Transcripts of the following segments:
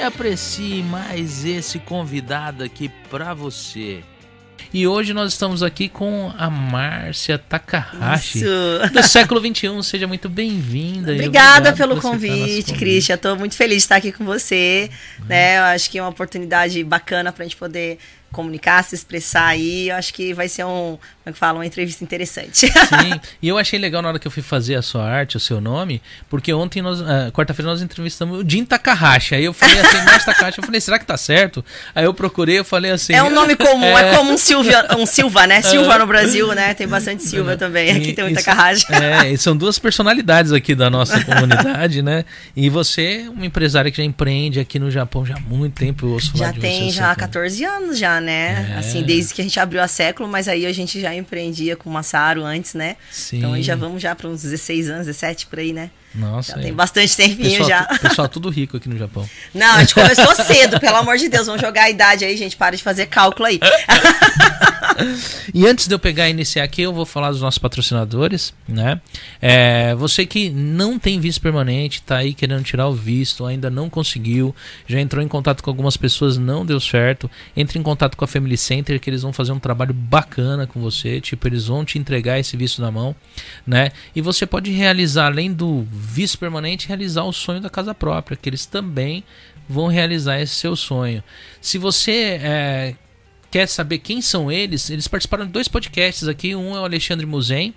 e aprecie mais esse convidado aqui para você. E hoje nós estamos aqui com a Márcia Takahashi, Isso. do século XXI. Seja muito bem-vinda. Obrigada pelo convite, Cristian. Estou muito feliz de estar aqui com você. Uhum. Né? Eu acho que é uma oportunidade bacana para a gente poder comunicar, se expressar aí. Eu acho que vai ser um, como é que fala, uma entrevista interessante. Sim, e eu achei legal na hora que eu fui fazer a sua arte, o seu nome, porque ontem, nós, uh, quarta-feira, nós entrevistamos o Jim Takahashi. Aí eu falei assim, mais Takahashi, eu falei, será que tá certo? Aí eu procurei, eu falei assim... É um nome comum, é, é como um Silva, um Silva, né? Silva no Brasil, né? Tem bastante Silva também, aqui tem muita Takahashi. É, e são duas personalidades aqui da nossa comunidade, né? E você, uma empresária que já empreende aqui no Japão já há muito tempo, eu ouço Já tem, já há 14 anos já, né? É. Assim, desde que a gente abriu a século, mas aí a gente já empreendia com o Massaro antes, né? Sim. Então aí já vamos já para uns 16 anos, 17 por aí, né? Nossa. Já é. tem bastante tempinho pessoal, já. Pessoal tudo rico aqui no Japão. Não, a gente começou cedo, pelo amor de Deus. Vamos jogar a idade aí, gente. Para de fazer cálculo aí. e antes de eu pegar e iniciar aqui, eu vou falar dos nossos patrocinadores, né? É, você que não tem visto permanente, tá aí querendo tirar o visto, ainda não conseguiu, já entrou em contato com algumas pessoas, não deu certo, entre em contato com a Family Center que eles vão fazer um trabalho bacana com você, tipo, eles vão te entregar esse visto na mão, né? E você pode realizar, além do visto permanente, realizar o sonho da casa própria, que eles também vão realizar esse seu sonho. Se você é, quer saber quem são eles, eles participaram de dois podcasts aqui. Um é o Alexandre Muzen,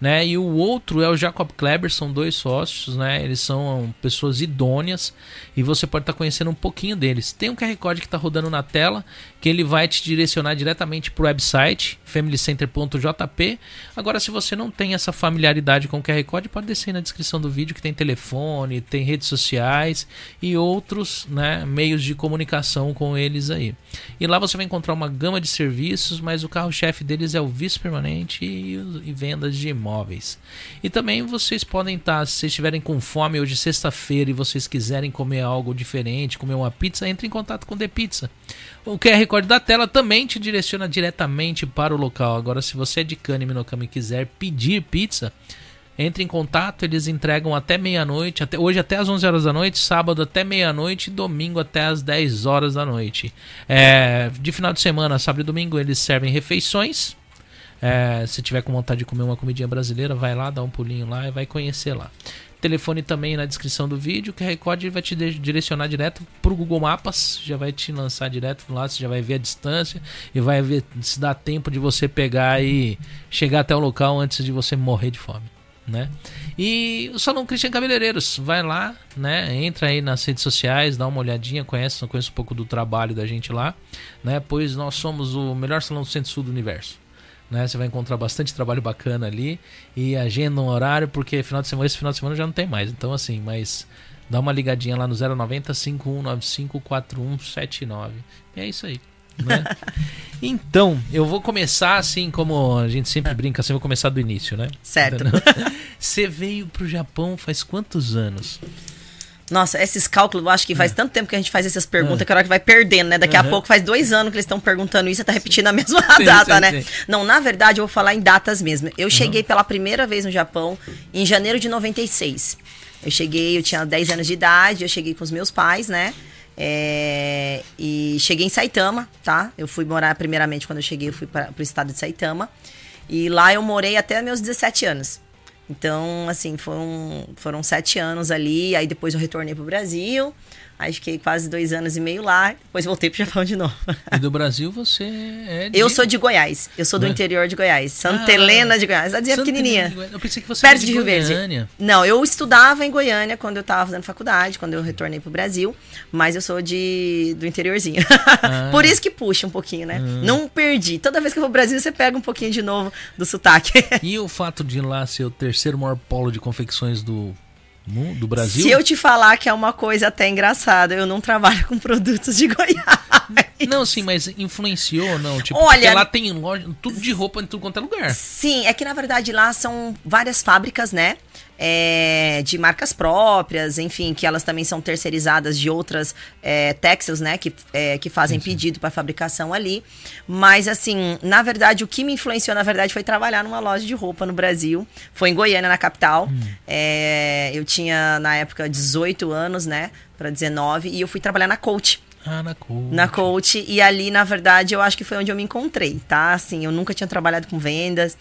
né? E o outro é o Jacob Kleber, são dois sócios, né? Eles são pessoas idôneas e você pode estar tá conhecendo um pouquinho deles. Tem um QR Code que está rodando na tela que ele vai te direcionar diretamente para o website familycenter.jp. Agora, se você não tem essa familiaridade com o QR Code, pode descer na descrição do vídeo que tem telefone, tem redes sociais e outros né, meios de comunicação com eles aí. E lá você vai encontrar uma gama de serviços, mas o carro-chefe deles é o vice permanente e, e vendas de imóveis. E também vocês podem estar, tá, se vocês estiverem com fome hoje sexta-feira e vocês quiserem comer algo diferente, comer uma pizza, entre em contato com The Pizza. O QR Code da tela também te direciona diretamente para o local. Agora, se você é de Cane Minokami e quiser pedir pizza, entre em contato, eles entregam até meia-noite, até hoje até as 11 horas da noite, sábado até meia-noite, domingo até as 10 horas da noite. É, de final de semana, sábado e domingo, eles servem refeições. É, se tiver com vontade de comer uma comidinha brasileira, vai lá, dá um pulinho lá e vai conhecer lá. Telefone também na descrição do vídeo. O QR Code vai te direcionar direto para o Google Maps. Já vai te lançar direto lá. Você já vai ver a distância e vai ver se dá tempo de você pegar e chegar até o local antes de você morrer de fome. Né? E o Salão Cristian Cabeleireiros, vai lá, né? Entra aí nas redes sociais, dá uma olhadinha, conhece, conhece um pouco do trabalho da gente lá, né? Pois nós somos o melhor salão do centro-sul do universo. Né? Você vai encontrar bastante trabalho bacana ali e agenda um horário, porque final de semana, esse final de semana já não tem mais. Então, assim, mas dá uma ligadinha lá no 090 5195 4179. E é isso aí. Né? então, eu vou começar assim, como a gente sempre brinca, assim, vou começar do início, né? Certo. Você veio pro Japão faz quantos anos? Nossa, esses cálculos, eu acho que faz é. tanto tempo que a gente faz essas perguntas é. que a hora que vai perdendo, né? Daqui uhum. a pouco faz dois anos que eles estão perguntando isso e tá repetindo a mesma sim, data, sim, né? Sim. Não, na verdade, eu vou falar em datas mesmo. Eu uhum. cheguei pela primeira vez no Japão em janeiro de 96. Eu cheguei, eu tinha 10 anos de idade, eu cheguei com os meus pais, né? É, e cheguei em Saitama, tá? Eu fui morar, primeiramente, quando eu cheguei, eu fui para o estado de Saitama. E lá eu morei até meus 17 anos. Então, assim, foram, foram sete anos ali. Aí depois eu retornei pro Brasil. Aí fiquei quase dois anos e meio lá, depois voltei pro Japão de novo. E do Brasil você é de... Eu sou de Goiás, eu sou do é? interior de Goiás, Santa ah, Helena de Goiás, cidadezinha pequenininha. De eu pensei que você perto de, de Rio Verde. Não, eu estudava em Goiânia quando eu estava fazendo faculdade, quando eu retornei pro Brasil, mas eu sou de do interiorzinho. Ah. Por isso que puxa um pouquinho, né? Ah. Não perdi. Toda vez que eu vou pro Brasil, você pega um pouquinho de novo do sotaque. E o fato de lá ser o terceiro maior polo de confecções do do Brasil? Se eu te falar que é uma coisa até engraçada, eu não trabalho com produtos de Goiás. Não, sim, mas influenciou ou não? Tipo, Olha, lá tem loja, tudo de roupa em tudo quanto é lugar. Sim, é que na verdade lá são várias fábricas, né? É, de marcas próprias, enfim, que elas também são terceirizadas de outras é, Texas, né, que, é, que fazem sim, sim. pedido para fabricação ali. Mas, assim, na verdade, o que me influenciou, na verdade, foi trabalhar numa loja de roupa no Brasil. Foi em Goiânia, na capital. Hum. É, eu tinha, na época, 18 anos, né, para 19, e eu fui trabalhar na Coach. Ah, na coach. Na coach. E ali, na verdade, eu acho que foi onde eu me encontrei, tá? Assim, eu nunca tinha trabalhado com vendas.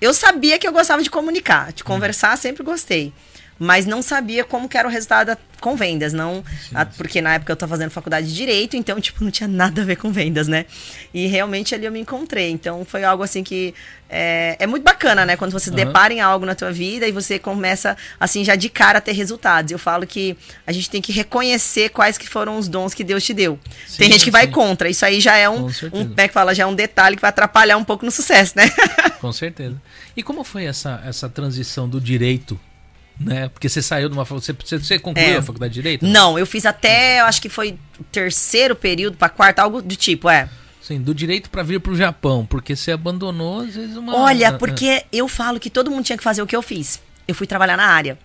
Eu sabia que eu gostava de comunicar, de conversar, sempre gostei mas não sabia como que era o resultado com vendas, não, sim, a, porque na época eu estava fazendo faculdade de direito, então tipo não tinha nada a ver com vendas, né? E realmente ali eu me encontrei, então foi algo assim que é, é muito bacana, né? Quando você uhum. depara em algo na tua vida e você começa assim já de cara a ter resultados. Eu falo que a gente tem que reconhecer quais que foram os dons que Deus te deu. Sim, tem gente que vai contra, isso aí já é um, um como é que fala, já é um detalhe que vai atrapalhar um pouco no sucesso, né? Com certeza. E como foi essa essa transição do direito né? Porque você saiu de uma você você concluiu é. a faculdade de direito? Não, eu fiz até, eu acho que foi terceiro período para quarto, algo do tipo, é. Sim, do direito para vir para o Japão, porque você abandonou às vezes uma Olha, porque eu falo que todo mundo tinha que fazer o que eu fiz. Eu fui trabalhar na área.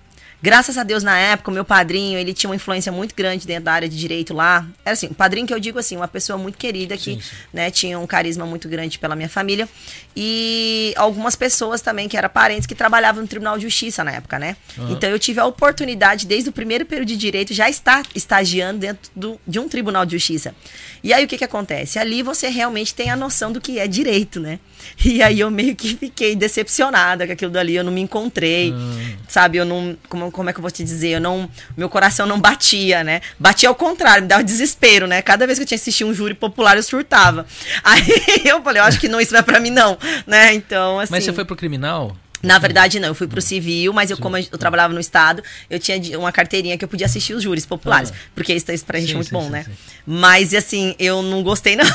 Graças a Deus, na época, o meu padrinho, ele tinha uma influência muito grande dentro da área de direito lá. Era assim, um padrinho que eu digo assim, uma pessoa muito querida que, sim, sim. né, tinha um carisma muito grande pela minha família. E algumas pessoas também que eram parentes que trabalhavam no Tribunal de Justiça na época, né? Uhum. Então eu tive a oportunidade, desde o primeiro período de direito, já estar estagiando dentro do, de um Tribunal de Justiça. E aí o que que acontece? Ali você realmente tem a noção do que é direito, né? E aí eu meio que fiquei decepcionada com aquilo dali, eu não me encontrei, uhum. sabe? Eu não, como como é que eu vou te dizer? Eu não, meu coração não batia, né? Batia ao contrário, me dava desespero, né? Cada vez que eu tinha assistido um júri popular, eu surtava. Aí eu falei, eu acho que não, isso não é pra mim não, né? Então, assim... Mas você foi pro criminal? Na verdade, não. Eu fui pro civil, mas eu, como eu trabalhava no Estado, eu tinha uma carteirinha que eu podia assistir os júris populares. Porque isso, isso pra gente sim, é muito sim, bom, sim, né? Mas, assim, eu não gostei, não.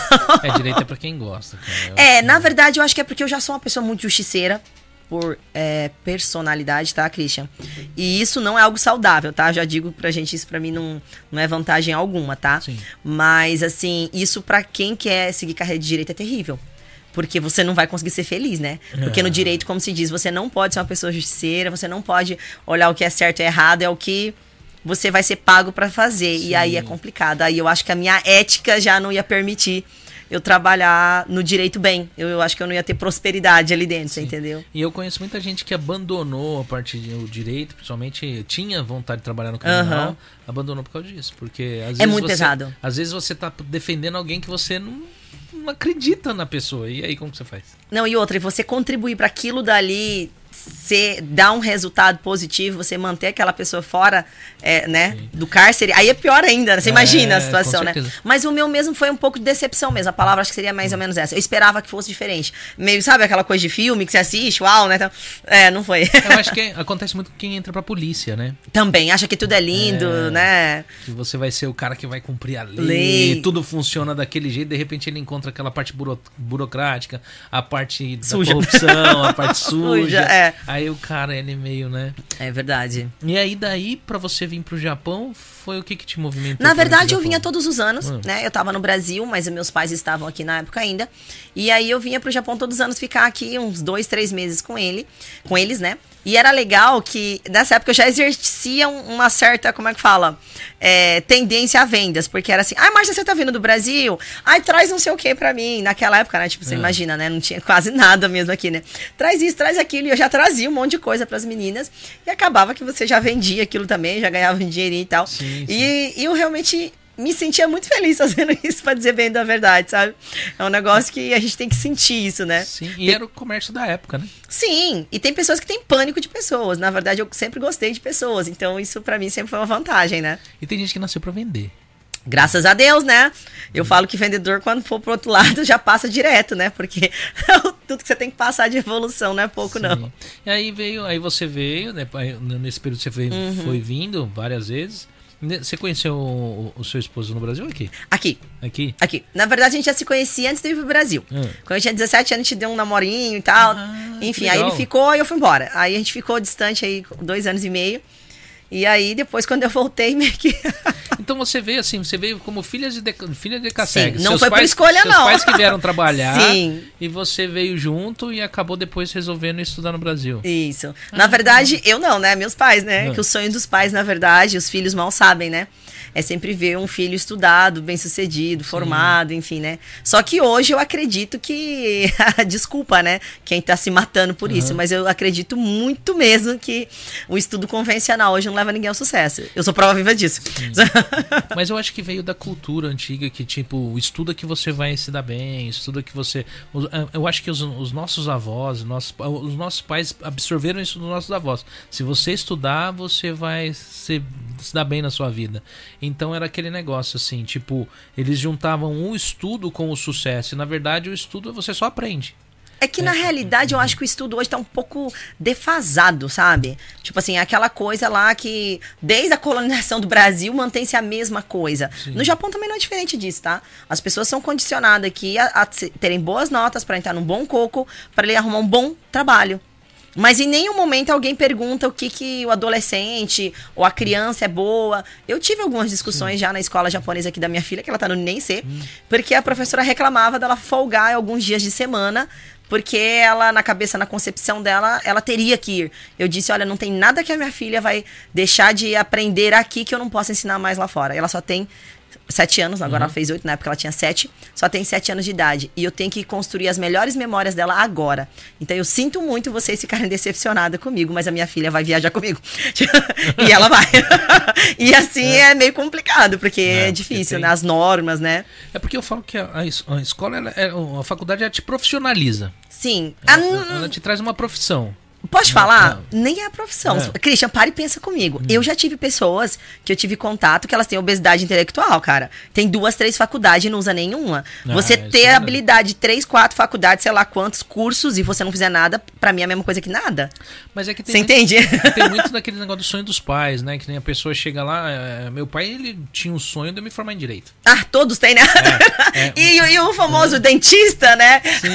É, direito é pra quem gosta. Cara. É, na verdade, eu acho que é porque eu já sou uma pessoa muito justiceira por é, personalidade, tá, Christian? E isso não é algo saudável, tá? Já digo pra gente, isso pra mim não, não é vantagem alguma, tá? Sim. Mas, assim, isso pra quem quer seguir carreira de direito é terrível. Porque você não vai conseguir ser feliz, né? Porque no é. direito, como se diz, você não pode ser uma pessoa justiceira, você não pode olhar o que é certo e errado, é o que você vai ser pago para fazer. Sim. E aí é complicado. Aí eu acho que a minha ética já não ia permitir eu trabalhar no direito bem. Eu, eu, acho que eu não ia ter prosperidade ali dentro, entendeu? E eu conheço muita gente que abandonou a parte do direito, principalmente tinha vontade de trabalhar no criminal, uhum. abandonou por causa disso. Porque às é vezes. É muito você, pesado. Às vezes você tá defendendo alguém que você não não acredita na pessoa. E aí, como você faz? Não, e outra, e você contribuir para aquilo dali ser, dar um resultado positivo, você manter aquela pessoa fora é, né, do cárcere, aí é pior ainda, né? Você é, imagina a situação, né? Mas o meu mesmo foi um pouco de decepção mesmo. A palavra acho que seria mais ou menos essa. Eu esperava que fosse diferente. Meio, sabe, aquela coisa de filme que você assiste, uau, né? Então, é, não foi. Eu acho que acontece muito com quem entra pra polícia, né? Também, acha que tudo é lindo, é, né? Que você vai ser o cara que vai cumprir a lei, lei. tudo funciona daquele jeito, de repente ele encontra aquela parte buro, burocrática, a parte da suja. corrupção, a parte suja. suja é. Aí o cara, ele meio, né? É verdade. E aí, daí, para você vir pro Japão, foi o que que te movimentou? Na verdade, eu vinha todos os anos, hum. né? Eu tava no Brasil, mas meus pais estavam aqui na época ainda. E aí eu vinha pro Japão todos os anos ficar aqui uns dois, três meses com ele, com eles, né? E era legal que nessa época eu já exercia uma certa, como é que fala? É, tendência a vendas. Porque era assim, ai, ah, Márcia, você tá vindo do Brasil? Ai, traz não sei o que pra mim. Naquela época, né? Tipo, você é. imagina, né? Não tinha quase nada mesmo aqui, né? Traz isso, traz aquilo. E eu já trazia um monte de coisa pras meninas. E acabava que você já vendia aquilo também, já ganhava um dinheirinho e tal. Sim, sim. E eu realmente me sentia muito feliz fazendo isso, para dizer bem da verdade, sabe? É um negócio que a gente tem que sentir isso, né? Sim, e era o comércio da época, né? Sim, e tem pessoas que têm pânico de pessoas. Na verdade, eu sempre gostei de pessoas, então isso para mim sempre foi uma vantagem, né? E tem gente que nasceu para vender. Graças a Deus, né? Eu hum. falo que vendedor, quando for pro outro lado, já passa direto, né? Porque tudo que você tem que passar de evolução não é pouco, Sim. não. E aí veio, aí você veio, né? Nesse período você veio, uhum. foi vindo várias vezes. Você conheceu o, o, seu esposo no Brasil ou aqui? Aqui. Aqui? Aqui. Na verdade, a gente já se conhecia antes de ir pro Brasil. Hum. Quando eu tinha 17 anos, a gente deu um namorinho e tal. Ah, Enfim, aí ele ficou e eu fui embora. Aí a gente ficou distante aí dois anos e meio. E aí, depois, quando eu voltei, meio que. Então você veio assim, você veio como filha de, filha de Sim, não seus foi pais, por escolha, seus não. Seus pais que vieram trabalhar. Sim. E você veio junto e acabou depois resolvendo estudar no Brasil. Isso. Ah, na verdade, eu não, né? Meus pais, né? Ah. Que o sonho dos pais, na verdade, os filhos mal sabem, né? É sempre ver um filho estudado, bem sucedido, Sim. formado, enfim, né? Só que hoje eu acredito que. Desculpa, né? Quem tá se matando por uhum. isso, mas eu acredito muito mesmo que o estudo convencional hoje não leva ninguém ao sucesso. Eu sou prova viva disso. mas eu acho que veio da cultura antiga que, tipo, estuda que você vai se dar bem, estuda que você. Eh, eu acho que os, os nossos avós, os nossos, os nossos pais absorveram isso dos nossos avós. Se você estudar, você vai se, se dar bem na sua vida. Então era aquele negócio assim, tipo, eles juntavam o estudo com o sucesso. E na verdade o estudo você só aprende. É que na é. realidade eu acho que o estudo hoje está um pouco defasado, sabe? Tipo assim, aquela coisa lá que desde a colonização do Brasil mantém-se a mesma coisa. Sim. No Japão também não é diferente disso, tá? As pessoas são condicionadas aqui a, a terem boas notas para entrar num bom coco, para ele arrumar um bom trabalho. Mas em nenhum momento alguém pergunta o que, que o adolescente ou a criança é boa. Eu tive algumas discussões Sim. já na escola japonesa aqui da minha filha, que ela tá no nem C, hum. porque a professora reclamava dela folgar alguns dias de semana porque ela, na cabeça, na concepção dela, ela teria que ir. Eu disse: olha, não tem nada que a minha filha vai deixar de aprender aqui que eu não possa ensinar mais lá fora. Ela só tem sete anos, agora uhum. ela fez oito, na época ela tinha sete, só tem sete anos de idade. E eu tenho que construir as melhores memórias dela agora. Então eu sinto muito vocês ficarem decepcionadas comigo, mas a minha filha vai viajar comigo. e ela vai. e assim é. é. meio complicado, porque é, é difícil, tem... né? As normas, né? É porque eu falo que a, a escola, ela, é, a faculdade, ela te profissionaliza. Sim. Ela, ela te traz uma profissão. Pode falar? Não. Nem é a profissão. É. Christian, para e pensa comigo. Hum. Eu já tive pessoas que eu tive contato que elas têm obesidade intelectual, cara. Tem duas, três faculdades e não usa nenhuma. Ah, você ter é habilidade de três, quatro faculdades, sei lá quantos cursos, e você não fizer nada, para mim é a mesma coisa que nada. Mas é que tem. Você muito, entende? Tem muito daquele negócio do sonho dos pais, né? Que nem a pessoa chega lá. É, meu pai, ele tinha um sonho de me formar em direito. Ah, todos têm, né? É, é, e, e, o famoso dentista, né? Sim.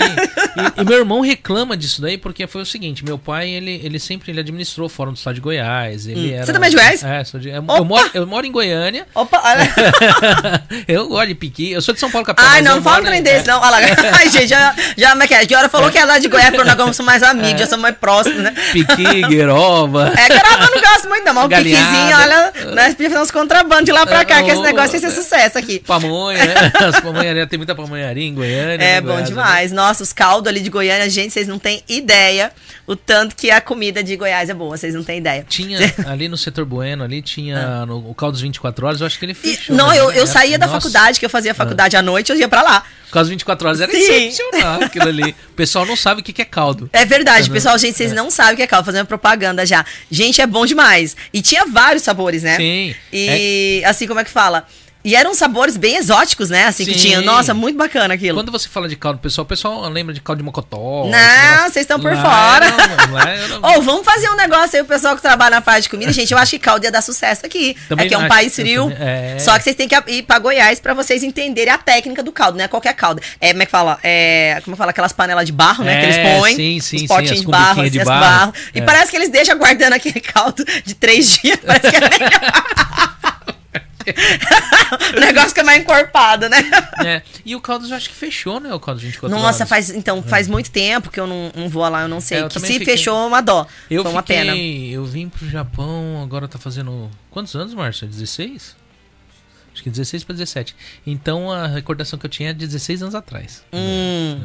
E, e meu irmão reclama disso daí, porque foi o seguinte: meu pai pai, ele, ele sempre ele administrou o Fórum do Estado de Goiás. Ele hum. era, Você também é de Goiás? É, sou de, eu, eu, moro, eu moro em Goiânia. Opa, olha. eu gosto de piqui. Eu sou de São Paulo, capital. Ai, não, não fala um trem desse, não. Olha lá. Ai, gente, já, já, como é que é? Falou que é lá de Goiás, porque nós somos mais amigos, é. já somos mais próximos, né? Piqui, gueroba. É, gueroba eu não gosto muito, não, mas o piquizinho, olha, nós podíamos fazer uns contrabandos de lá pra cá, que esse negócio ia ser sucesso aqui. Pamonha, né? As pamonharias, tem muita pamonharia em Goiânia. É, né, bom Goiás, demais. Né? Nossa, os caldos ali de Goiânia, gente, vocês não têm ideia o tanto que a comida de Goiás é boa, vocês não têm ideia. Tinha ali no setor Bueno, ali tinha ah. no, o Caldos 24 Horas, eu acho que ele fechou. E, não, né? eu, eu saía da Nossa. faculdade, que eu fazia faculdade ah. à noite, eu ia pra lá. O Caldos 24 Horas era Sim. excepcional aquilo ali. O pessoal não sabe o que é caldo. É verdade, pessoal, gente, vocês é. não sabem o que é caldo, fazendo propaganda já. Gente, é bom demais. E tinha vários sabores, né? Sim. E é... assim, como é que fala? E eram sabores bem exóticos, né? Assim Sim. que tinha. Nossa, muito bacana aquilo. Quando você fala de caldo, pessoal, o pessoal lembra de caldo de mocotó. Não, vocês estão por fora. Ou oh, vamos fazer um negócio aí, o pessoal que trabalha na parte de comida. Gente, eu acho que caldo ia dar sucesso aqui. Também aqui é um país frio. É. Só que vocês têm que ir pra Goiás pra vocês entenderem a técnica do caldo, não é qualquer caldo. É, como é que fala? É, como fala? Aquelas panelas de barro, né? É, que eles é, põem. Sim, sim, os potinhos sim, de barro, de assim, barro. barro. E é. parece que eles deixam guardando aquele caldo de três dias. Parece que é o negócio fica mais encorpado, né? É. E o Caldas eu acho que fechou, né? O Caldas 24 Nossa, horas. faz, então, faz é. muito tempo que eu não, não vou lá, eu não sei. É, eu que se fiquei... fechou, uma dó. Eu Foi uma fiquei, pena. Eu vim pro Japão, agora tá fazendo. Quantos anos, Márcia? 16? Acho que 16 para 17. Então a recordação que eu tinha é de 16 anos atrás. Hum.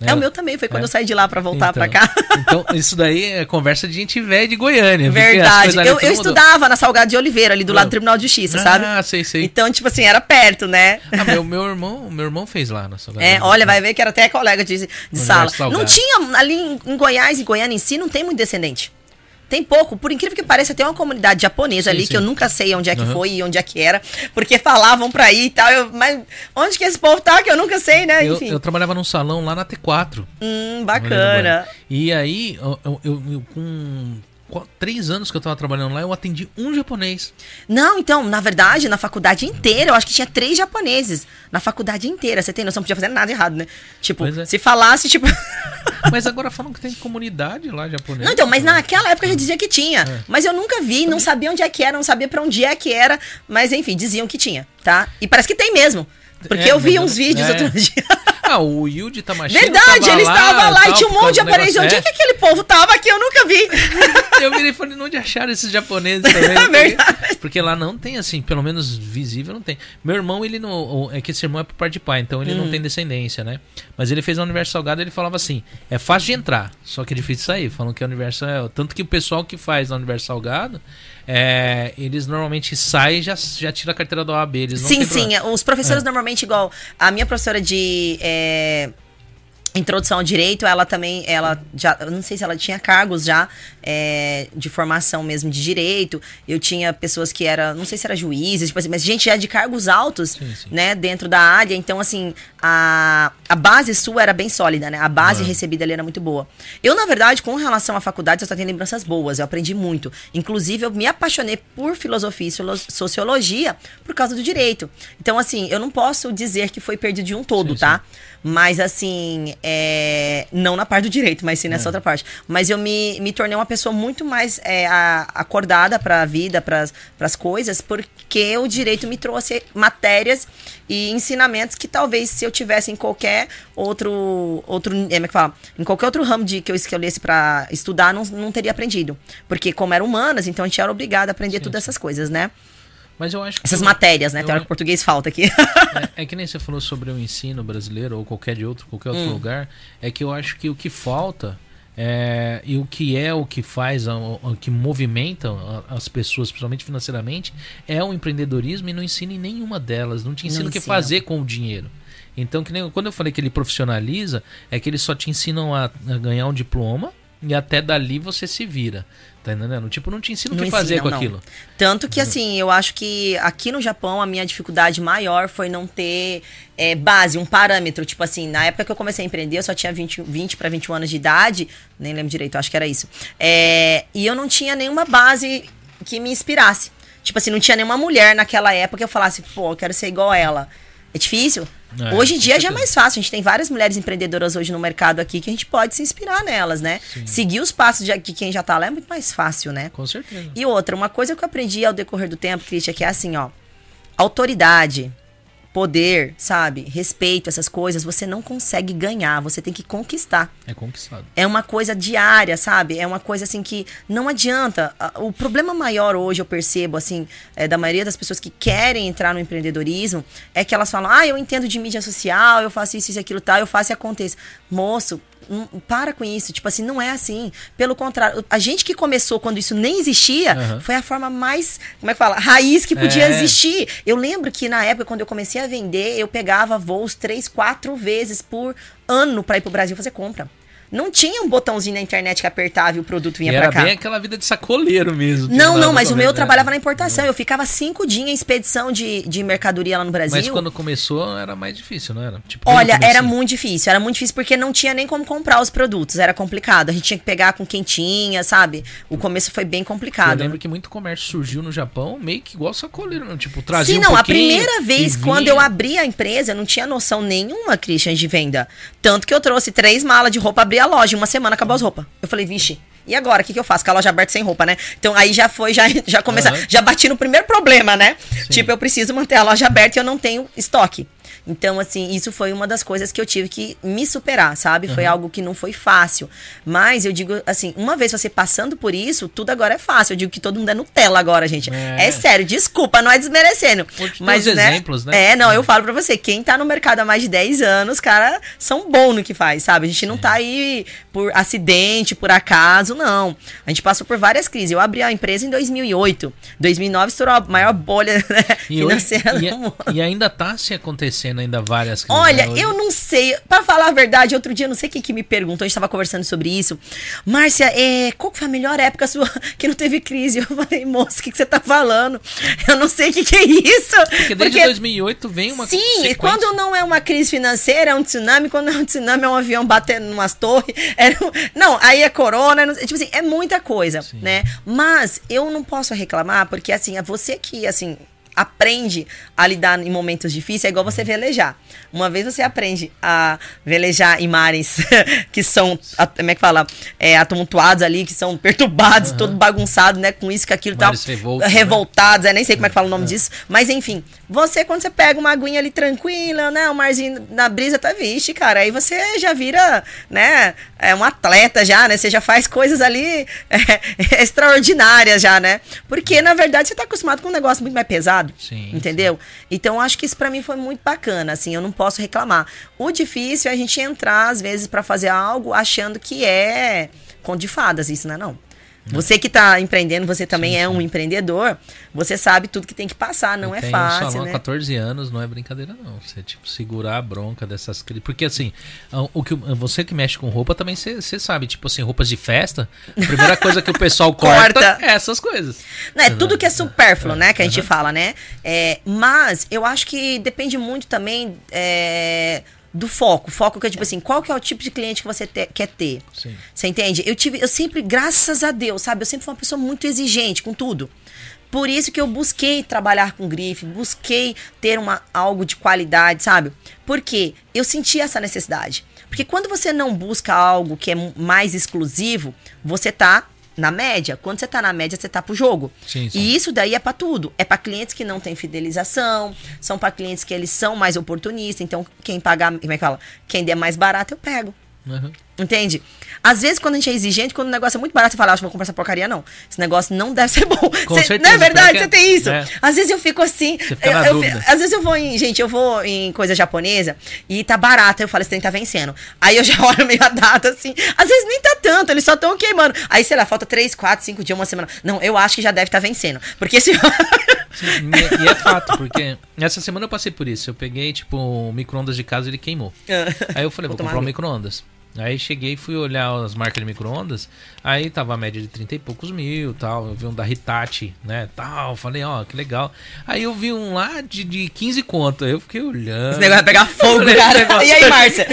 É. É, o meu também, foi quando é. eu saí de lá para voltar então, para cá. Então, isso daí é conversa de gente velha de Goiânia. Verdade. Eu, eu estudava na Salgado de Oliveira, ali do lado do Tribunal de Justiça, ah, sabe? Ah, sei, sei. Então, tipo assim, era perto, né? Ah, meu, meu irmão, meu irmão fez lá na Salgado. É, olha, vai ver que era até colega de, de sala. Não tinha, ali em Goiás e Goiânia em si, não tem muito descendente. Tem pouco, por incrível que pareça, tem uma comunidade japonesa sim, ali sim. que eu nunca sei onde é que uhum. foi e onde é que era, porque falavam pra ir e tal. Eu, mas onde que esse povo tá que eu nunca sei, né? Enfim. Eu, eu trabalhava num salão lá na T4. Hum, bacana. E aí, eu, eu, eu com três anos que eu tava trabalhando lá, eu atendi um japonês. Não, então, na verdade, na faculdade inteira, eu acho que tinha três japoneses. Na faculdade inteira, você tem noção, não podia fazer nada errado, né? Tipo, é. se falasse, tipo. Mas agora falam que tem comunidade lá japonesa. Não, então, mas naquela época já dizia que tinha. É. Mas eu nunca vi, não sabia onde é que era, não sabia para onde é que era. Mas enfim, diziam que tinha, tá? E parece que tem mesmo. Porque é, eu vi uns vídeos é. outro dia. Ah, o Yuji Tamashiro Verdade, ele estava lá e tinha um monte de japoneses. Onde é que aquele povo tava aqui? Eu nunca vi. eu virei e falei, onde acharam esses japoneses também? É verdade. Porque lá não tem, assim, pelo menos visível não tem. Meu irmão, ele não... É que esse irmão é por parte de pai, então ele hum. não tem descendência, né? Mas ele fez a Universo Salgado ele falava assim, é fácil de entrar, só que é difícil de sair. Falam que a Universo é... Tanto que o pessoal que faz a Universo Salgado é, eles normalmente saem e já, já tira a carteira da OAB. Eles sim, sim. Os professores é. normalmente, igual a minha professora de. É, introdução ao direito, ela também, ela já, não sei se ela tinha cargos já é, de formação mesmo de direito. Eu tinha pessoas que era, não sei se era juízes, tipo assim, mas gente já de cargos altos, sim, sim. né, dentro da área. Então, assim, a, a base sua era bem sólida, né? A base ah. recebida ali era muito boa. Eu, na verdade, com relação à faculdade, eu só tenho lembranças boas. Eu aprendi muito. Inclusive, eu me apaixonei por filosofia e sociologia por causa do direito. Então, assim, eu não posso dizer que foi perdido de um todo, sim, tá? Mas, assim, é... não na parte do direito, mas sim nessa é. outra parte. Mas eu me, me tornei uma pessoa muito mais é, a, acordada para a vida, para as coisas, porque o direito me trouxe matérias e ensinamentos que talvez se eu tivesse em qualquer outro outro é, é que fala? em qualquer outro ramo de que eu escolhesse para estudar não, não teria aprendido porque como era humanas então a gente era obrigado a aprender sim, todas essas coisas né mas eu acho Essas matérias, né? Tem hora que o português falta aqui. É, é, que nem você falou sobre o ensino brasileiro ou qualquer de outro, qualquer outro hum. lugar. É que eu acho que o que falta é, e o que é o que faz, o, o que movimenta as pessoas, principalmente financeiramente, é o empreendedorismo e não ensina em nenhuma delas. Não te ensina o que fazer com o dinheiro. Então, que nem, quando eu falei que ele profissionaliza, é que eles só te ensinam a, a ganhar um diploma e até dali você se vira. Tá entendendo? Tipo, não te ensina o que fazer ensinam, com não. aquilo. Tanto que, assim, eu acho que aqui no Japão a minha dificuldade maior foi não ter é, base, um parâmetro. Tipo assim, na época que eu comecei a empreender, eu só tinha 20, 20 para 21 anos de idade. Nem lembro direito, acho que era isso. É, e eu não tinha nenhuma base que me inspirasse. Tipo assim, não tinha nenhuma mulher naquela época que eu falasse, pô, eu quero ser igual a ela. É difícil? É, hoje em dia já é mais fácil. A gente tem várias mulheres empreendedoras hoje no mercado aqui que a gente pode se inspirar nelas, né? Sim. Seguir os passos de que quem já tá lá é muito mais fácil, né? Com certeza. E outra, uma coisa que eu aprendi ao decorrer do tempo, Cristian, que é assim, ó. Autoridade, poder, sabe? Respeito, essas coisas, você não consegue ganhar, você tem que conquistar. É conquistado. É uma coisa diária, sabe? É uma coisa assim que não adianta. O problema maior hoje, eu percebo, assim, é, da maioria das pessoas que querem entrar no empreendedorismo, é que elas falam: ah, eu entendo de mídia social, eu faço isso, isso, aquilo, tal, eu faço e aconteça. Moço, para com isso. Tipo assim, não é assim. Pelo contrário, a gente que começou quando isso nem existia, uhum. foi a forma mais, como é que fala? Raiz que podia é. existir. Eu lembro que na época, quando eu comecei a vender, eu pegava voos três, quatro vezes por ano para ir pro Brasil fazer compra. Não tinha um botãozinho na internet que apertava e o produto vinha para cá. Era bem aquela vida de sacoleiro mesmo. Não, não, mas o meu trabalhava na importação. Eu ficava cinco dias em expedição de, de mercadoria lá no Brasil. Mas quando começou era mais difícil, não era? Tipo, Olha, era muito difícil. Era muito difícil porque não tinha nem como comprar os produtos. Era complicado. A gente tinha que pegar com quem tinha, sabe? O começo foi bem complicado. Eu lembro que muito comércio surgiu no Japão meio que igual sacoleiro, não? Tipo, trazia Sim, não. Um a primeira vez quando eu abri a empresa, eu não tinha noção nenhuma, Christian, de venda. Tanto que eu trouxe três malas de roupa, abri a loja. Uma semana acabou as roupas. Eu falei, vixe, e agora? O que, que eu faço? Com a loja aberta sem roupa, né? Então aí já foi, já, já começa, uhum. já bati no primeiro problema, né? Sim. Tipo, eu preciso manter a loja aberta e eu não tenho estoque. Então, assim, isso foi uma das coisas que eu tive que me superar, sabe? Uhum. Foi algo que não foi fácil. Mas eu digo assim, uma vez você passando por isso, tudo agora é fácil. Eu digo que todo mundo é Nutella agora, gente. É, é sério, desculpa, não é desmerecendo. Mas, né, exemplos, né? É, não, eu falo pra você, quem tá no mercado há mais de 10 anos, cara, são bons no que faz, sabe? A gente não tá aí por acidente, por acaso, não. A gente passou por várias crises. Eu abri a empresa em 2008. 2009 estourou a maior bolha né, financeira e, do mundo. E ainda tá se acontecendo ainda várias crises. Olha, né? eu não sei. Para falar a verdade, outro dia, não sei quem que me perguntou, a gente tava conversando sobre isso. Márcia, é, qual foi a melhor época sua que não teve crise? Eu falei, moça, o que, que você tá falando? Eu não sei o que, que é isso. Porque desde Porque, 2008 vem uma Sim, sequência. quando não é uma crise financeira, é um tsunami. Quando é um tsunami, é um avião batendo em umas torres. É, não, aí é corona. Não, tipo assim, é muita coisa, Sim. né? Mas eu não posso reclamar, porque assim, é você que, assim, aprende a lidar em momentos difíceis, é igual você velejar. Uma vez você aprende a velejar em mares que são, como é que fala, é, atumultuados ali, que são perturbados, uhum. todo bagunçado, né, com isso, com aquilo e tal. Revoltos, revoltados, né? é, nem sei como é que fala o nome uhum. disso, mas enfim, você quando você pega uma aguinha ali tranquila, né, o marzinho na brisa tá vixe, cara, aí você já vira, né, é um atleta já, né, você já faz coisas ali é, extraordinárias já, né? Porque na verdade você tá acostumado com um negócio muito mais pesado, sim, entendeu? Sim. Então acho que isso para mim foi muito bacana, assim, eu não posso reclamar. O difícil é a gente entrar às vezes para fazer algo achando que é conto de fadas, isso não é não. Você que está empreendendo, você também sim, é um empreendedor, você sabe tudo que tem que passar, não eu é fácil. Um salão né? 14 anos, não é brincadeira, não. Você, tipo, segurar a bronca dessas Porque assim, o que, você que mexe com roupa também você sabe, tipo assim, roupas de festa, a primeira coisa que o pessoal corta, corta, é essas coisas. Não, é tudo que é supérfluo, é, né? Que a gente fala, né? É, mas eu acho que depende muito também. É, do foco. Foco que é tipo assim, qual que é o tipo de cliente que você te, quer ter? Sim. Você entende? Eu tive, eu sempre, graças a Deus, sabe? Eu sempre fui uma pessoa muito exigente com tudo. Por isso que eu busquei trabalhar com grife, busquei ter uma, algo de qualidade, sabe? Porque eu senti essa necessidade. Porque quando você não busca algo que é mais exclusivo, você tá na média. Quando você tá na média, você tá pro jogo. Sim, sim. E isso daí é para tudo. É para clientes que não têm fidelização, são para clientes que eles são mais oportunistas. Então, quem pagar, como é que fala? Quem der mais barato, eu pego. Uhum. Entende? Às vezes, quando a gente é exigente, quando o negócio é muito barato, você fala, acho que vou comprar essa porcaria, não. Esse negócio não deve ser bom. Com cê, certeza, não é verdade? Você tem isso. É. Às vezes eu fico assim. Eu, eu, às vezes eu vou em. Gente, eu vou em coisa japonesa e tá barato. Eu falo, esse trem tá vencendo. Aí eu já olho meio a data assim. Às vezes nem tá tanto, eles só estão queimando. Aí, sei lá, falta 3, 4, 5 dias, uma semana. Não, eu acho que já deve estar tá vencendo. Porque se. Sim, e é fato, porque essa semana eu passei por isso. Eu peguei, tipo, o micro-ondas de casa e ele queimou. Aí eu falei, vou, vou comprar um micro-ondas. Aí cheguei fui olhar as marcas de micro-ondas, aí tava a média de 30 e poucos mil tal. Eu vi um da Hitachi, né? Tal. Falei, ó, que legal. Aí eu vi um lá de, de 15 conto. Eu fiquei olhando. Esse negócio vai pegar fogo, cara. Negócio... E aí, Márcia?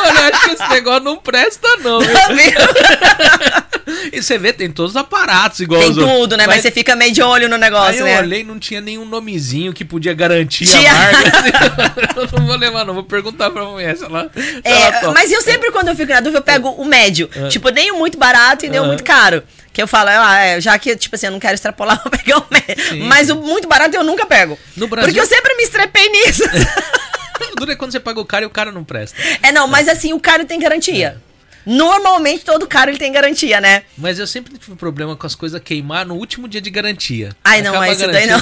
Olha, acho que esse negócio não presta, não. Viu? e você vê, tem todos os aparatos igual Tem tudo, né? Mas, Mas, você fica meio de olho no negócio, aí né? eu olhei, não tinha nenhum nomezinho que podia garantir a marca. eu não vou levar, não. Vou perguntar pra mulher se ela. Se é, ela mas eu sempre, quando eu fico na dúvida, eu pego o médio. É. Tipo, nem o muito barato e nem o muito caro. Que eu falo, ah, é, já que, tipo assim, eu não quero extrapolar, vou pegar o médio. Sim, Mas o muito barato eu nunca pego. No Brasil... Porque eu sempre me estrepei nisso. Dura é quando você paga o caro e o cara não presta. É, não, mas assim, o caro tem garantia. É. Normalmente todo carro ele tem garantia, né? Mas eu sempre tive problema com as coisas queimar no último dia de garantia. Ai, não, mas isso daí não.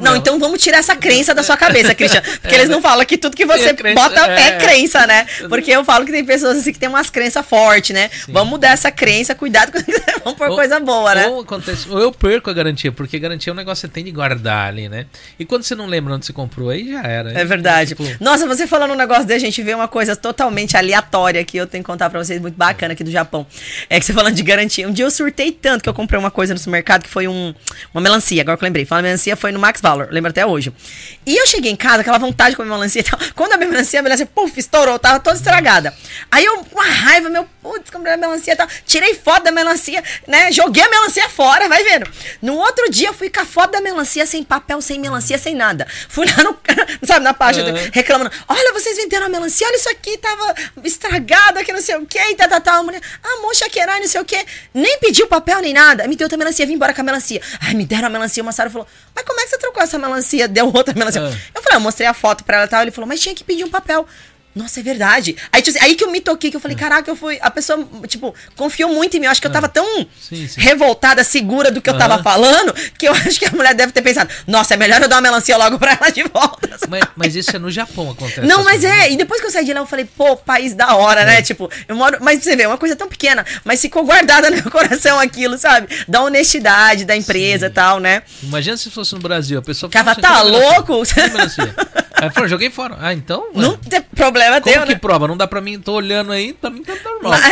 Não, então vamos tirar essa crença da sua cabeça, Christian. Porque é, eles não falam que tudo que você é crença, bota é, é, crença, né? Porque eu falo que tem pessoas assim que tem umas crenças fortes, né? Sim. Vamos mudar essa crença, cuidado com vamos por ou, coisa boa, né? Ou, acontece, ou eu perco a garantia, porque garantia é um negócio que você tem de guardar ali, né? E quando você não lembra onde você comprou, aí já era. É verdade. Tipo... Nossa, você falando um negócio de a gente ver uma coisa totalmente aleatória que eu tenho que contar pra vocês muito muito bacana aqui do Japão. É que você falando de garantia. Um dia eu surtei tanto que eu comprei uma coisa no supermercado que foi um, uma melancia. Agora que eu lembrei. Fala melancia foi no Max Valor. Lembro até hoje. E eu cheguei em casa, aquela vontade de comer melancia e tal. Quando a minha melancia, a melancia, puf, estourou. Tava toda estragada. Aí eu, com uma raiva, meu, putz, comprei a melancia e tal. Tirei foto da melancia, né? Joguei a melancia fora, vai vendo. No outro dia, eu fui com a foto da melancia sem papel, sem melancia, sem nada. Fui lá no, sabe, na página, uhum. reclamando. Olha, vocês venderam a melancia, olha isso aqui, tava estragado, que não sei o que, e tal, tal, tal. A mulher, ah, mocha querai, não sei o quê. Nem pediu papel nem nada. Me deu outra melancia, vim embora com a melancia. Ai, me deram a melancia. Uma Sara falou, mas como é que você trocou essa melancia? Deu outra melancia. Ah. Eu falei, ah, eu mostrei a foto pra ela e tal. Ele falou, mas tinha que pedir um papel. Nossa, é verdade. Aí, tipo, aí que eu me toquei, que eu falei, caraca, eu fui. A pessoa, tipo, confiou muito em mim. Eu acho que eu tava tão sim, sim. revoltada, segura do que eu tava falando, que eu acho que a mulher deve ter pensado, nossa, é melhor eu dar uma melancia logo pra ela de volta. Mas, mas isso é no Japão, acontece. Não, mas é. E depois que eu saí de lá, eu falei, pô, país da hora, né? é. né? Tipo, eu moro. Mas você vê, é uma coisa tão pequena, mas ficou guardada no meu coração aquilo, sabe? Da honestidade da empresa e tal, né? Imagina se fosse no Brasil, a pessoa. Cava, tá louco? Aí falou, joguei fora. Ah, então. Não tem problema Como teu, que né? prova? Não dá pra mim, tô olhando aí, pra mim tá normal.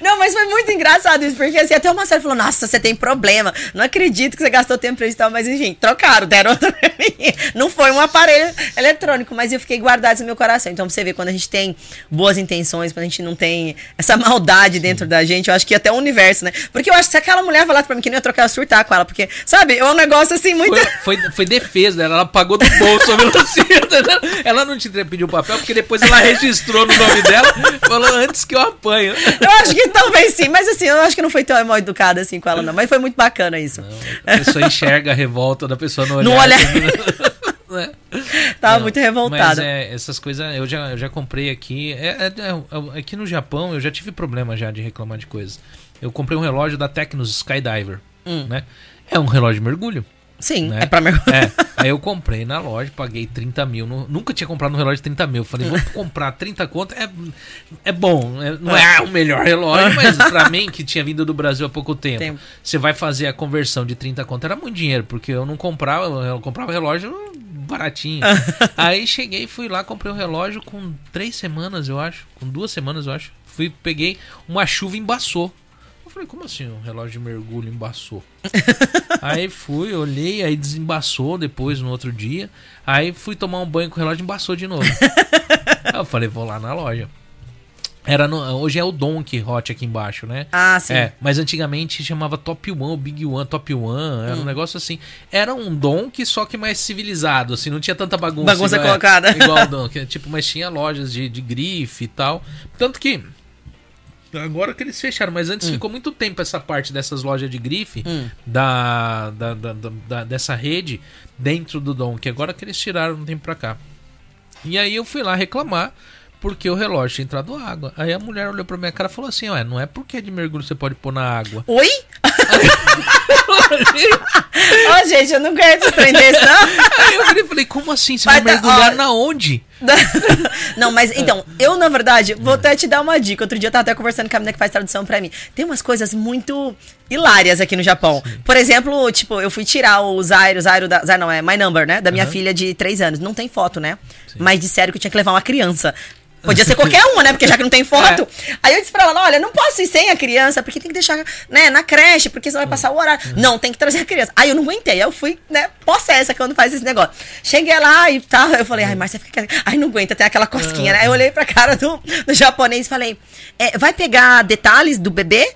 Não, mas foi muito engraçado isso, porque assim, até o Marcelo falou, nossa, você tem problema. Não acredito que você gastou tempo pra isso e tal, mas enfim, trocaram, deram outro. Não foi um aparelho eletrônico, mas eu fiquei guardado no meu coração. Então, pra você ver, quando a gente tem boas intenções, quando a gente não tem essa maldade dentro da gente, eu acho que até o universo, né? Porque eu acho que se aquela mulher falasse pra mim que não ia trocar, eu surtar com ela, porque, sabe, é um negócio assim muito. Foi, foi, foi defesa dela, ela pagou do bolso a velocidade. Ela não te pediu papel, porque depois ela registrou no nome dela, falou antes que eu apanho. Eu acho que talvez sim, mas assim, eu acho que não foi tão mal educada assim com ela, não. Mas foi muito bacana isso. Não, a pessoa enxerga a revolta da pessoa no olhar. No olhar. né? Tava não, muito revoltada. Mas é, essas coisas eu já, eu já comprei aqui. É, é, é, aqui no Japão eu já tive problema já de reclamar de coisas. Eu comprei um relógio da Tecnos Skydiver, hum. né? É um relógio de mergulho. Sim, né? é pra mergulhar. É. Aí eu comprei na loja, paguei 30 mil. No, nunca tinha comprado um relógio de 30 mil. Falei, vou comprar 30 conto. É, é bom. É, não é o melhor relógio, mas pra mim, que tinha vindo do Brasil há pouco tempo, tempo, você vai fazer a conversão de 30 conto. Era muito dinheiro, porque eu não comprava, eu comprava relógio baratinho. Aí cheguei, fui lá, comprei um relógio com três semanas, eu acho. Com duas semanas, eu acho. Fui, peguei, uma chuva embaçou falei, como assim um relógio de mergulho embaçou? aí fui, olhei, aí desembaçou depois no outro dia. Aí fui tomar um banho com o relógio e embaçou de novo. aí eu falei, vou lá na loja. Era no, hoje é o Donkey Hot aqui embaixo, né? Ah, sim. É, mas antigamente chamava Top One, o Big One, Top One, era hum. um negócio assim. Era um Donkey, só que mais civilizado, assim, não tinha tanta bagunça. Bagunça igual, colocada. É, igual o Donkey, tipo, mas tinha lojas de, de grife e tal. Tanto que Agora que eles fecharam, mas antes hum. ficou muito tempo essa parte dessas lojas de grife, hum. da, da, da, da, dessa rede, dentro do Dom, que agora que eles tiraram um tempo pra cá. E aí eu fui lá reclamar, porque o relógio tinha entrado água. Aí a mulher olhou pra minha cara e falou assim: Ué, não é porque é de mergulho você pode pôr na água. Oi? Ó, oh, gente, eu não esse trem desse, não. Aí eu falei, como assim? Você vai, vai mergulhar ó, na onde? não, mas então, eu, na verdade, vou até te dar uma dica. Outro dia eu tava até conversando com a menina que faz tradução pra mim. Tem umas coisas muito hilárias aqui no Japão. Sim. Por exemplo, tipo, eu fui tirar o Zairo, Zairo da. Zairo não, é My Number, né? Da minha uhum. filha de 3 anos. Não tem foto, né? Sim. Mas disseram que eu tinha que levar uma criança. Podia ser qualquer uma, né? Porque já que não tem foto. É. Aí eu disse pra ela: olha, não posso ir sem a criança, porque tem que deixar né, na creche, porque senão vai passar o horário. Uhum. Não, tem que trazer a criança. Aí eu não aguentei. Aí eu fui, né, possessa quando faz esse negócio. Cheguei lá e tal. Eu falei, ai, Márcia, fica. Ai, não aguenta, tem aquela cosquinha, né? Aí eu olhei pra cara do, do japonês e falei: é, vai pegar detalhes do bebê?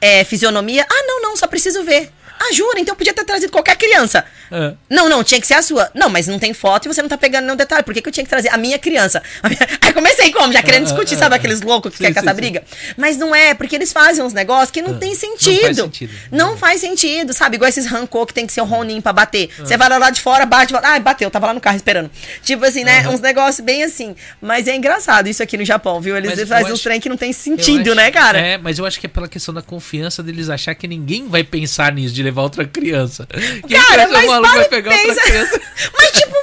É, fisionomia? Ah, não, não, só preciso ver. Ah, jura? Então eu podia ter trazido qualquer criança. É. Não, não, tinha que ser a sua. Não, mas não tem foto e você não tá pegando nenhum detalhe. Por que, que eu tinha que trazer a minha criança? Aí comecei como? Já querendo discutir, sabe? Aqueles loucos que querem caçar briga. Mas não é, porque eles fazem uns negócios que não tem sentido. Não faz sentido. Não faz sentido, sabe? Igual esses rancor que tem que ser o Ronin pra bater. Você vai lá de fora, bate, volta. Ah, bateu, tava lá no carro esperando. Tipo assim, né? Uns negócios bem assim. Mas é engraçado isso aqui no Japão, viu? Eles mas fazem uns trem que não tem sentido, né, cara? É, mas eu acho que é pela questão da confiança deles achar que ninguém vai pensar nisso de levar outra criança. Quem Cara, mas maluco vai pegar pensa... outra criança? Mas tipo,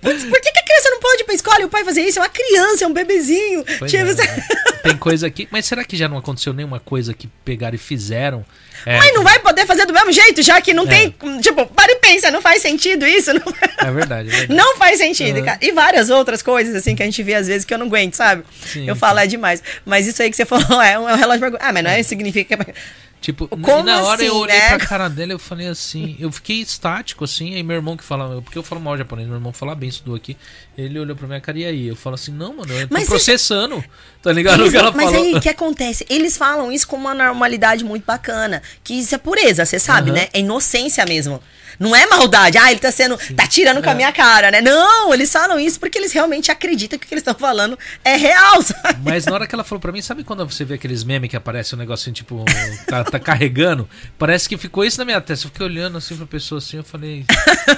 Putz, por que, que, a criança não pode ir pra escola e o pai fazer isso? É uma criança, é um bebezinho. Tipo, é. Tem coisa aqui. Mas será que já não aconteceu nenhuma coisa que pegaram e fizeram? É, mas não vai poder fazer do mesmo jeito, já que não é. tem. Tipo, para e pensa, não faz sentido isso. Não... É verdade, é verdade. Não faz sentido, uhum. cara. E várias outras coisas, assim, que a gente vê às vezes que eu não aguento, sabe? Sim, eu falo, é demais. Mas isso aí que você falou é um, é um relógio. Ah, mas não é, significa que. Tipo, Como na hora assim, eu olhei né? pra cara dela eu falei assim, eu fiquei estático assim, aí meu irmão que fala, porque eu falo mal japonês, meu irmão fala bem isso do aqui, ele olhou pra minha cara e aí, eu falo assim, não, mano, eu tô mas processando, isso... tá ligado? Eles, mas falou. aí, o que acontece? Eles falam isso com uma normalidade muito bacana, que isso é pureza, você sabe, uhum. né? É inocência mesmo. Não é maldade. Ah, ele tá sendo. Sim. tá tirando com a é. minha cara, né? Não, eles falam isso porque eles realmente acreditam que o que eles estão falando é real, sabe? Mas na hora que ela falou pra mim, sabe quando você vê aqueles memes que aparece um negocinho, tipo, tá, tá carregando? Parece que ficou isso na minha testa. Eu fiquei olhando assim pra pessoa assim, eu falei,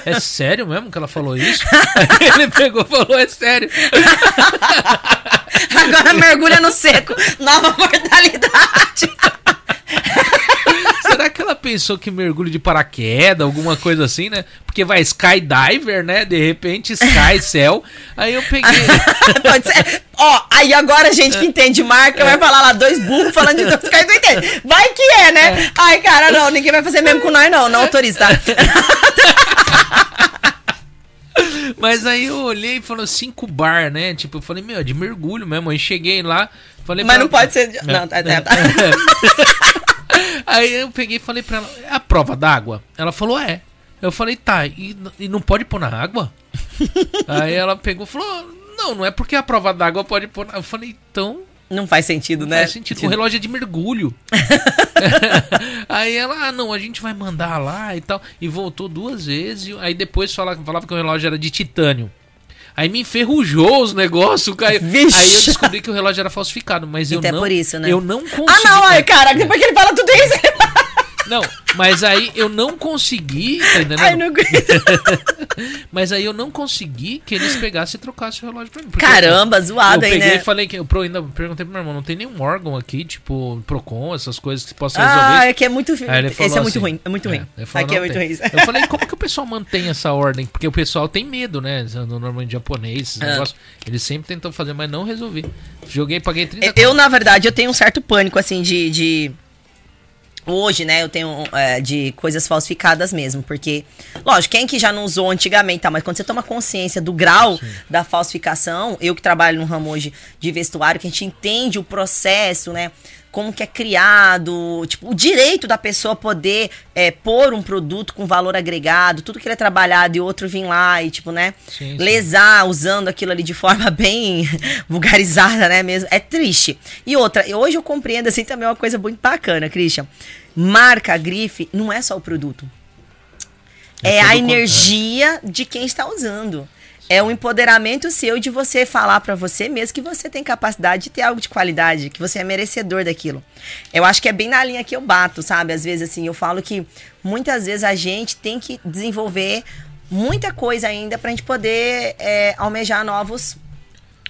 é sério mesmo que ela falou isso? Aí ele pegou e falou, é sério. Agora mergulha no seco. Nova mortalidade. Será que ela pensou que mergulho de paraquedas, alguma coisa assim, né? Porque vai skydiver, né? De repente, sky, céu. Aí eu peguei. Pode ser. Ó, aí agora a gente que entende marca é. vai falar lá, dois burros falando de dois caras, não entende. Vai que é, né? É. Ai, cara, não, ninguém vai fazer mesmo com nós, não. Não autoriza, tá? Mas aí eu olhei e falou cinco bar, né? Tipo, eu falei, meu, é de mergulho mesmo. Aí cheguei lá, falei Mas não pode ser. De... Não, tá, tá. Aí eu peguei e falei pra ela, é a prova d'água? Ela falou, é. Eu falei, tá, e, e não pode pôr na água? aí ela pegou e falou, não, não é porque a prova d'água pode pôr na... Eu falei, então não faz sentido, não né? Faz sentido. O relógio é de mergulho. aí ela, ah, não, a gente vai mandar lá e tal. E voltou duas vezes. Aí depois falava, falava que o relógio era de titânio. Aí me enferrujou os negócios, caiu. Vixe. Aí eu descobri que o relógio era falsificado, mas eu então não. É por isso, né? Eu não consegui. Ah, não, ai, cara, depois que ele fala tudo isso. Não, mas aí eu não consegui. Tá entendendo? Ai, não mas aí eu não consegui que eles pegassem e trocassem o relógio pra mim. Caramba, eu, zoado aí, né? Eu peguei e falei que. Eu ainda perguntei pro meu irmão, não tem nenhum órgão aqui, tipo, Procon, essas coisas que possa resolver. Ah, é que é muito. Esse é muito assim, ruim. É muito ruim. É, falou, aqui é muito ruim. Eu falei, como que o pessoal mantém essa ordem? Porque o pessoal tem medo, né? No normalmente japonês, esses ah. negócios. Eles sempre tentam fazer, mas não resolvi. Joguei, paguei 30 Eu, na verdade, eu tenho um certo pânico, assim, de... de Hoje, né, eu tenho é, de coisas falsificadas mesmo, porque, lógico, quem que já não usou antigamente, tá, mas quando você toma consciência do grau Sim. da falsificação, eu que trabalho no ramo hoje de vestuário, que a gente entende o processo, né, como que é criado, tipo, o direito da pessoa poder é, pôr um produto com valor agregado, tudo que ele é trabalhado e outro vir lá e, tipo, né, sim, sim. lesar usando aquilo ali de forma bem vulgarizada, né, mesmo, é triste. E outra, hoje eu compreendo, assim, também uma coisa muito bacana, Christian, marca, grife, não é só o produto. É, é a energia de quem está usando. É um empoderamento seu de você falar para você mesmo que você tem capacidade de ter algo de qualidade, que você é merecedor daquilo. Eu acho que é bem na linha que eu bato, sabe? Às vezes, assim, eu falo que muitas vezes a gente tem que desenvolver muita coisa ainda pra gente poder é, almejar novos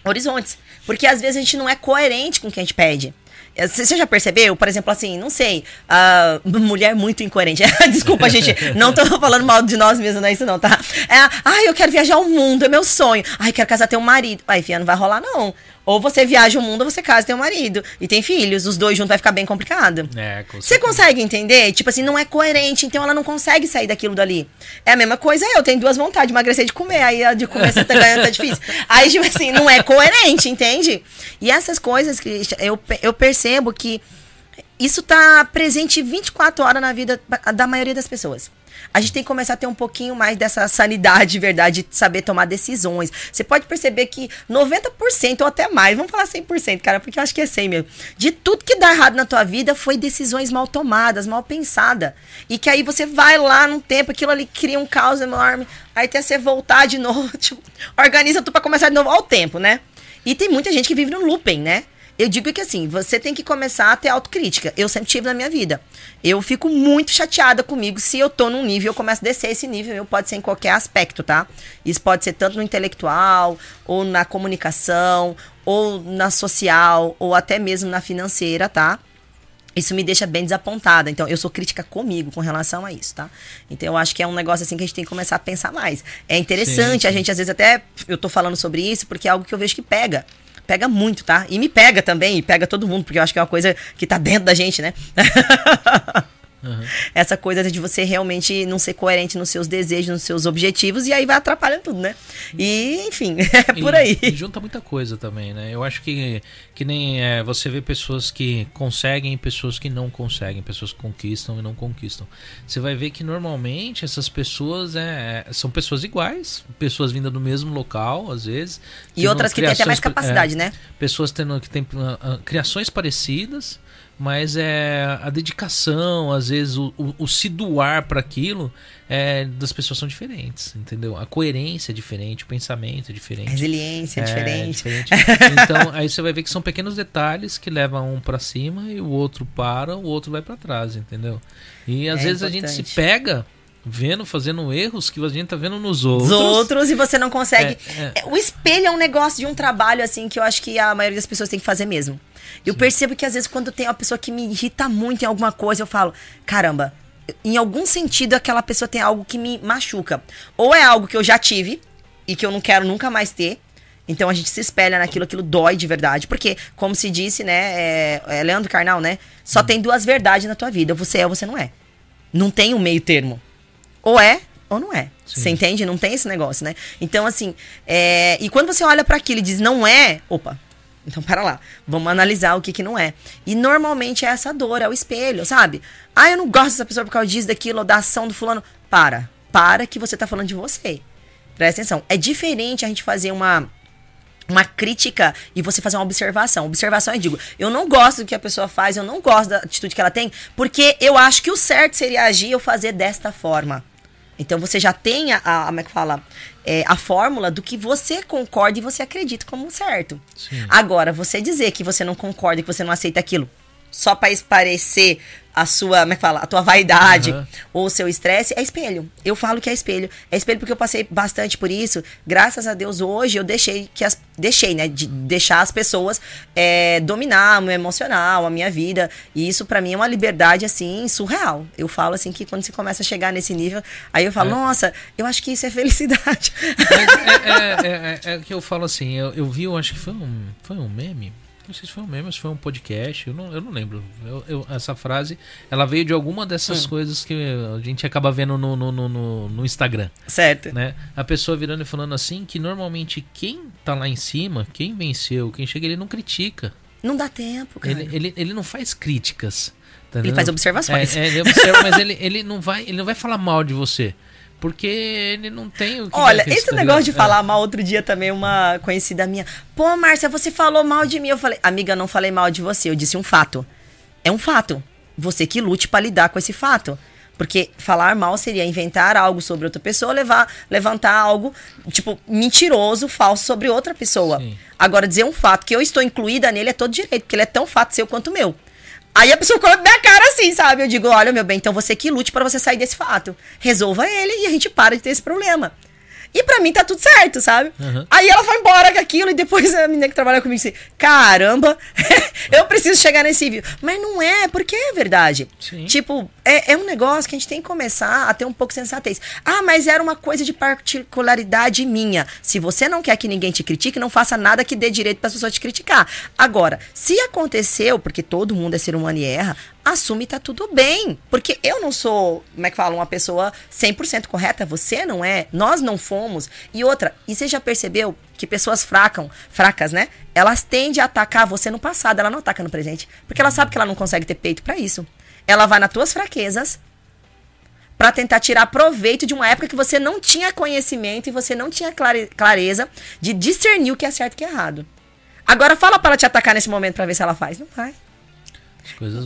horizontes. Porque às vezes a gente não é coerente com o que a gente pede. Você já percebeu? Por exemplo, assim, não sei, uh, mulher muito incoerente. Desculpa, gente, não tô falando mal de nós mesmos, não é isso não, tá? É, ai, eu quero viajar o mundo, é meu sonho. Ai, quero casar, ter um marido. Ai, Fia, não vai rolar não. Ou você viaja o mundo, ou você casa, tem um marido. E tem filhos. Os dois juntos vai ficar bem complicado. É, com Você consegue entender? Tipo assim, não é coerente, então ela não consegue sair daquilo dali. É a mesma coisa eu, tenho duas vontades de emagrecer de comer. Aí a de comer você tá ganhando, tá difícil. Aí, tipo assim, não é coerente, entende? E essas coisas, Christian, eu, eu percebo que isso tá presente 24 horas na vida da maioria das pessoas a gente tem que começar a ter um pouquinho mais dessa sanidade de verdade, de saber tomar decisões. Você pode perceber que 90% ou até mais, vamos falar 100%, cara, porque eu acho que é 100 mesmo. De tudo que dá errado na tua vida foi decisões mal tomadas, mal pensadas. E que aí você vai lá num tempo, aquilo ali cria um caos enorme, aí até você voltar de novo, tipo, organiza tudo para começar de novo ao tempo, né? E tem muita gente que vive no looping, né? Eu digo que assim, você tem que começar a ter autocrítica. Eu sempre tive na minha vida. Eu fico muito chateada comigo se eu tô num nível, eu começo a descer esse nível, eu pode ser em qualquer aspecto, tá? Isso pode ser tanto no intelectual, ou na comunicação, ou na social, ou até mesmo na financeira, tá? Isso me deixa bem desapontada. Então, eu sou crítica comigo com relação a isso, tá? Então, eu acho que é um negócio assim que a gente tem que começar a pensar mais. É interessante, sim, sim. a gente às vezes até. Eu tô falando sobre isso porque é algo que eu vejo que pega pega muito, tá? E me pega também, e pega todo mundo, porque eu acho que é uma coisa que tá dentro da gente, né? Uhum. Essa coisa de você realmente não ser coerente nos seus desejos, nos seus objetivos, e aí vai atrapalhando tudo, né? E, enfim, é por aí. E, junta muita coisa também, né? Eu acho que, que nem é, você vê pessoas que conseguem e pessoas que não conseguem, pessoas que conquistam e não conquistam. Você vai ver que normalmente essas pessoas é, são pessoas iguais, pessoas vindas do mesmo local, às vezes. E outras que têm até mais capacidade, é, né? Pessoas tendo que têm uh, criações parecidas mas é a dedicação, às vezes o, o, o se doar para aquilo, é, das pessoas são diferentes, entendeu? A coerência é diferente, o pensamento é diferente. A resiliência é, é diferente. É diferente. Então, aí você vai ver que são pequenos detalhes que levam um para cima e o outro para, o outro vai para trás, entendeu? E às é vezes importante. a gente se pega vendo, fazendo erros que a gente tá vendo nos outros. Os outros e você não consegue. É, é. O espelho é um negócio de um trabalho assim que eu acho que a maioria das pessoas tem que fazer mesmo. Eu Sim. percebo que às vezes quando tem uma pessoa que me irrita muito em alguma coisa, eu falo, caramba, em algum sentido aquela pessoa tem algo que me machuca. Ou é algo que eu já tive e que eu não quero nunca mais ter. Então a gente se espelha naquilo, aquilo dói de verdade. Porque, como se disse, né, é, é Leandro Carnal, né? Só hum. tem duas verdades na tua vida. Você é ou você não é. Não tem um meio termo. Ou é ou não é. Sim. Você entende? Não tem esse negócio, né? Então, assim, é... e quando você olha para aquilo e diz não é, opa, então, para lá. Vamos analisar o que, que não é. E normalmente é essa dor, é o espelho, sabe? Ah, eu não gosto dessa pessoa por causa disso, daquilo, ou da ação do fulano. Para. Para que você tá falando de você. Presta atenção. É diferente a gente fazer uma uma crítica e você fazer uma observação. Observação, eu digo, eu não gosto do que a pessoa faz, eu não gosto da atitude que ela tem, porque eu acho que o certo seria agir ou fazer desta forma. Então você já tem a, a como é que fala? É, a fórmula do que você concorda e você acredita como certo. Sim. Agora, você dizer que você não concorda e que você não aceita aquilo só para parecer a sua, como é que fala? A tua vaidade uhum. ou o seu estresse é espelho. Eu falo que é espelho. É espelho porque eu passei bastante por isso. Graças a Deus, hoje eu deixei que as. Deixei, né? De deixar as pessoas é, dominar o meu emocional, a minha vida. E isso para mim é uma liberdade, assim, surreal. Eu falo assim que quando você começa a chegar nesse nível, aí eu falo, é. nossa, eu acho que isso é felicidade. É, é, é, é, é que eu falo assim, eu, eu vi, eu acho que foi um, foi um meme não sei se foi um meme, se foi um podcast, eu não, eu não lembro. Eu, eu, essa frase, ela veio de alguma dessas hum. coisas que a gente acaba vendo no, no, no, no, Instagram. Certo. Né? A pessoa virando e falando assim que normalmente quem tá lá em cima, quem venceu, quem chega, ele não critica. Não dá tempo, cara. Ele, ele, ele não faz críticas. Tá ele faz observações. É, é, ele observa, mas ele, ele, não vai, ele não vai falar mal de você. Porque ele não tem o que Olha, esse tá negócio de é. falar mal outro dia também, uma conhecida minha. Pô, Márcia, você falou mal de mim. Eu falei, amiga, não falei mal de você. Eu disse um fato. É um fato. Você que lute para lidar com esse fato. Porque falar mal seria inventar algo sobre outra pessoa, levar, levantar algo, tipo, mentiroso, falso sobre outra pessoa. Sim. Agora, dizer um fato que eu estou incluída nele é todo direito, porque ele é tão fato seu quanto meu. Aí a pessoa coloca minha cara assim, sabe? Eu digo, olha, meu bem, então você que lute para você sair desse fato. Resolva ele e a gente para de ter esse problema. E pra mim tá tudo certo, sabe? Uhum. Aí ela foi embora com aquilo e depois a menina que trabalha comigo disse: Caramba, eu preciso chegar nesse nível. Mas não é, porque é verdade. Sim. Tipo, é, é um negócio que a gente tem que começar a ter um pouco de sensatez. Ah, mas era uma coisa de particularidade minha. Se você não quer que ninguém te critique, não faça nada que dê direito para as pessoas te criticar. Agora, se aconteceu, porque todo mundo é ser humano e erra, assume tá tudo bem. Porque eu não sou, como é que fala, uma pessoa 100% correta, você não é, nós não fomos. E outra, e você já percebeu que pessoas fracam, fracas, né? Elas tendem a atacar você no passado, ela não ataca no presente. Porque ela sabe que ela não consegue ter peito para isso. Ela vai nas tuas fraquezas para tentar tirar proveito de uma época que você não tinha conhecimento e você não tinha clareza de discernir o que é certo e o que é errado. Agora fala para ela te atacar nesse momento para ver se ela faz. Não vai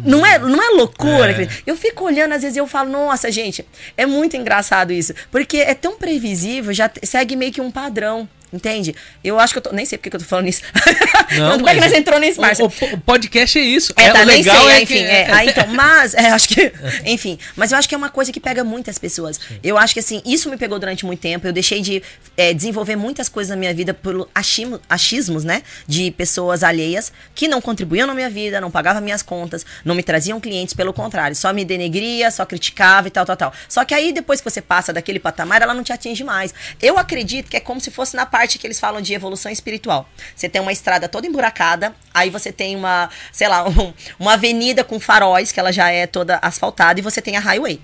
não é, não é loucura? É. Eu fico olhando, às vezes eu falo, nossa, gente, é muito engraçado isso. Porque é tão previsível, já segue meio que um padrão. Entende? Eu acho que eu tô. Nem sei porque que eu tô falando isso. Não, Como é que nós entrou nesse mar? O, o, podcast é isso. É, é tá, nem sei, é, enfim. É, ah, então, mas, é, acho que. Enfim, mas eu acho que é uma coisa que pega muitas pessoas. Sim. Eu acho que assim, isso me pegou durante muito tempo. Eu deixei de é, desenvolver muitas coisas na minha vida por achismo, achismos, né? De pessoas alheias que não contribuíam na minha vida, não pagavam minhas contas, não me traziam clientes, pelo contrário, só me denegria, só criticava e tal, tal, tal. Só que aí, depois que você passa daquele patamar, ela não te atinge mais. Eu acredito que é como se fosse na parte que eles falam de evolução espiritual. Você tem uma estrada toda emburacada, aí você tem uma, sei lá, um, uma avenida com faróis, que ela já é toda asfaltada, e você tem a highway.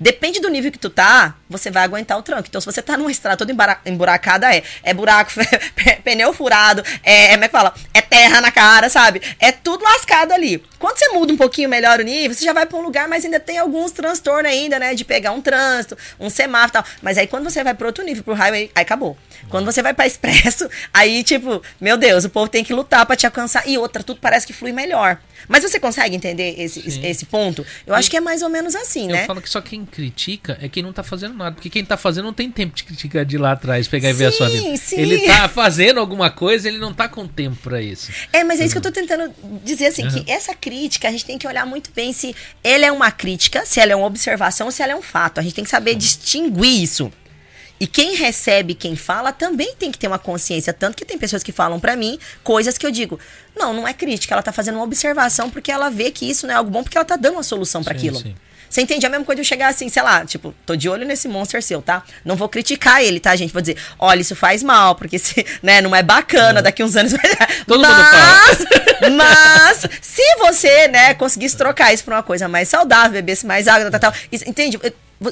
Depende do nível que tu tá, você vai aguentar o tranco. Então, se você tá numa estrada toda emburacada, é, é buraco, pneu furado, é, é, como é que fala? É terra na cara, sabe? É tudo lascado ali. Quando você muda um pouquinho melhor o nível, você já vai pra um lugar, mas ainda tem alguns transtornos ainda, né? De pegar um trânsito, um semáforo e tal. Mas aí quando você vai pro outro nível, pro highway, aí acabou. Quando você vai pra expresso, aí tipo, meu Deus, o povo tem que lutar para te alcançar. E outra, tudo parece que flui melhor. Mas você consegue entender esse, esse ponto? Eu acho que é mais ou menos assim, eu né? Eu falo que só quem critica é quem não tá fazendo nada. Porque quem tá fazendo não tem tempo de criticar de lá atrás, pegar sim, e ver a sua vida. Sim. Ele tá fazendo alguma coisa, ele não tá com tempo para isso. É, mas é isso que eu tô tentando dizer assim, uhum. que essa crítica, a gente tem que olhar muito bem se ela é uma crítica, se ela é uma observação ou se ela é um fato. A gente tem que saber distinguir isso. E quem recebe, quem fala, também tem que ter uma consciência. Tanto que tem pessoas que falam para mim coisas que eu digo, não, não é crítica, ela tá fazendo uma observação porque ela vê que isso não é algo bom, porque ela tá dando uma solução para aquilo. Sim. Você entende? É a mesma coisa de eu chegar assim, sei lá, tipo, tô de olho nesse monster seu, tá? Não vou criticar ele, tá, gente? Vou dizer, olha, isso faz mal, porque se, né, não é bacana, é. daqui uns anos vai. Todo mas, mundo fala. mas, se você, né, conseguisse trocar isso por uma coisa mais saudável, bebesse mais água, tal, tal, tal entende?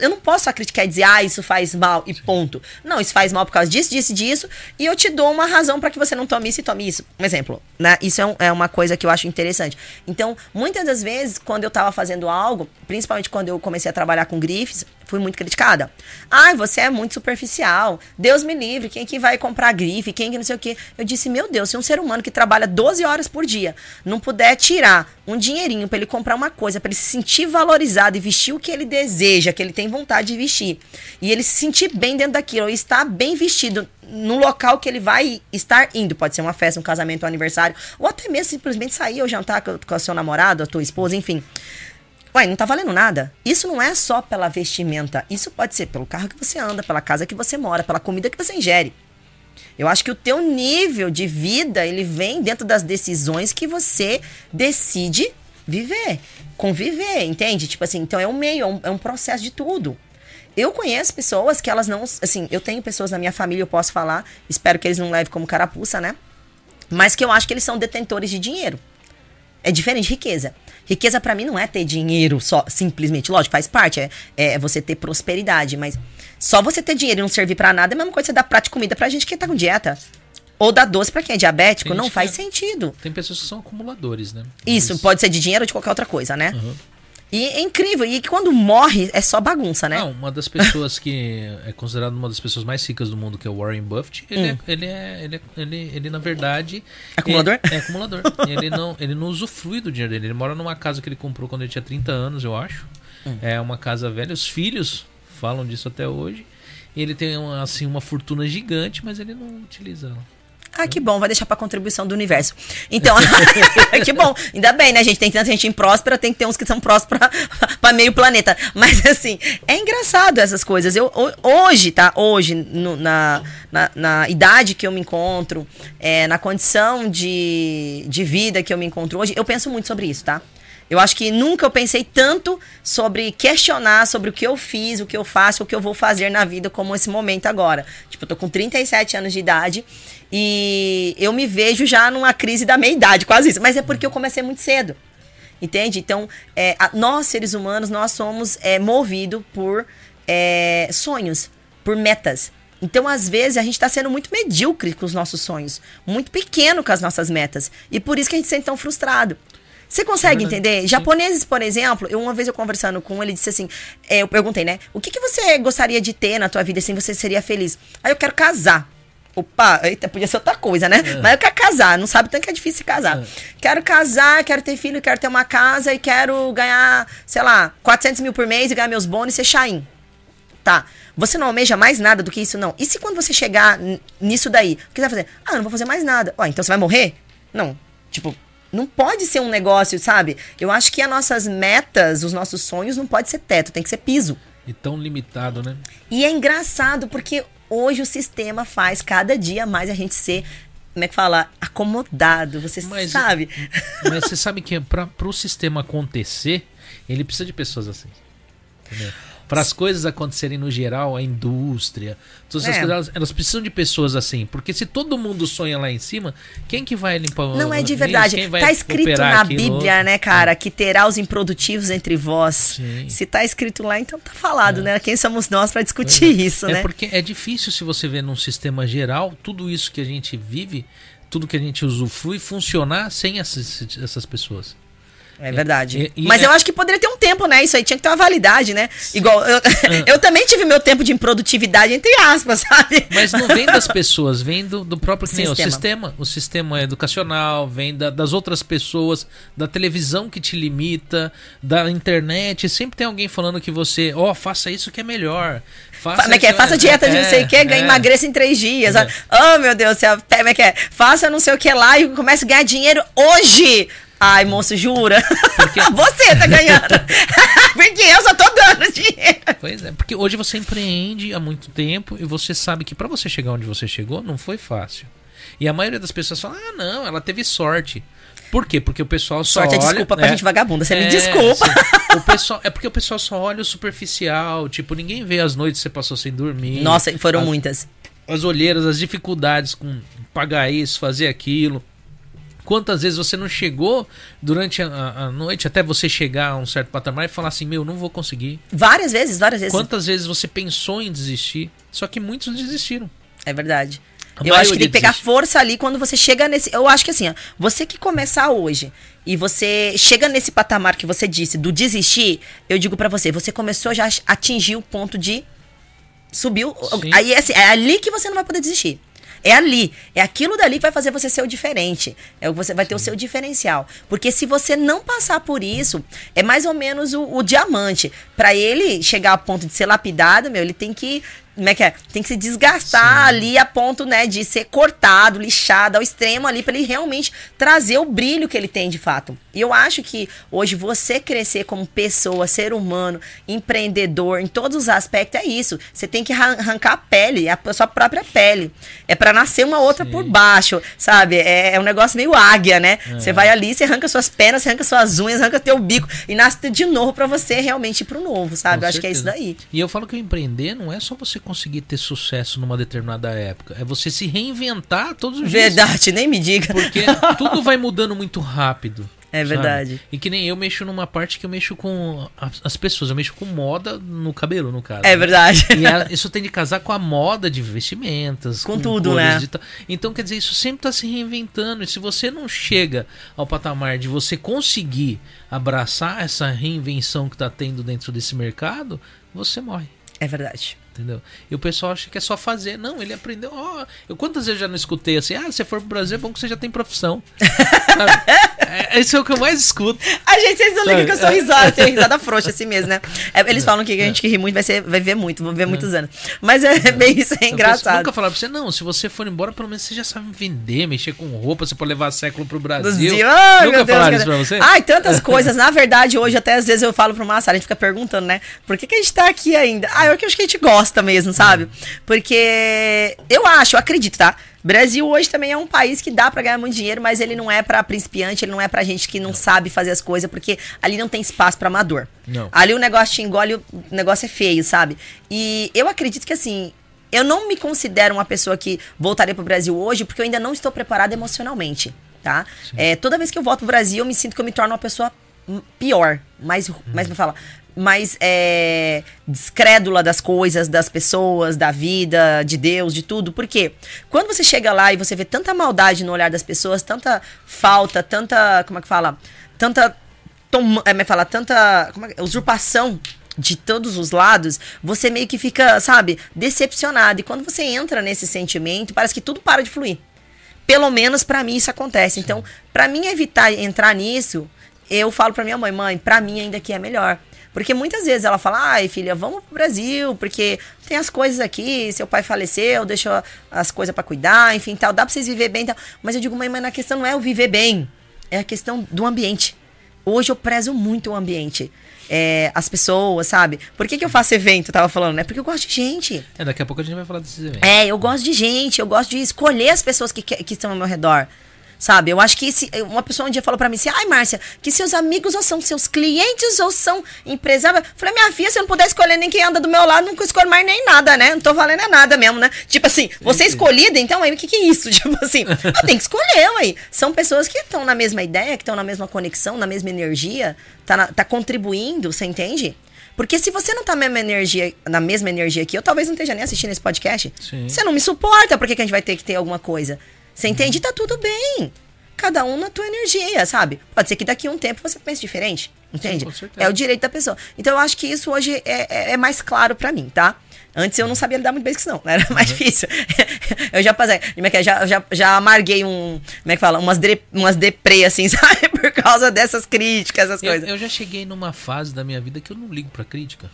Eu não posso só criticar e dizer, ah, isso faz mal e ponto. Não, isso faz mal por causa disso, disso, disso, e eu te dou uma razão para que você não tome isso e tome isso. Um exemplo, né? Isso é, um, é, uma coisa que eu acho interessante. Então, muitas das vezes, quando eu tava fazendo algo, principalmente quando eu comecei a trabalhar com grifes, fui muito criticada. Ai, você é muito superficial. Deus me livre, quem que vai comprar grife? Quem que não sei o quê? Eu disse, meu Deus, se um ser humano que trabalha 12 horas por dia não puder tirar um dinheirinho para ele comprar uma coisa, para ele se sentir valorizado e vestir o que ele deseja, que ele tem vontade de vestir, e ele se sentir bem dentro daquilo, e estar bem vestido no local que ele vai estar indo, pode ser uma festa, um casamento, um aniversário, ou até mesmo simplesmente sair ou jantar com, com o seu namorado, a tua esposa, enfim. Ué, não tá valendo nada. Isso não é só pela vestimenta. Isso pode ser pelo carro que você anda, pela casa que você mora, pela comida que você ingere. Eu acho que o teu nível de vida, ele vem dentro das decisões que você decide viver, conviver, entende? Tipo assim, então é um meio, é um, é um processo de tudo. Eu conheço pessoas que elas não, assim, eu tenho pessoas na minha família, eu posso falar, espero que eles não levem como carapuça, né? Mas que eu acho que eles são detentores de dinheiro. É diferente de riqueza. Riqueza para mim não é ter dinheiro só, simplesmente. Lógico, faz parte, é, é você ter prosperidade, mas só você ter dinheiro e não servir para nada é a mesma coisa que você dar prato de comida pra gente que tá com dieta. Ou dar doce para quem é diabético, não faz é, sentido. Tem pessoas que são acumuladores, né? Isso, pode ser de dinheiro ou de qualquer outra coisa, né? Uhum. E é incrível. E quando morre, é só bagunça, né? Não, uma das pessoas que é considerada uma das pessoas mais ricas do mundo, que é o Warren Buffett, ele, hum. é, ele, é, ele, é, ele, ele, na verdade. Acumulador? É, é acumulador. ele, não, ele não usufrui do dinheiro dele. Ele mora numa casa que ele comprou quando ele tinha 30 anos, eu acho. Hum. É uma casa velha. Os filhos falam disso até hoje. Ele tem uma, assim, uma fortuna gigante, mas ele não utiliza ela. Ah, que bom, vai deixar pra contribuição do universo. Então, que bom. Ainda bem, né, gente? Tem tanta gente próspera, tem que ter uns que são prósperos pra, meio planeta. Mas, assim, é engraçado essas coisas. Eu, hoje, tá? Hoje, no, na, na, na, idade que eu me encontro, é, na condição de, de vida que eu me encontro hoje, eu penso muito sobre isso, tá? Eu acho que nunca eu pensei tanto sobre questionar sobre o que eu fiz, o que eu faço, o que eu vou fazer na vida como esse momento agora. Tipo, eu tô com 37 anos de idade e eu me vejo já numa crise da meia-idade, quase isso. Mas é porque eu comecei muito cedo. Entende? Então, é, a, nós, seres humanos, nós somos é, movidos por é, sonhos, por metas. Então, às vezes, a gente está sendo muito medíocre com os nossos sonhos, muito pequeno com as nossas metas. E por isso que a gente se sente tão frustrado. Você consegue entender? Sim. Japoneses, por exemplo, eu uma vez eu conversando com ele disse assim, é, eu perguntei, né? O que, que você gostaria de ter na tua vida assim, você seria feliz? Aí eu quero casar. Opa, eita, podia ser outra coisa, né? É. Mas eu quero casar, não sabe tanto que é difícil casar. É. Quero casar, quero ter filho, quero ter uma casa e quero ganhar, sei lá, 400 mil por mês e ganhar meus bônus e ser Shain. Tá. Você não almeja mais nada do que isso, não. E se quando você chegar nisso daí, o que você vai fazer? Ah, não vou fazer mais nada. Ó, então você vai morrer? Não. Tipo, não pode ser um negócio, sabe? Eu acho que as nossas metas, os nossos sonhos, não pode ser teto, tem que ser piso. E tão limitado, né? E é engraçado porque hoje o sistema faz cada dia mais a gente ser como é que fala? Acomodado, você mas, sabe. Mas você sabe que para o sistema acontecer, ele precisa de pessoas assim. Entendeu? Para as coisas acontecerem no geral, a indústria, todas essas é. coisas, elas, elas, precisam de pessoas assim. Porque se todo mundo sonha lá em cima, quem que vai limpar o Não é de verdade. Quem tá escrito na Bíblia, né, cara, que terá os improdutivos entre vós. Sim. Se tá escrito lá, então tá falado, é. né? Quem somos nós para discutir é. isso, né? É porque é difícil se você vê num sistema geral, tudo isso que a gente vive, tudo que a gente usufrui funcionar sem essas, essas pessoas. É verdade. E, e Mas é... eu acho que poderia ter um tempo, né? Isso aí tinha que ter uma validade, né? Sim. Igual, eu, eu também tive meu tempo de improdutividade, entre aspas, sabe? Mas não vem das pessoas, vem do, do próprio sistema. o sistema. O sistema educacional, vem da, das outras pessoas, da televisão que te limita, da internet. Sempre tem alguém falando que você, ó, oh, faça isso que é melhor. Faça, Como é que é? Faça dieta de não sei o que, é, emagreça em três dias. É. Oh, meu Deus, como é que é? Faça não sei o que lá e comece a ganhar dinheiro hoje. Ai, moço, jura? Porque... você tá ganhando. porque eu só tô dando dinheiro. Pois é, porque hoje você empreende há muito tempo e você sabe que para você chegar onde você chegou não foi fácil. E a maioria das pessoas fala: ah, não, ela teve sorte. Por quê? Porque o pessoal só Sorte olha... é desculpa pra é, gente vagabunda, você é, me desculpa. o pessoal, é porque o pessoal só olha o superficial, tipo, ninguém vê as noites que você passou sem dormir. Nossa, foram muitas. As olheiras, as dificuldades com pagar isso, fazer aquilo Quantas vezes você não chegou durante a, a, noite até você chegar a um certo patamar e falar assim, meu, não vou conseguir. Várias vezes, várias vezes. Quantas vezes você pensou em desistir? Só que muitos desistiram. É verdade. eu acho que tem que pegar desiste. força ali quando você chega nesse. Eu acho que assim, ó, você que começar hoje e você chega nesse patamar que você disse do desistir, eu digo para você, você começou já a atingir o ponto de subiu. Sim. Aí assim, é ali que você não vai poder desistir. É ali. É aquilo dali que vai fazer você ser o diferente. É você vai ter o seu diferencial. Porque se você não passar por isso, é mais ou menos o, o diamante. Para ele chegar ao ponto de ser lapidado, meu, ele tem que como é que é? Tem que se desgastar Sim. ali a ponto, né, de ser cortado, lixado ao extremo ali para ele realmente trazer o brilho que ele tem de fato. E eu acho que hoje você crescer como pessoa, ser humano, empreendedor, em todos os aspectos é isso. Você tem que arrancar a pele, a sua própria pele. É para nascer uma outra Sim. por baixo, sabe? É, é, um negócio meio águia, né? É. Você vai ali, você arranca suas pernas, arranca suas unhas, arranca teu bico e nasce de novo para você realmente ir pro novo, sabe? Com eu acho certeza. que é isso daí. E eu falo que o empreender não é só você conseguir ter sucesso numa determinada época. É você se reinventar todos os Verdade, dias. Verdade, nem me diga. Porque tudo vai mudando muito rápido. É verdade. Sabe? E que nem eu mexo numa parte que eu mexo com as pessoas, eu mexo com moda no cabelo, no caso. É né? verdade. E a, isso tem de casar com a moda de vestimentas. Com, com tudo, né? Então, quer dizer, isso sempre está se reinventando. E se você não chega ao patamar de você conseguir abraçar essa reinvenção que está tendo dentro desse mercado, você morre. É verdade entendeu? E o pessoal acha que é só fazer. Não, ele aprendeu. Oh, eu quantas vezes já não escutei assim? Ah, se for pro Brasil é bom que você já tem profissão. é, esse é o que eu mais escuto. A gente, vocês não ligam que eu sou risada, tenho risada frouxa assim mesmo, né? É, eles falam que a gente que ri muito vai, ser, vai ver muito, vou ver muitos anos. Mas é bem isso, é engraçado. nunca falaram pra você, não, se você for embora, pelo menos você já sabe vender, mexer com roupa, você pode levar século pro Brasil. Brasil. Ai, nunca falaram isso pra você? Ai, tantas coisas. Na verdade, hoje, até às vezes eu falo pro Massa, a gente fica perguntando, né? Por que, que a gente tá aqui ainda? Ah, eu acho que a gente gosta gosta mesmo, sabe? Porque eu acho, eu acredito, tá? Brasil hoje também é um país que dá para ganhar muito dinheiro, mas ele não é para principiante, ele não é pra gente que não, sabe fazer as coisas, porque ali não tem espaço para amador. Não. Ali o negócio te engole, o negócio é feio, sabe? E eu acredito que assim, eu não me considero uma pessoa que voltaria pro Brasil hoje, porque eu ainda não estou preparada emocionalmente, tá? É, toda vez que eu volto pro Brasil, eu me sinto que eu me torno uma pessoa pior, mais, mais pra falar, mais é, descrédula das coisas, das pessoas, da vida, de Deus, de tudo. Por quê? Quando você chega lá e você vê tanta maldade no olhar das pessoas, tanta falta, tanta. Como é que fala? Tanta. Tom, é, fala, tanta é, usurpação de todos os lados, você meio que fica, sabe, decepcionado. E quando você entra nesse sentimento, parece que tudo para de fluir. Pelo menos para mim isso acontece. Então, para mim evitar entrar nisso, eu falo para minha mãe, mãe, para mim ainda que é melhor. Porque muitas vezes ela fala, ai filha, vamos pro Brasil, porque tem as coisas aqui, seu pai faleceu, deixou as coisas para cuidar, enfim, tal, dá pra vocês viver bem tal. Mas eu digo, mãe, mas a questão não é o viver bem, é a questão do ambiente. Hoje eu prezo muito o ambiente. É, as pessoas, sabe? Por que, que eu faço evento, tava falando, né? Porque eu gosto de gente. É, daqui a pouco a gente vai falar desses eventos. É, eu gosto de gente, eu gosto de escolher as pessoas que, que, que estão ao meu redor. Sabe? Eu acho que se, uma pessoa um dia falou para mim assim: ai, Márcia, que seus amigos ou são seus clientes ou são empresários. Eu falei, minha filha, se eu não puder escolher nem quem anda do meu lado, nunca escolho mais nem nada, né? Não tô valendo é nada mesmo, né? Tipo assim, você é escolhida, então aí o que, que é isso? Tipo assim, eu tenho que escolher, aí. São pessoas que estão na mesma ideia, que estão na mesma conexão, na mesma energia, tá, na, tá contribuindo, você entende? Porque se você não tá na mesma energia, na mesma energia que eu, talvez não esteja nem assistindo esse podcast. Sim. Você não me suporta, por que, que a gente vai ter que ter alguma coisa? Você entende? Tá tudo bem. Cada um na tua energia, sabe? Pode ser que daqui a um tempo você pense diferente. Entende? Sim, é o direito da pessoa. Então eu acho que isso hoje é, é, é mais claro para mim, tá? Antes eu não sabia lidar muito bem com isso, não. Era mais uhum. difícil. eu já passei. Como é que é? Já, já, já amarguei um. Como é que fala? Umas, de, umas deprê, assim, sabe? Por causa dessas críticas, essas eu, coisas. Eu já cheguei numa fase da minha vida que eu não ligo pra crítica.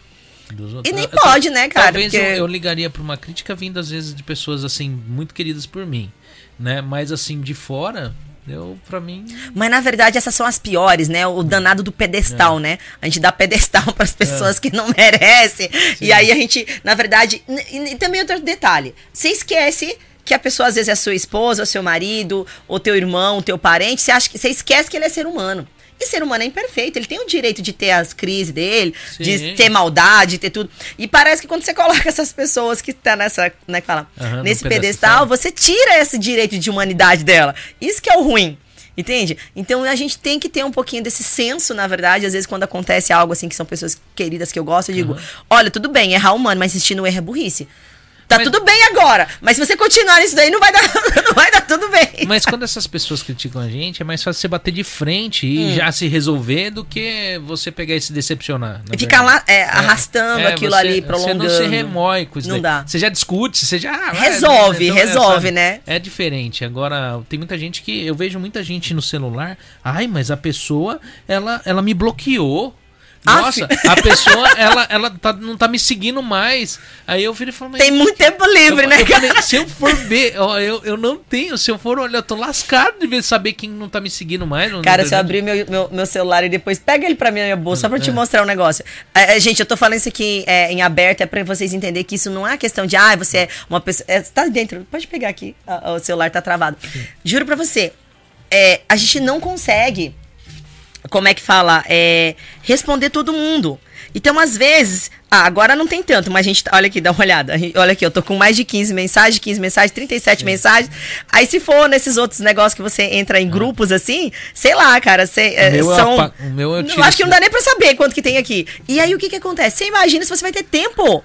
E nem pode, né, cara? Talvez porque... eu, eu ligaria pra uma crítica vindo, às vezes, de pessoas, assim, muito queridas por mim né? Mas assim, de fora, eu, pra mim. Mas na verdade essas são as piores, né? O danado do pedestal, é. né? A gente dá pedestal para as pessoas é. que não merecem. Sim. E aí a gente, na verdade. E, e também outro detalhe: você esquece que a pessoa às vezes é sua esposa, ou seu marido, ou teu irmão, teu parente, você acha que você esquece que ele é ser humano. Ser humano é imperfeito, ele tem o direito de ter as crises dele, Sim. de ter maldade, de ter tudo. E parece que quando você coloca essas pessoas que estão tá nessa, né, que fala, uhum, nesse pedestal, pedestal, você tira esse direito de humanidade dela. Isso que é o ruim. Entende? Então a gente tem que ter um pouquinho desse senso, na verdade. Às vezes, quando acontece algo assim, que são pessoas queridas que eu gosto, eu digo: uhum. olha, tudo bem, errar humano, mas insistir no erro é burrice. Tá mas... tudo bem agora, mas se você continuar nisso daí, não vai dar, não vai dar tudo bem. Mas quando essas pessoas criticam a gente, é mais fácil você bater de frente e hum. já se resolver do que você pegar e se decepcionar. E ficar lá é, é, arrastando é, aquilo você, ali, prolongando. Você não se remói com isso Não daí. dá. Você já discute, você já... Ah, resolve, então, resolve, né? É diferente. Agora, tem muita gente que... Eu vejo muita gente no celular. Ai, mas a pessoa, ela, ela me bloqueou. Nossa, a pessoa, ela, ela tá, não tá me seguindo mais. Aí eu virei e falei, Tem muito tempo livre, eu, né, eu falei, se eu for ver, ó, eu, eu não tenho. Se eu for olhar, eu tô lascado de ver, saber quem não tá me seguindo mais. Cara, se eu abrir meu, meu, meu, celular e depois pega ele pra minha bolsa, só pra te é. mostrar um negócio. É, é, gente, eu tô falando isso aqui é, em aberto, é pra vocês entenderem que isso não é questão de, ah, você é uma pessoa. É, tá dentro, pode pegar aqui, o celular tá travado. Juro pra você, é, a gente não consegue como é que fala? É, responder todo mundo. Então, às vezes, ah, agora não tem tanto, mas a gente, olha aqui, dá uma olhada. Olha aqui, eu tô com mais de 15 mensagens, 15 mensagens, 37 Sim. mensagens. Aí, se for nesses outros negócios que você entra em ah. grupos assim, sei lá, cara, cê, é, são. É o meu eu, eu acho que não dá nem pra saber quanto que tem aqui. E aí, o que que acontece? Você imagina se você vai ter tempo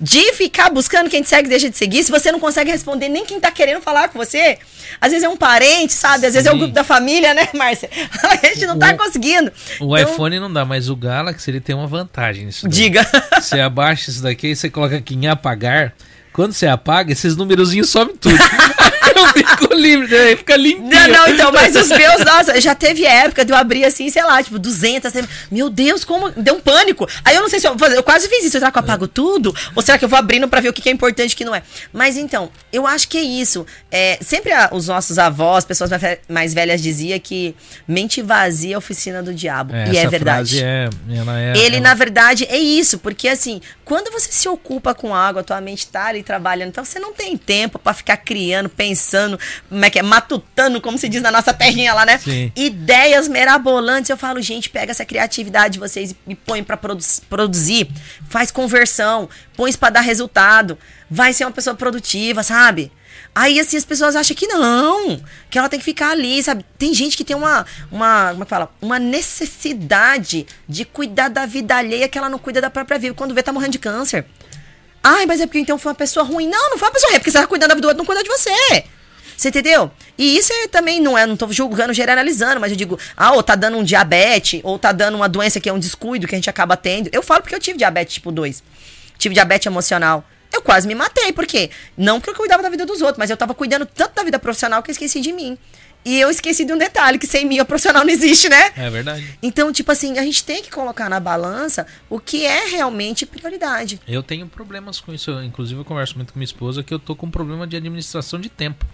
de ficar buscando quem te segue deixa de seguir, se você não consegue responder nem quem tá querendo falar com você. Às vezes é um parente, sabe? Às vezes Sim. é o grupo da família, né, Márcia? A gente não tá o, conseguindo. O então... iPhone não dá, mas o Galaxy ele tem uma vantagem nisso. Daí. Diga. Você abaixa isso daqui e você coloca aqui em apagar. Quando você apaga, esses numerozinhos sobem tudo. livre, né? Fica limpinho. Não, não, então, mas os meus, nossa, já teve época de eu abrir assim, sei lá, tipo, 200, meu Deus, como, deu um pânico. Aí eu não sei se eu, eu quase fiz isso, será que eu apago tudo? Ou será que eu vou abrindo pra ver o que é importante e o que não é? Mas então, eu acho que é isso. É, sempre a, os nossos avós, pessoas mais, velhas diziam que mente vazia é oficina do diabo. É, e é verdade. É, é, Ele, ela... na verdade, é isso, porque assim, quando você se ocupa com água, a tua mente tá ali trabalhando, então você não tem tempo para ficar criando, pensando, como é que é, matutando, como se diz na nossa terrinha lá, né? Sim. Ideias mirabolantes. Eu falo, gente, pega essa criatividade de vocês e põe para produ produzir, faz conversão, põe para dar resultado, vai ser uma pessoa produtiva, sabe? Aí, assim, as pessoas acham que não, que ela tem que ficar ali, sabe? Tem gente que tem uma, uma como é que fala? Uma necessidade de cuidar da vida alheia que ela não cuida da própria vida. Quando vê, tá morrendo de câncer. Ai, mas é porque então foi uma pessoa ruim. Não, não foi uma pessoa ruim, é porque você tá cuidando da vida do outro, não cuida de você. Você entendeu? E isso é, também não é, não tô julgando, generalizando, mas eu digo, ah, ou tá dando um diabetes, ou tá dando uma doença que é um descuido que a gente acaba tendo. Eu falo porque eu tive diabetes tipo 2. Tive diabetes emocional. Eu quase me matei, por quê? Não porque eu cuidava da vida dos outros, mas eu tava cuidando tanto da vida profissional que eu esqueci de mim. E eu esqueci de um detalhe, que sem mim o profissional não existe, né? É verdade. Então, tipo assim, a gente tem que colocar na balança o que é realmente prioridade. Eu tenho problemas com isso. Inclusive, eu converso muito com minha esposa que eu tô com um problema de administração de tempo.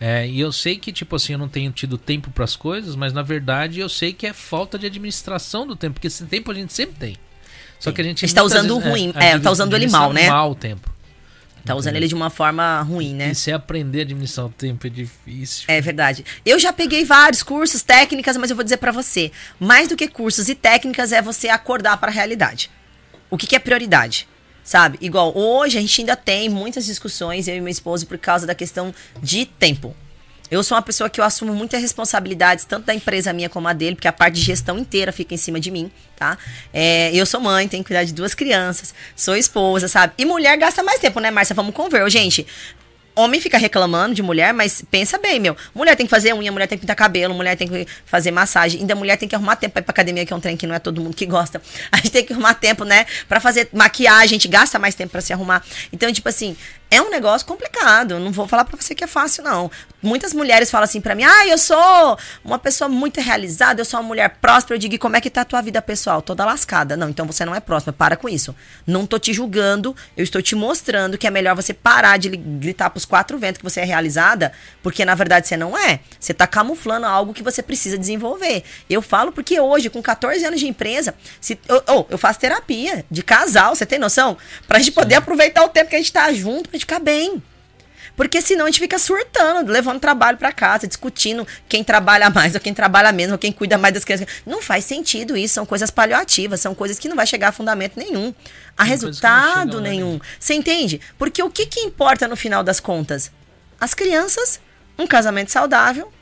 É, e eu sei que, tipo assim, eu não tenho tido tempo para as coisas, mas na verdade eu sei que é falta de administração do tempo, porque esse tempo a gente sempre tem. Só que a gente está usando vezes, ruim, é, é tá usando ele mal, né? Mal o tempo. Tá usando ele de uma forma ruim, né? E se aprender a administrar o tempo é difícil. É verdade. Eu já peguei vários cursos, técnicas, mas eu vou dizer para você, mais do que cursos e técnicas é você acordar para a realidade. O que, que é prioridade? Sabe? Igual hoje a gente ainda tem muitas discussões, eu e meu esposo, por causa da questão de tempo. Eu sou uma pessoa que eu assumo muitas responsabilidades, tanto da empresa minha como a dele, porque a parte de gestão inteira fica em cima de mim, tá? É, eu sou mãe, tenho que cuidar de duas crianças, sou esposa, sabe? E mulher gasta mais tempo, né, Márcia? Vamos conver. Gente, homem fica reclamando de mulher, mas pensa bem, meu. Mulher tem que fazer unha, mulher tem que pintar cabelo, mulher tem que fazer massagem. Ainda mulher tem que arrumar tempo pra ir pra academia, que é um trem que não é todo mundo que gosta. A gente tem que arrumar tempo, né? Pra fazer maquiagem, a gente gasta mais tempo pra se arrumar. Então, tipo assim, é um negócio complicado. Não vou falar para você que é fácil, não. Muitas mulheres falam assim para mim: ah, eu sou uma pessoa muito realizada, eu sou uma mulher próspera. Eu digo: como é que tá a tua vida pessoal? Toda lascada. Não, então você não é próspera. Para com isso. Não tô te julgando, eu estou te mostrando que é melhor você parar de gritar pros quatro ventos que você é realizada, porque na verdade você não é. Você tá camuflando algo que você precisa desenvolver. Eu falo porque hoje, com 14 anos de empresa, se, eu, oh, eu faço terapia de casal, você tem noção? Pra gente poder aproveitar o tempo que a gente tá junto, pra gente ficar bem. Porque senão a gente fica surtando, levando trabalho para casa, discutindo quem trabalha mais ou quem trabalha menos, ou quem cuida mais das crianças. Não faz sentido isso, são coisas paliativas, são coisas que não vai chegar a fundamento nenhum, a resultado nenhum. Você entende? Porque o que, que importa no final das contas? As crianças, um casamento saudável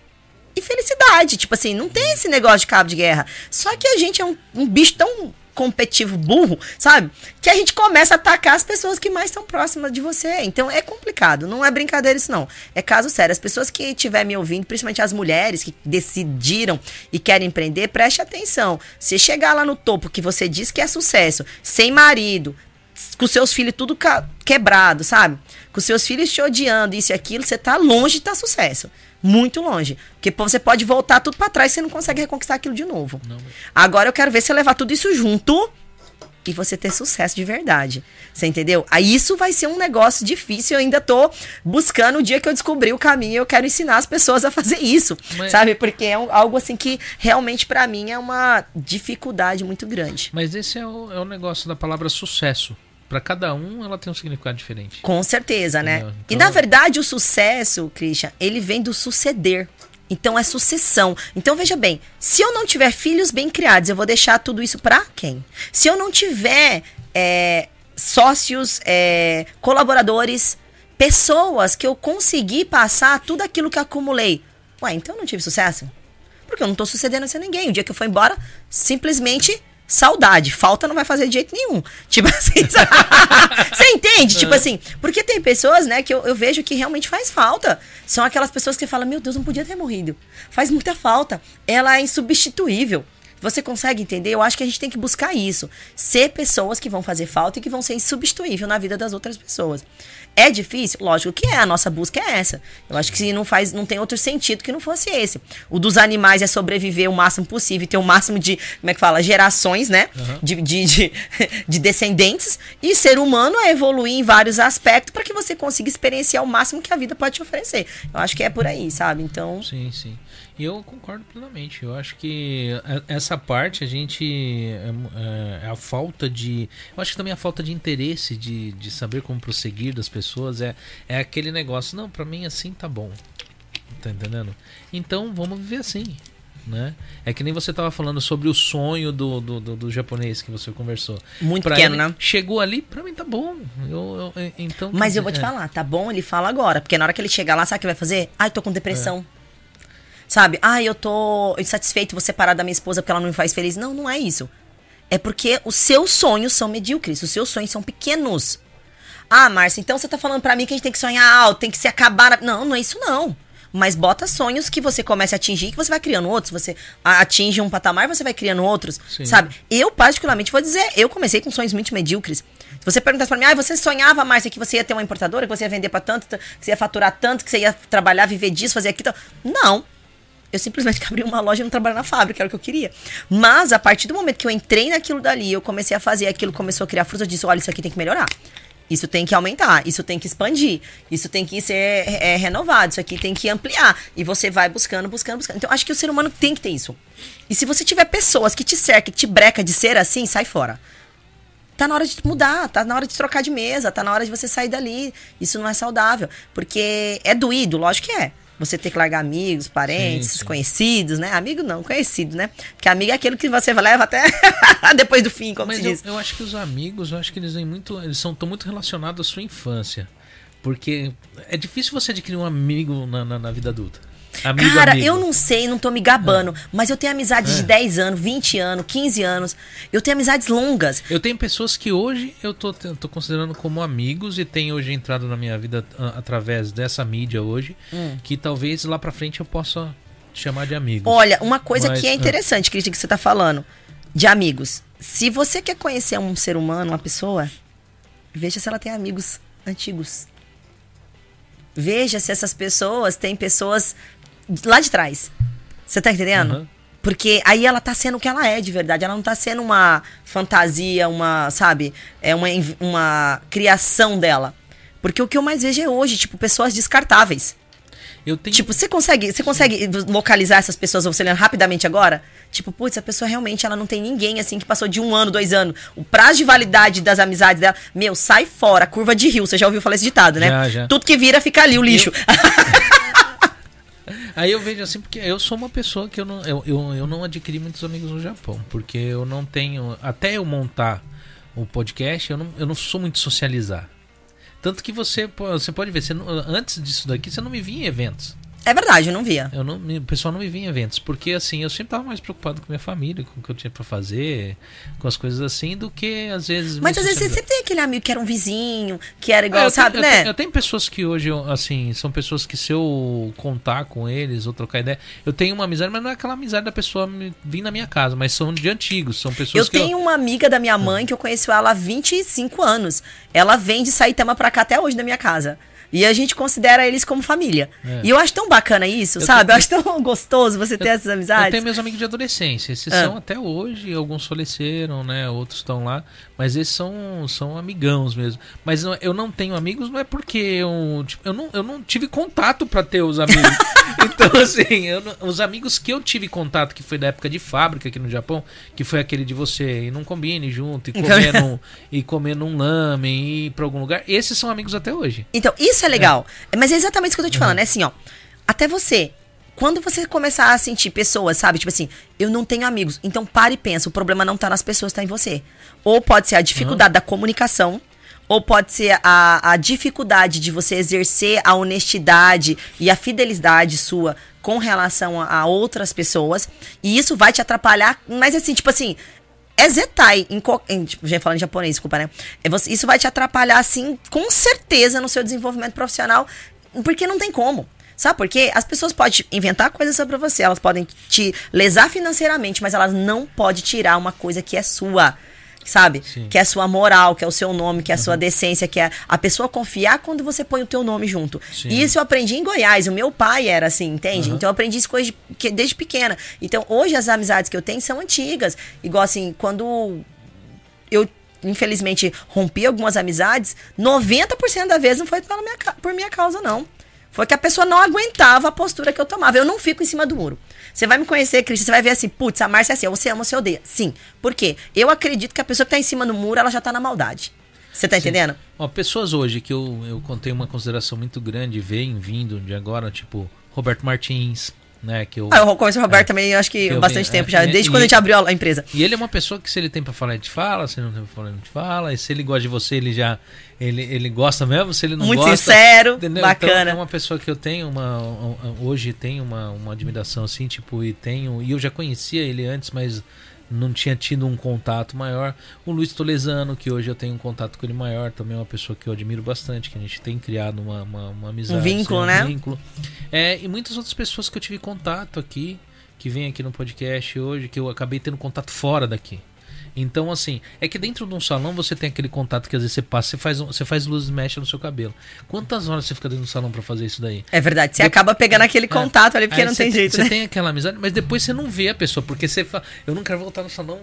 e felicidade. Tipo assim, não tem esse negócio de cabo de guerra. Só que a gente é um, um bicho tão competitivo burro, sabe? Que a gente começa a atacar as pessoas que mais estão próximas de você. Então é complicado, não é brincadeira isso não. É caso sério. As pessoas que estiverem me ouvindo, principalmente as mulheres que decidiram e querem empreender, preste atenção. Se chegar lá no topo que você diz que é sucesso, sem marido, com seus filhos tudo quebrado, sabe? Com seus filhos te odiando, isso e aquilo, você tá longe de tá sucesso. Muito longe. Porque você pode voltar tudo para trás e você não consegue reconquistar aquilo de novo. Não. Agora eu quero ver você levar tudo isso junto e você ter sucesso de verdade. Você entendeu? Aí isso vai ser um negócio difícil. Eu ainda tô buscando o dia que eu descobri o caminho. Eu quero ensinar as pessoas a fazer isso, Mas... sabe? Porque é um, algo assim que realmente para mim é uma dificuldade muito grande. Mas esse é o, é o negócio da palavra sucesso para cada um ela tem um significado diferente. Com certeza, né? Então... E na verdade o sucesso, Christian, ele vem do suceder. Então é sucessão. Então veja bem, se eu não tiver filhos bem criados, eu vou deixar tudo isso para quem? Se eu não tiver é, sócios, é, colaboradores, pessoas que eu consegui passar tudo aquilo que acumulei, ué, então eu não tive sucesso? Porque eu não tô sucedendo a ninguém. O dia que eu for embora, simplesmente saudade. Falta não vai fazer de jeito nenhum. Tipo assim, você entende? Tipo é. assim, porque tem pessoas, né, que eu, eu, vejo que realmente faz falta. São aquelas pessoas que falam, meu Deus, não podia ter morrido. Faz muita falta. Ela é insubstituível. Você consegue entender? Eu acho que a gente tem que buscar isso. Ser pessoas que vão fazer falta e que vão ser insubstituíveis na vida das outras pessoas. É difícil? Lógico que é. A nossa busca é essa. Eu acho que não faz, não tem outro sentido que não fosse esse. O dos animais é sobreviver o máximo possível, ter o máximo de, como é que fala, gerações, né? Uhum. De, de, de, de, descendentes. E ser humano é evoluir em vários aspectos para que você consiga experienciar o máximo que a vida pode te oferecer. Eu acho que é por aí, sabe? Então. Sim, sim. Eu concordo plenamente. Eu acho que essa parte a gente. É, é, a falta de. Eu acho que também a falta de interesse de, de saber como prosseguir das pessoas é, é aquele negócio. Não, para mim assim tá bom. Tá entendendo? Então vamos viver assim. Né? É que nem você tava falando sobre o sonho do, do, do, do japonês que você conversou. Muito pra pequeno, ele, né? Chegou ali, pra mim tá bom. Eu, eu então, Mas eu vou te é. falar, tá bom? Ele fala agora. Porque na hora que ele chegar lá, sabe o que vai fazer? Ai, tô com depressão. É. Sabe? Ah, eu tô insatisfeito, vou separar da minha esposa porque ela não me faz feliz. Não, não é isso. É porque os seus sonhos são medíocres, os seus sonhos são pequenos. Ah, Márcia, então você tá falando para mim que a gente tem que sonhar alto, tem que se acabar. Não, não é isso não. Mas bota sonhos que você comece a atingir, que você vai criando outros. Você atinge um patamar, você vai criando outros. Sim. Sabe? Eu, particularmente, vou dizer, eu comecei com sonhos muito medíocres. Se você perguntasse pra mim, ah, você sonhava, Márcia, que você ia ter uma importadora, que você ia vender para tanto, que você ia faturar tanto, que você ia trabalhar, viver disso, fazer aquilo. Não. Eu simplesmente abri uma loja e não trabalhei na fábrica, era o que eu queria. Mas a partir do momento que eu entrei naquilo dali, eu comecei a fazer aquilo, começou a criar frutos, eu disse: olha, isso aqui tem que melhorar. Isso tem que aumentar, isso tem que expandir, isso tem que ser é, renovado, isso aqui tem que ampliar. E você vai buscando, buscando, buscando. Então, acho que o ser humano tem que ter isso. E se você tiver pessoas que te cercam, que te breca de ser assim, sai fora. Tá na hora de mudar, tá na hora de trocar de mesa, tá na hora de você sair dali. Isso não é saudável. Porque é doído, lógico que é você ter que largar amigos, parentes, sim, sim. conhecidos, né? Amigo não, conhecido, né? Porque amigo é aquilo que você leva até depois do fim, como Mas se diz. Eu, eu acho que os amigos, eu acho que eles vêm muito, eles são tão muito relacionados à sua infância. Porque é difícil você adquirir um amigo na, na, na vida adulta. Amigo, Cara, amigo. eu não sei, não tô me gabando, é. mas eu tenho amizades é. de 10 anos, 20 anos, 15 anos. Eu tenho amizades longas. Eu tenho pessoas que hoje eu tô, tô considerando como amigos e tem hoje entrado na minha vida através dessa mídia hoje, hum. que talvez lá pra frente eu possa chamar de amigos. Olha, uma coisa mas, que é interessante, é. que você tá falando, de amigos. Se você quer conhecer um ser humano, uma pessoa, veja se ela tem amigos antigos. Veja se essas pessoas têm pessoas lá de trás. Você tá entendendo? Uhum. Porque aí ela tá sendo o que ela é de verdade. Ela não tá sendo uma fantasia, uma, sabe? É uma, uma criação dela. Porque o que eu mais vejo é hoje, tipo, pessoas descartáveis. Eu tenho... Tipo, você consegue, você consegue localizar essas pessoas, você lendo rapidamente agora? Tipo, putz, a pessoa realmente ela não tem ninguém assim que passou de um ano, dois anos. O prazo de validade das amizades dela, meu, sai fora, curva de rio. Você já ouviu falar esse ditado, né? Já, já. Tudo que vira fica ali, o lixo. Eu... Aí eu vejo assim, porque eu sou uma pessoa que eu não, eu, eu, eu não adquiri muitos amigos no Japão, porque eu não tenho. Até eu montar o podcast, eu não, eu não sou muito socializar. Tanto que você, você pode ver, você antes disso daqui, você não me via em eventos. É verdade, eu não via. Eu não, o pessoal não me via em eventos, porque assim, eu sempre estava mais preocupado com minha família, com o que eu tinha para fazer, com as coisas assim, do que às vezes. Mas às vezes você sempre tem aquele amigo que era um vizinho, que era igual, é, sabe, tenho, né? Eu tenho, eu tenho, pessoas que hoje, assim, são pessoas que se eu contar com eles ou trocar ideia, eu tenho uma amizade, mas não é aquela amizade da pessoa vir na minha casa, mas são de antigos, são pessoas eu que. Tenho eu tenho uma amiga da minha mãe que eu conheço ela há 25 anos. Ela vem de Saitama pra cá até hoje da minha casa. E a gente considera eles como família. É. E eu acho tão bacana isso, eu sabe? Tenho... Eu acho tão gostoso você ter eu, essas amizades. Eu tenho meus amigos de adolescência. Esses ah. são até hoje, alguns faleceram, né? Outros estão lá. Mas esses são, são amigãos mesmo. Mas não, eu não tenho amigos, não é porque eu, tipo, eu, não, eu não tive contato para ter os amigos. então, assim, eu, os amigos que eu tive contato, que foi da época de fábrica aqui no Japão, que foi aquele de você ir num combine junto e comer num, e comer num lamen e ir pra algum lugar, esses são amigos até hoje. Então, isso é legal. É. Mas é exatamente isso que eu tô te falando. Uhum. É assim, ó. Até você, quando você começar a sentir pessoas, sabe? Tipo assim, eu não tenho amigos. Então pare e pensa, o problema não tá nas pessoas, tá em você. Ou pode ser a dificuldade uhum. da comunicação, ou pode ser a, a dificuldade de você exercer a honestidade e a fidelidade sua com relação a, a outras pessoas. E isso vai te atrapalhar, mas assim, tipo assim, é zetai, em, em, tipo, falando em japonês, desculpa, né? É você, isso vai te atrapalhar, assim, com certeza no seu desenvolvimento profissional, porque não tem como. Sabe por quê? As pessoas podem inventar coisas sobre você, elas podem te lesar financeiramente, mas elas não podem tirar uma coisa que é sua sabe? Sim. Que é a sua moral, que é o seu nome, que é a uhum. sua decência, que é a pessoa confiar quando você põe o teu nome junto. Sim. E isso eu aprendi em Goiás. O meu pai era assim, entende? Uhum. Então eu aprendi isso coisa de, desde pequena. Então hoje as amizades que eu tenho são antigas. Igual assim, quando eu infelizmente rompi algumas amizades, 90% da vez não foi pela minha, por minha causa não. Foi que a pessoa não aguentava a postura que eu tomava. Eu não fico em cima do muro. Você vai me conhecer, Cristian, você vai ver assim, putz, a Márcia é assim, você ama ou você odeia. Sim. Por quê? Eu acredito que a pessoa que tá em cima do muro, ela já tá na maldade. Você tá Sim. entendendo? Ó, pessoas hoje que eu, eu contei uma consideração muito grande, vem vindo de agora, tipo, Roberto Martins, né? Que eu, ah, eu conheço o Roberto é, também, acho que, que bastante tempo é, já, desde e, quando a gente abriu a empresa. E ele é uma pessoa que se ele tem para falar, ele te fala, se ele não tem pra falar, ele te fala, e se ele gosta de você, ele já, ele, ele gosta mesmo, se ele não Muito gosta... Muito sincero, entendeu? bacana. Então, é uma pessoa que eu tenho uma, hoje tenho uma, uma admiração assim, tipo, e tenho, e eu já conhecia ele antes, mas não tinha tido um contato maior. O Luiz Tolesano, que hoje eu tenho um contato com ele maior, também é uma pessoa que eu admiro bastante, que a gente tem criado uma, uma, uma amizade. Um vínculo, assim, um né? Vínculo. É, e muitas outras pessoas que eu tive contato aqui, que vêm aqui no podcast hoje, que eu acabei tendo contato fora daqui. Então, assim, é que dentro de um salão você tem aquele contato que às vezes você passa, você faz, você faz luz mexe no seu cabelo. Quantas horas você fica dentro do salão para fazer isso daí? É verdade, você de... acaba pegando aquele é. contato ali porque Aí não tem jeito. Você né? tem aquela amizade, mas depois você não vê a pessoa, porque você fala, eu não quero voltar no salão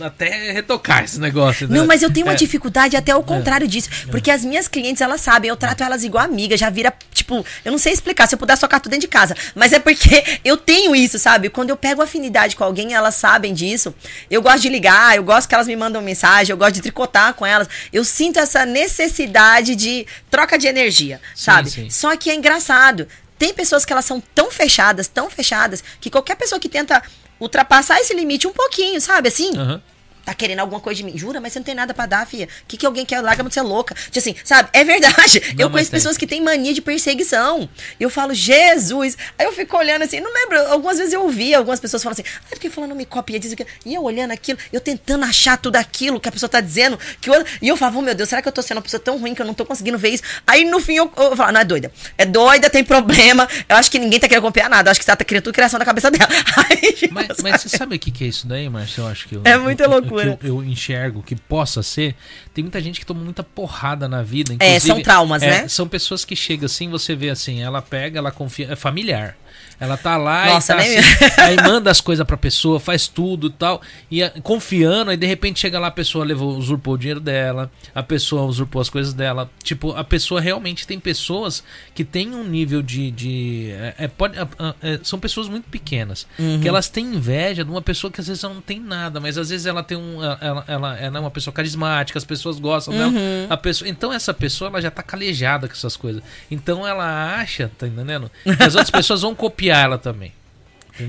até retocar esse negócio. Né? Não, mas eu tenho uma é. dificuldade até o contrário é. disso. Porque as minhas clientes, elas sabem, eu trato elas igual amiga, já vira, tipo, eu não sei explicar, se eu puder socar tudo dentro de casa. Mas é porque eu tenho isso, sabe? Quando eu pego afinidade com alguém, elas sabem disso. Eu gosto de ligar, eu gosto que elas me mandam mensagem, eu gosto de tricotar com elas. Eu sinto essa necessidade de troca de energia, sim, sabe? Sim. Só que é engraçado. Tem pessoas que elas são tão fechadas, tão fechadas, que qualquer pessoa que tenta ultrapassar esse limite um pouquinho, sabe? Assim, uhum tá querendo alguma coisa de mim. Jura, mas você não tem nada para dar, filha. O que, que alguém quer? Larga você é louca. Tipo assim, sabe? É verdade. Não, eu conheço pessoas que têm mania de perseguição. Eu falo, Jesus. Aí eu fico olhando assim, não lembro. Algumas vezes eu ouvi algumas pessoas falando assim, ah, porque falando me copia, diz que. E eu olhando aquilo, eu tentando achar tudo aquilo que a pessoa tá dizendo. Que eu... E eu falava, oh, meu Deus, será que eu tô sendo uma pessoa tão ruim que eu não tô conseguindo ver isso? Aí no fim eu, eu falo, não é doida. É doida, tem problema. Eu acho que ninguém tá querendo copiar nada. Eu acho que você tá criando tudo criação da cabeça dela. Aí, mas, mas, você sabe o que, que é isso daí, Márcio? Eu acho que eu, É muita loucura. Eu, eu enxergo enxergo que possa ser, tem muita gente que toma muita porrada na vida. É, são traumas, é, né? São pessoas que chegam assim, você vê assim, ela pega, ela confia, é familiar. Ela tá lá Nossa, e tá assim, aí manda as coisas pra pessoa, faz tudo e tal, e confiando, aí de repente chega lá, a pessoa levou, usurpou o dinheiro dela, a pessoa usurpou as coisas dela. Tipo, a pessoa realmente tem pessoas que tem um nível de. de é, é pode, é, são pessoas muito pequenas, uhum. que elas têm inveja de uma pessoa que às vezes não tem nada, mas às vezes ela tem um. Ela, ela, ela é uma pessoa carismática, as pessoas gostam uhum. dela. A pessoa, então essa pessoa ela já tá calejada com essas coisas. Então ela acha, tá entendendo? Que as outras pessoas vão copiar ela também.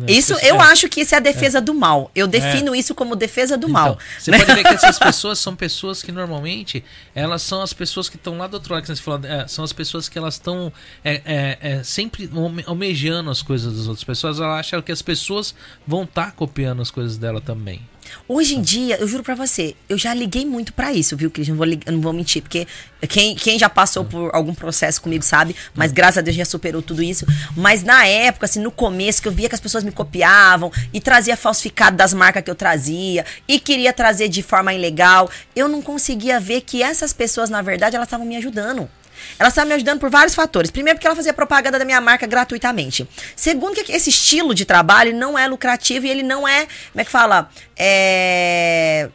Isso eu é. acho que isso é a defesa é. do mal. Eu defino é. isso como defesa do então, mal. Você pode ver que essas pessoas são pessoas que normalmente elas são as pessoas que estão lá do outro lado, que você falou, é, são as pessoas que elas estão é, é, sempre almejando as coisas das outras pessoas. Elas acham que as pessoas vão estar tá copiando as coisas dela também. Hoje em dia, eu juro pra você, eu já liguei muito para isso, viu, Cris? Não vou, não vou mentir, porque quem, quem já passou por algum processo comigo sabe, mas graças a Deus já superou tudo isso. Mas na época, assim, no começo, que eu via que as pessoas me copiavam e trazia falsificado das marcas que eu trazia e queria trazer de forma ilegal, eu não conseguia ver que essas pessoas, na verdade, elas estavam me ajudando. Ela estava me ajudando por vários fatores. Primeiro, porque ela fazia propaganda da minha marca gratuitamente. Segundo, que esse estilo de trabalho não é lucrativo e ele não é, como é que fala? É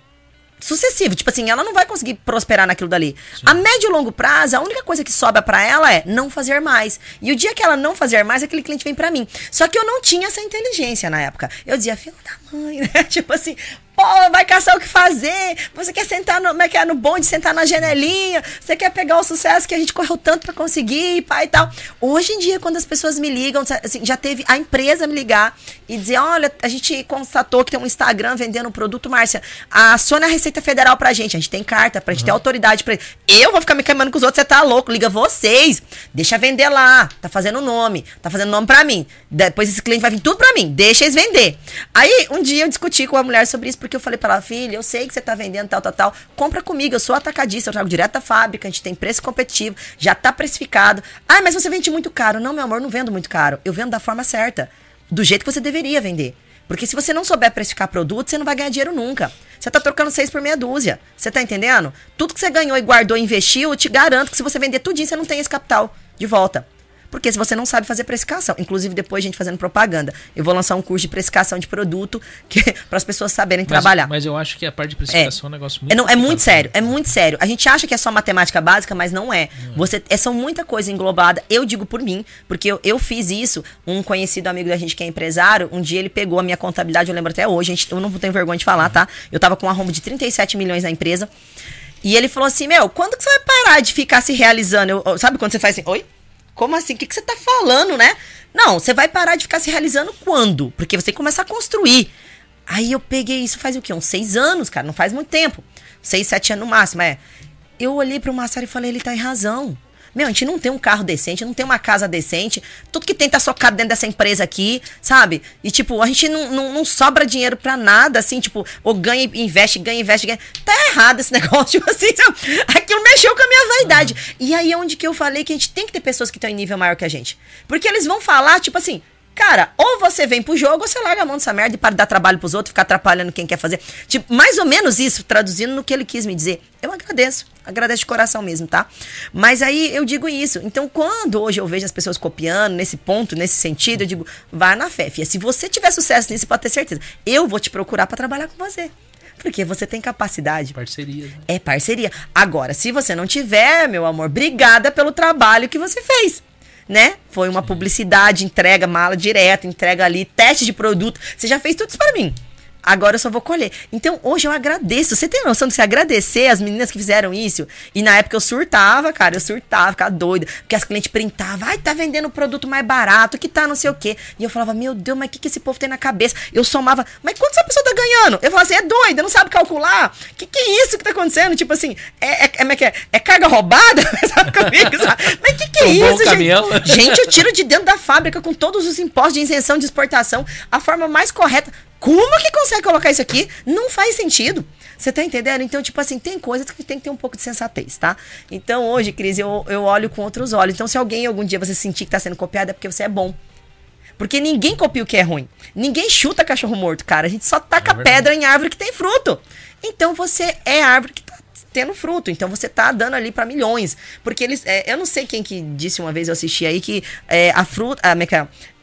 sucessivo. Tipo assim, ela não vai conseguir prosperar naquilo dali. Sim. A médio e longo prazo, a única coisa que sobra para ela é não fazer mais. E o dia que ela não fazer mais, aquele cliente vem para mim. Só que eu não tinha essa inteligência na época. Eu dizia, filho da mãe, né? Tipo assim, Pô, vai caçar o que fazer. Você quer sentar no, é que é, no bonde, sentar na janelinha. Você quer pegar o sucesso que a gente correu tanto para conseguir, pai e tal. Hoje em dia, quando as pessoas me ligam, assim, já teve a empresa me ligar e dizer: olha, a gente constatou que tem um Instagram vendendo um produto, Márcia. Aciona a Receita Federal pra gente. A gente tem carta, pra gente uhum. ter autoridade pra. Eu vou ficar me queimando com os outros, você tá louco. Liga vocês. Deixa vender lá. Tá fazendo nome. Tá fazendo nome pra mim. Depois esse cliente vai vir tudo pra mim. Deixa eles vender. Aí, um dia eu discuti com a mulher sobre isso porque eu falei para ela, filha, eu sei que você tá vendendo tal, tal, tal. Compra comigo, eu sou atacadista, eu trago direto da fábrica, a gente tem preço competitivo, já tá precificado. Ah, mas você vende muito caro. Não, meu amor, não vendo muito caro. Eu vendo da forma certa, do jeito que você deveria vender. Porque se você não souber precificar produto, você não vai ganhar dinheiro nunca. Você tá trocando seis por meia dúzia. Você tá entendendo? Tudo que você ganhou e guardou e investiu, eu te garanto que se você vender tudinho, você não tem esse capital de volta. Porque se você não sabe fazer precificação, inclusive depois a gente fazendo propaganda, eu vou lançar um curso de precificação de produto para as pessoas saberem mas, trabalhar. Mas eu acho que a parte de precificação é, é um negócio muito é, não, é muito sério, é muito sério. A gente acha que é só matemática básica, mas não é. Não é. Você é são muita coisa englobada. Eu digo por mim, porque eu, eu fiz isso. Um conhecido amigo da gente que é empresário, um dia ele pegou a minha contabilidade, eu lembro até hoje, gente, eu não tenho vergonha de falar, tá? Eu tava com um arrombo de 37 milhões na empresa. E ele falou assim: Meu, quando que você vai parar de ficar se realizando? Eu, sabe quando você faz assim, oi? Como assim? O que, que você tá falando, né? Não, você vai parar de ficar se realizando quando? Porque você começa a construir. Aí eu peguei isso faz o quê? Uns seis anos, cara. Não faz muito tempo. Seis, sete anos no máximo, é. Eu olhei pro Massaro e falei, ele tá em razão. Meu, a gente não tem um carro decente, não tem uma casa decente. Tudo que tem tá socado dentro dessa empresa aqui, sabe? E, tipo, a gente não, não, não sobra dinheiro pra nada, assim, tipo, ou ganha e investe, ganha, investe, ganha. Tá errado esse negócio, tipo assim, sabe? Aquilo mexeu com a minha vaidade. Uhum. E aí é onde que eu falei que a gente tem que ter pessoas que estão em nível maior que a gente. Porque eles vão falar, tipo assim, Cara, ou você vem pro jogo, ou você larga a mão dessa merda e para de dar trabalho pros outros, ficar atrapalhando quem quer fazer. Tipo, mais ou menos isso, traduzindo no que ele quis me dizer. Eu agradeço. Agradeço de coração mesmo, tá? Mas aí eu digo isso. Então, quando hoje eu vejo as pessoas copiando nesse ponto, nesse sentido, eu digo, vá na fé, filha. Se você tiver sucesso nisso, pode ter certeza. Eu vou te procurar para trabalhar com você. Porque você tem capacidade. Parceria. Né? É parceria. Agora, se você não tiver, meu amor, obrigada pelo trabalho que você fez né? Foi uma publicidade, entrega mala direta, entrega ali, teste de produto. Você já fez tudo isso para mim. Agora eu só vou colher. Então, hoje eu agradeço. Você tem noção de se agradecer as meninas que fizeram isso? E na época eu surtava, cara. Eu surtava, ficava doida. Porque as clientes printavam. Ai, tá vendendo produto mais barato, que tá não sei o quê. E eu falava, meu Deus, mas o que, que esse povo tem na cabeça? Eu somava, mas quanto essa pessoa tá ganhando? Eu falava assim, é doida, não sabe calcular? Que que é isso que tá acontecendo? Tipo assim, é, é, é, é, é, carga roubada? sabe comigo? Sabe? Mas que que é isso, gente? gente, eu tiro de dentro da fábrica com todos os impostos de isenção de exportação. A forma mais correta. Como que consegue colocar isso aqui? Não faz sentido. Você tá entendendo? Então, tipo assim, tem coisas que tem que ter um pouco de sensatez, tá? Então, hoje, Cris, eu, eu olho com outros olhos. Então, se alguém algum dia você sentir que tá sendo copiado, é porque você é bom. Porque ninguém copia o que é ruim. Ninguém chuta cachorro morto, cara. A gente só taca é pedra em árvore que tem fruto. Então, você é árvore que tá tendo fruto. Então você tá dando ali para milhões. Porque eles. É, eu não sei quem que disse uma vez, eu assisti aí, que é, a fruta. A,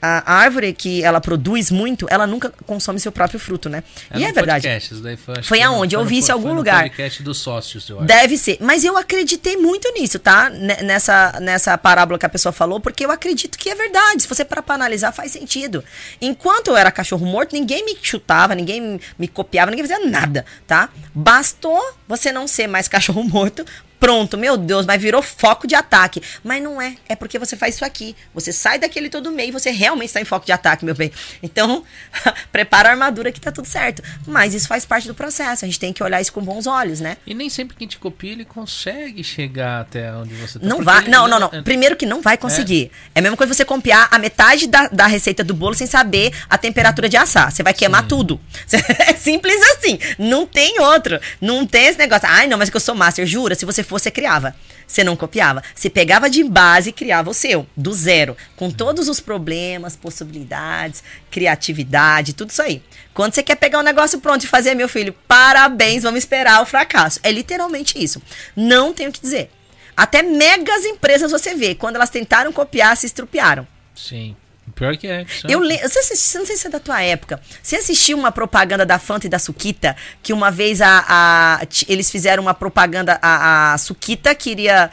a árvore que ela produz muito, ela nunca consome seu próprio fruto, né? É e é verdade. Podcast, foi, foi aonde? Eu ouvi isso em algum lugar. podcast dos sócios, eu acho. Deve ser. Mas eu acreditei muito nisso, tá? Nessa, nessa parábola que a pessoa falou, porque eu acredito que é verdade. Se você parar pra analisar, faz sentido. Enquanto eu era cachorro morto, ninguém me chutava, ninguém me copiava, ninguém fazia nada, tá? Bastou você não ser mais cachorro morto pronto, meu Deus, mas virou foco de ataque. Mas não é, é porque você faz isso aqui. Você sai daquele todo meio e você realmente está em foco de ataque, meu bem. Então, prepara a armadura que tá tudo certo. Mas isso faz parte do processo, a gente tem que olhar isso com bons olhos, né? E nem sempre quem te copia, ele consegue chegar até onde você tá. Não vai, não, não, não. Primeiro que não vai conseguir. É, é a mesma coisa você copiar a metade da, da receita do bolo sem saber a temperatura de assar. Você vai queimar Sim. tudo. É simples assim. Não tem outro. Não tem esse negócio. Ai, não, mas é que eu sou master. Jura, se você for, você criava. Você não copiava. Você pegava de base e criava o seu, do zero. Com todos os problemas, possibilidades, criatividade, tudo isso aí. Quando você quer pegar um negócio pronto e fazer, meu filho, parabéns, vamos esperar o fracasso. É literalmente isso. Não tenho o que dizer. Até megas empresas você vê, quando elas tentaram copiar, se estrupiaram. Sim. Pior que é. Eu le... você assisti, não sei se é da tua época. Você assistiu uma propaganda da Fanta e da Suquita? Que uma vez a, a eles fizeram uma propaganda, a, a Suquita queria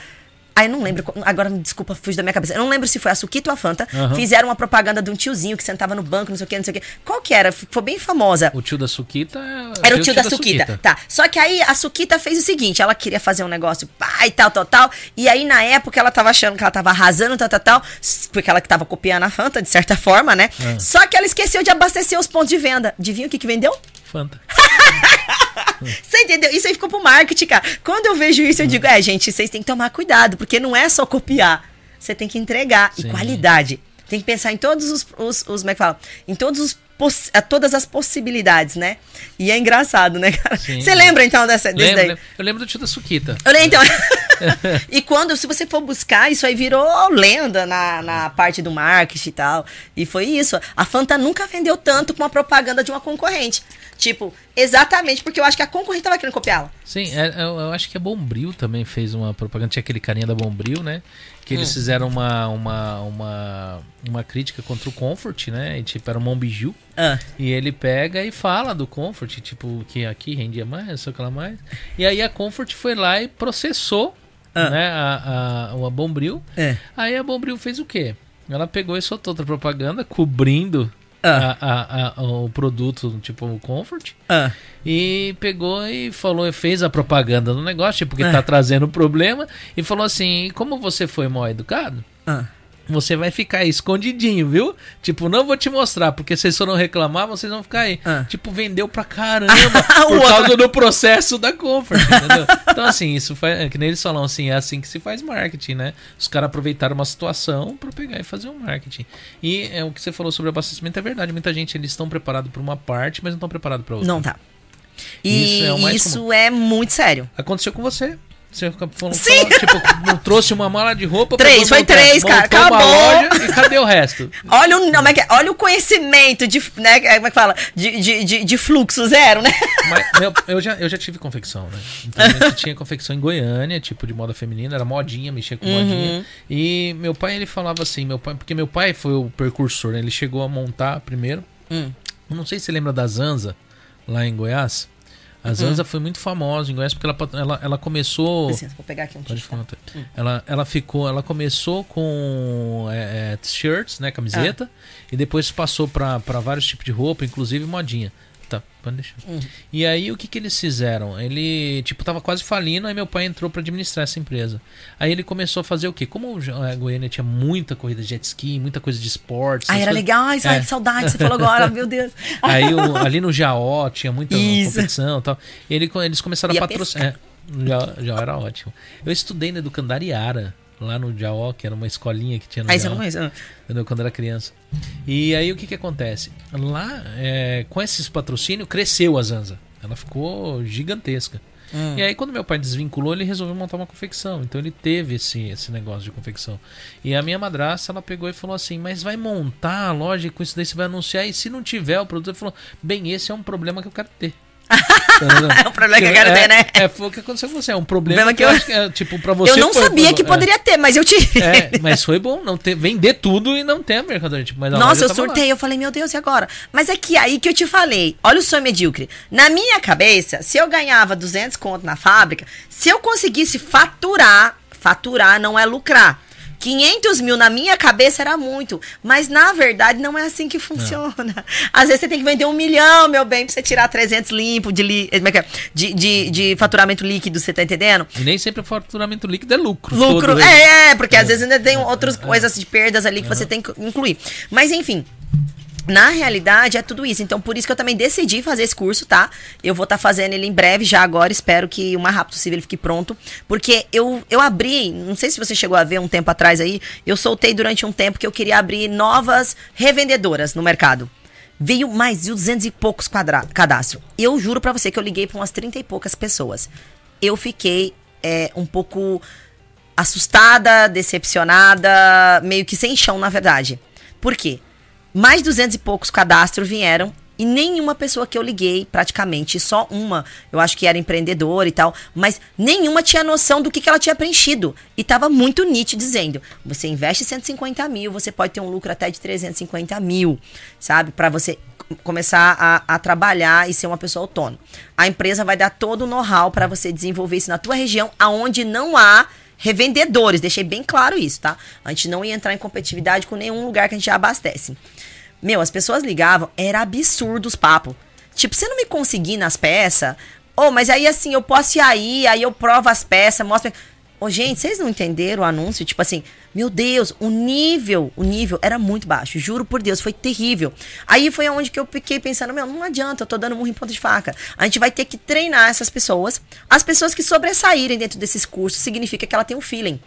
Aí não lembro, agora desculpa, fugiu da minha cabeça. Eu não lembro se foi a Suquita ou a Fanta. Uhum. Fizeram uma propaganda de um tiozinho que sentava no banco, não sei o que, não sei o que. Qual que era? Foi bem famosa. O tio da Suquita é... Era o tio, tio da, da Suquita. Suquita. Tá. Só que aí a Suquita fez o seguinte: ela queria fazer um negócio, pá, e tal, tal, tal. E aí na época ela tava achando que ela tava arrasando, tal, tal, tal. Porque ela que tava copiando a Fanta, de certa forma, né? Uhum. Só que ela esqueceu de abastecer os pontos de venda. Adivinha o que, que vendeu? Fanta. Você entendeu? Isso aí ficou pro marketing, cara. Quando eu vejo isso, eu digo, é, gente, vocês têm que tomar cuidado, porque não é só copiar. Você tem que entregar. Sim. E qualidade. Tem que pensar em todos os, os, os como é que fala? Em todos os todas as possibilidades, né? E é engraçado, né, cara? Você lembra então dessa desse lembro, daí? Eu lembro do tio da Suquita. Eu lembro então. e quando, se você for buscar, isso aí virou lenda na, na parte do marketing e tal. E foi isso. A Fanta nunca vendeu tanto com a propaganda de uma concorrente. Tipo, exatamente porque eu acho que a concorrente tava querendo copiá-la. Sim, é, eu, eu, acho que a Bombril também fez uma propaganda. Tinha aquele carinha da Bombril, né? Que eles hum. fizeram uma, uma, uma, uma crítica contra o Comfort, né? E, tipo, era um Mombiju. Ah. E ele pega e fala do Comfort, tipo, que aqui rendia mais, sei lá mais. E aí a Comfort foi lá e processou ah. né, a, a, a Bombril. É. Aí a Bombril fez o quê? Ela pegou e soltou outra propaganda cobrindo ah. a, a, o produto, tipo o Comfort. Ah. E pegou e falou, fez a propaganda do negócio, tipo, porque ah. tá trazendo problema. E falou assim: como você foi mal educado? Ah você vai ficar aí escondidinho, viu? Tipo, não vou te mostrar, porque vocês foram reclamar, vocês vão ficar aí. Ah. Tipo, vendeu pra caramba por causa do processo da Comfort, entendeu? Então, assim, isso faz. É que nem eles falam assim, é assim que se faz marketing, né? Os caras aproveitaram uma situação para pegar e fazer um marketing. E é, o que você falou sobre abastecimento é verdade. Muita gente, eles estão preparados para uma parte, mas não estão preparados para outra. Não tá. E isso, é, isso é muito sério. Aconteceu com você. Você falou, Sim. Tipo, três uma mala de roupa. Três, foi três, cara. Acabou. E cadê o resto? olha, o, não, é, olha o conhecimento de, né, como é que fala? De, de, de, de fluxo zero, né? Mas, meu, eu, já, eu já tive confecção, né? Então tinha confecção em Goiânia, tipo de moda feminina, era modinha, mexia com uhum. modinha. E meu pai, ele falava assim, meu pai, porque meu pai foi o precursor, né? Ele chegou a montar primeiro. Hum. Não sei se você lembra da Zanza, lá em Goiás. A Zanza hum. foi muito famosa em Goiás porque ela, ela, ela começou. Licença, vou pegar aqui um Pode falar. Hum. Ela, ela ficou. Ela começou com é, é, t-shirts, né? Camiseta. Ah. E depois passou para vários tipos de roupa, inclusive modinha. Tá, pode deixar. Uhum. E aí o que, que eles fizeram? Ele, tipo, tava quase falindo, aí meu pai entrou para administrar essa empresa. Aí ele começou a fazer o quê? Como a Goiânia tinha muita corrida de jet ski, muita coisa de esportes. Ah, era coisas... legal, ai, é. que saudade, você falou agora, meu Deus. Aí o, ali no Jaó tinha muita Isso. competição e tal. Ele, eles começaram e a patrocinar. É, já, já era ótimo. Eu estudei na Educandariara lá no Jaó, que era uma escolinha que tinha no Aí você não conhece, Entendeu? Quando era criança. E aí o que que acontece? Lá, é, com esses patrocínios, cresceu a Zanza. Ela ficou gigantesca. Hum. E aí, quando meu pai desvinculou, ele resolveu montar uma confecção. Então, ele teve esse, esse negócio de confecção. E a minha madrasta, ela pegou e falou assim: Mas vai montar a loja e com isso daí você vai anunciar? E se não tiver o produto, ele falou: Bem, esse é um problema que eu quero ter é um problema que eu quero é, ter, né? É, foi o que aconteceu com você. É um problema, que, eu, acho que é, tipo, pra você. Eu não foi, sabia foi, que é. poderia ter, mas eu tive. É, mas foi bom não ter, vender tudo e não ter a mercadoria. Tipo, mas Nossa, eu surtei. Lá. Eu falei, meu Deus, e agora? Mas é que aí que eu te falei. Olha o sonho medíocre. Na minha cabeça, se eu ganhava 200 conto na fábrica, se eu conseguisse faturar, faturar não é lucrar 500 mil na minha cabeça era muito. Mas na verdade não é assim que funciona. É. Às vezes você tem que vender um milhão, meu bem, pra você tirar 300 limpo de, li, é é? de, de, de, faturamento líquido, você tá entendendo? E nem sempre o faturamento líquido é lucro. Lucro, é, é, porque às vezes ainda tem outras coisas de perdas ali que você tem que incluir. Mas enfim. Na realidade, é tudo isso. Então, por isso que eu também decidi fazer esse curso, tá? Eu vou estar tá fazendo ele em breve, já agora. Espero que o mais rápido possível ele fique pronto. Porque eu, eu abri, não sei se você chegou a ver um tempo atrás aí, eu soltei durante um tempo que eu queria abrir novas revendedoras no mercado. Veio mais de 200 e poucos cadastros. Eu juro para você que eu liguei para umas 30 e poucas pessoas. Eu fiquei é, um pouco assustada, decepcionada, meio que sem chão, na verdade. Por quê? Mais 200 e poucos cadastros vieram e nenhuma pessoa que eu liguei, praticamente, só uma, eu acho que era empreendedora e tal, mas nenhuma tinha noção do que, que ela tinha preenchido. E tava muito nítido dizendo: você investe 150 mil, você pode ter um lucro até de 350 mil, sabe? Para você começar a, a, trabalhar e ser uma pessoa autônoma. A empresa vai dar todo o know-how para você desenvolver isso na tua região, aonde não há revendedores. Deixei bem claro isso, tá? A gente não ia entrar em competitividade com nenhum lugar que a gente já abastece. Meu, as pessoas ligavam, era absurdo os papos. Tipo, você não me conseguir nas peças? Oh, mas aí assim, eu posso ir aí, aí eu provo as peças, mostro. Ô, oh, gente, vocês não entenderam o anúncio? Tipo assim, meu Deus, o nível, o nível era muito baixo. Juro por Deus, foi terrível. Aí foi onde que eu fiquei pensando, meu, não adianta, eu tô dando murro em ponta de faca. A gente vai ter que treinar essas pessoas. As pessoas que sobressaírem dentro desses cursos significa que ela tem um feeling.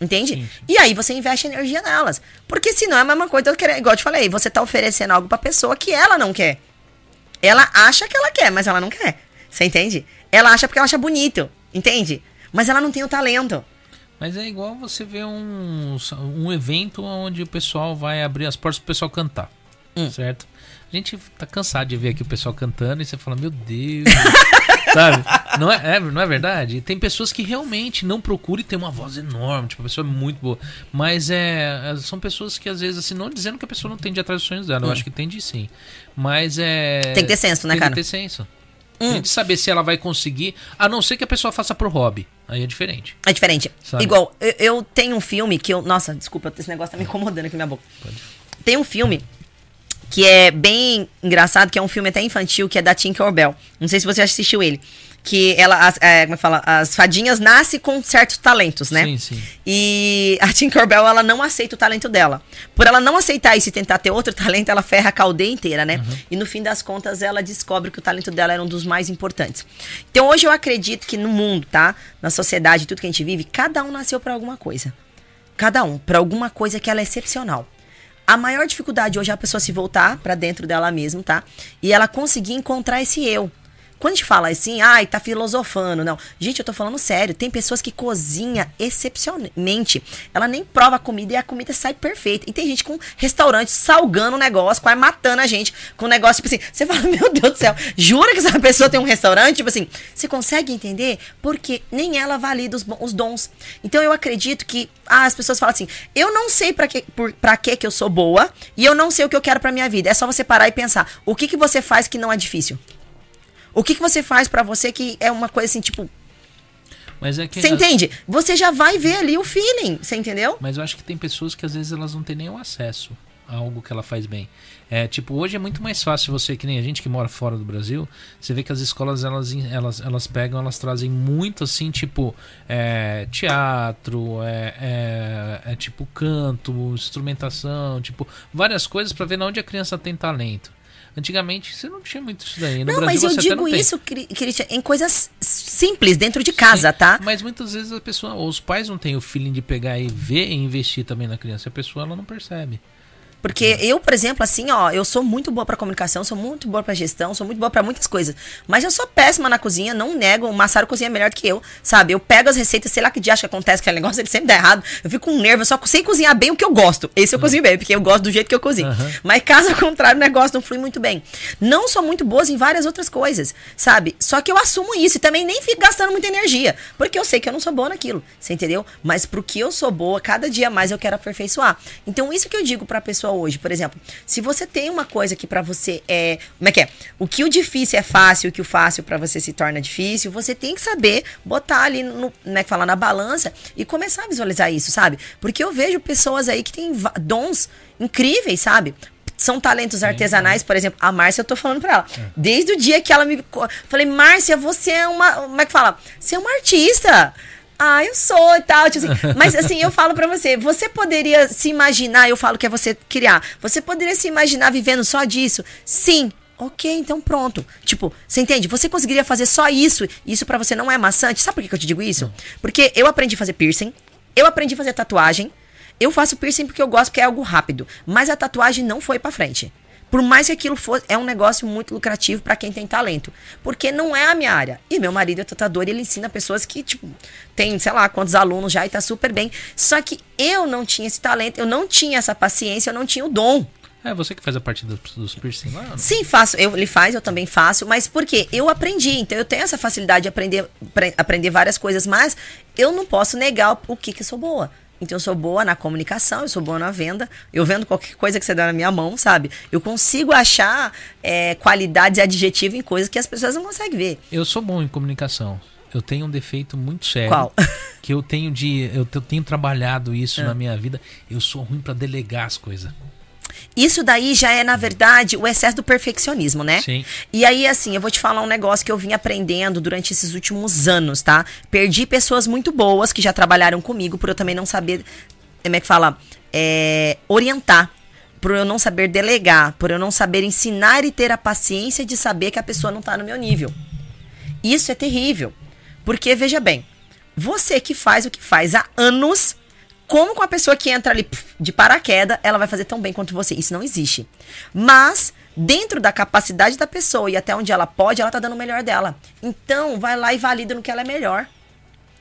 Entende? Sim. E aí você investe energia nelas. Porque senão é a mesma coisa, eu querer, igual eu te falei, você tá oferecendo algo pra pessoa que ela não quer. Ela acha que ela quer, mas ela não quer. Você entende? Ela acha porque ela acha bonito. Entende? Mas ela não tem o talento. Mas é igual você ver um, um evento onde o pessoal vai abrir as portas pro pessoal cantar. Hum. Certo? A gente tá cansado de ver aqui o pessoal cantando e você fala, meu Deus. sabe? Não é, é, não é verdade? Tem pessoas que realmente não procuram e tem uma voz enorme, tipo, a pessoa é muito boa. Mas é, é. São pessoas que às vezes, assim, não dizendo que a pessoa não tem de atrás dos sonhos dela, hum. eu acho que tem de sim. Mas é. Tem que ter senso, né, cara? Tem que ter senso. Hum. Tem de saber se ela vai conseguir, a não ser que a pessoa faça pro hobby. Aí é diferente. É diferente. Sabe? Igual, eu, eu, tenho um filme que eu. Nossa, desculpa, esse negócio tá me incomodando aqui na minha boca. Pode. Tem um filme que é bem engraçado, que é um filme até infantil, que é da Tinkerbell. Não sei se você assistiu ele que ela, as, é, como é fala, as fadinhas nascem com certos talentos, né? Sim, sim. E a Tinkerbell, ela não aceita o talento dela. Por ela não aceitar isso e tentar ter outro talento, ela ferra a caldeia inteira, né? Uhum. E no fim das contas, ela descobre que o talento dela era um dos mais importantes. Então hoje eu acredito que no mundo, tá? Na sociedade, tudo que a gente vive, cada um nasceu para alguma coisa. Cada um, para alguma coisa que ela é excepcional. A maior dificuldade hoje é a pessoa se voltar para dentro dela mesma, tá? E ela conseguir encontrar esse eu. Quando a gente fala assim, ai, tá filosofando, não. Gente, eu tô falando sério. Tem pessoas que cozinham excepcionalmente. Ela nem prova a comida e a comida sai perfeita. E tem gente com restaurante salgando o negócio, quase matando a gente com um negócio, tipo assim, você fala, meu Deus do céu, jura que essa pessoa tem um restaurante? Tipo assim, você consegue entender? Porque nem ela valida os, os dons. Então eu acredito que ah, as pessoas falam assim, eu não sei para que, por, pra que que eu sou boa e eu não sei o que eu quero pra minha vida. É só você parar e pensar, o que que você faz que não é difícil? O que, que você faz para você que é uma coisa assim, tipo. Mas é que você entende? Você já vai ver ali o feeling, você entendeu? Mas eu acho que tem pessoas que às vezes elas não têm nenhum acesso a algo que ela faz bem. É, tipo, hoje é muito mais fácil você, que nem a gente que mora fora do Brasil, você vê que as escolas elas, elas, elas pegam, elas trazem muito assim, tipo, é, teatro, é, é, é, tipo canto, instrumentação, tipo, várias coisas para ver onde a criança tem talento. Antigamente você não tinha muito isso daí. No não, Brasil, mas eu digo isso, Cristian, em coisas simples, dentro de casa, Sim, tá? Mas muitas vezes a pessoa, os pais não têm o feeling de pegar e ver e investir também na criança. A pessoa ela não percebe. Porque eu, por exemplo, assim, ó, eu sou muito boa para comunicação, sou muito boa para gestão, sou muito boa para muitas coisas. Mas eu sou péssima na cozinha, não nego. O Massaro cozinha melhor do que eu, sabe? Eu pego as receitas, sei lá que dia que acontece aquele negócio, ele sempre dá errado. Eu fico com um nervo, eu só sei cozinhar bem o que eu gosto. Esse eu uhum. cozinho bem, porque eu gosto do jeito que eu cozinho. Uhum. Mas caso contrário, o negócio não flui muito bem. Não sou muito boa em várias outras coisas, sabe? Só que eu assumo isso e também nem fico gastando muita energia, porque eu sei que eu não sou boa naquilo, você entendeu? Mas pro que eu sou boa, cada dia mais eu quero aperfeiçoar. Então, isso que eu digo pra pessoa hoje, por exemplo, se você tem uma coisa que para você é, como é que é? O que o difícil é fácil, o que o fácil para você se torna difícil, você tem que saber botar ali no, né, falar na balança e começar a visualizar isso, sabe? Porque eu vejo pessoas aí que têm dons incríveis, sabe? são talentos artesanais, por exemplo, a Márcia, eu tô falando pra ela. É. Desde o dia que ela me. Falei, Márcia, você é uma. Como é que fala? Você é uma artista. Ah, eu sou e tal. Tipo assim. Mas assim, eu falo para você, você poderia se imaginar, eu falo que é você criar, você poderia se imaginar vivendo só disso? Sim. Ok, então pronto. Tipo, você entende? Você conseguiria fazer só isso. Isso para você não é maçante. Sabe por que eu te digo isso? Porque eu aprendi a fazer piercing, eu aprendi a fazer tatuagem, eu faço piercing porque eu gosto, porque é algo rápido. Mas a tatuagem não foi para frente. Por mais que aquilo fosse, é um negócio muito lucrativo para quem tem talento. Porque não é a minha área. E meu marido é tatuador e ele ensina pessoas que, tipo, tem, sei lá, quantos alunos já e tá super bem. Só que eu não tinha esse talento, eu não tinha essa paciência, eu não tinha o dom. É você que faz a parte dos, dos piercing lá? Sim, faço. Eu, ele faz, eu também faço. Mas por quê? Eu aprendi. Então eu tenho essa facilidade de aprender, aprender várias coisas, mas eu não posso negar o, o que, que eu sou boa. Então eu sou boa na comunicação, eu sou boa na venda. Eu vendo qualquer coisa que você dá na minha mão, sabe? Eu consigo achar é, qualidades e adjetivos em coisas que as pessoas não conseguem ver. Eu sou bom em comunicação. Eu tenho um defeito muito sério. Qual? Que eu tenho de. Eu tenho trabalhado isso é. na minha vida. Eu sou ruim para delegar as coisas. Isso daí já é, na verdade, o excesso do perfeccionismo, né? Sim. E aí, assim, eu vou te falar um negócio que eu vim aprendendo durante esses últimos anos, tá? Perdi pessoas muito boas que já trabalharam comigo por eu também não saber, como é que fala? É, orientar por eu não saber delegar, por eu não saber ensinar e ter a paciência de saber que a pessoa não está no meu nível. Isso é terrível. Porque, veja bem, você que faz o que faz há anos, como com a pessoa que entra ali de paraquedas, ela vai fazer tão bem quanto você. Isso não existe. Mas, dentro da capacidade da pessoa e até onde ela pode, ela tá dando o melhor dela. Então, vai lá e valida no que ela é melhor.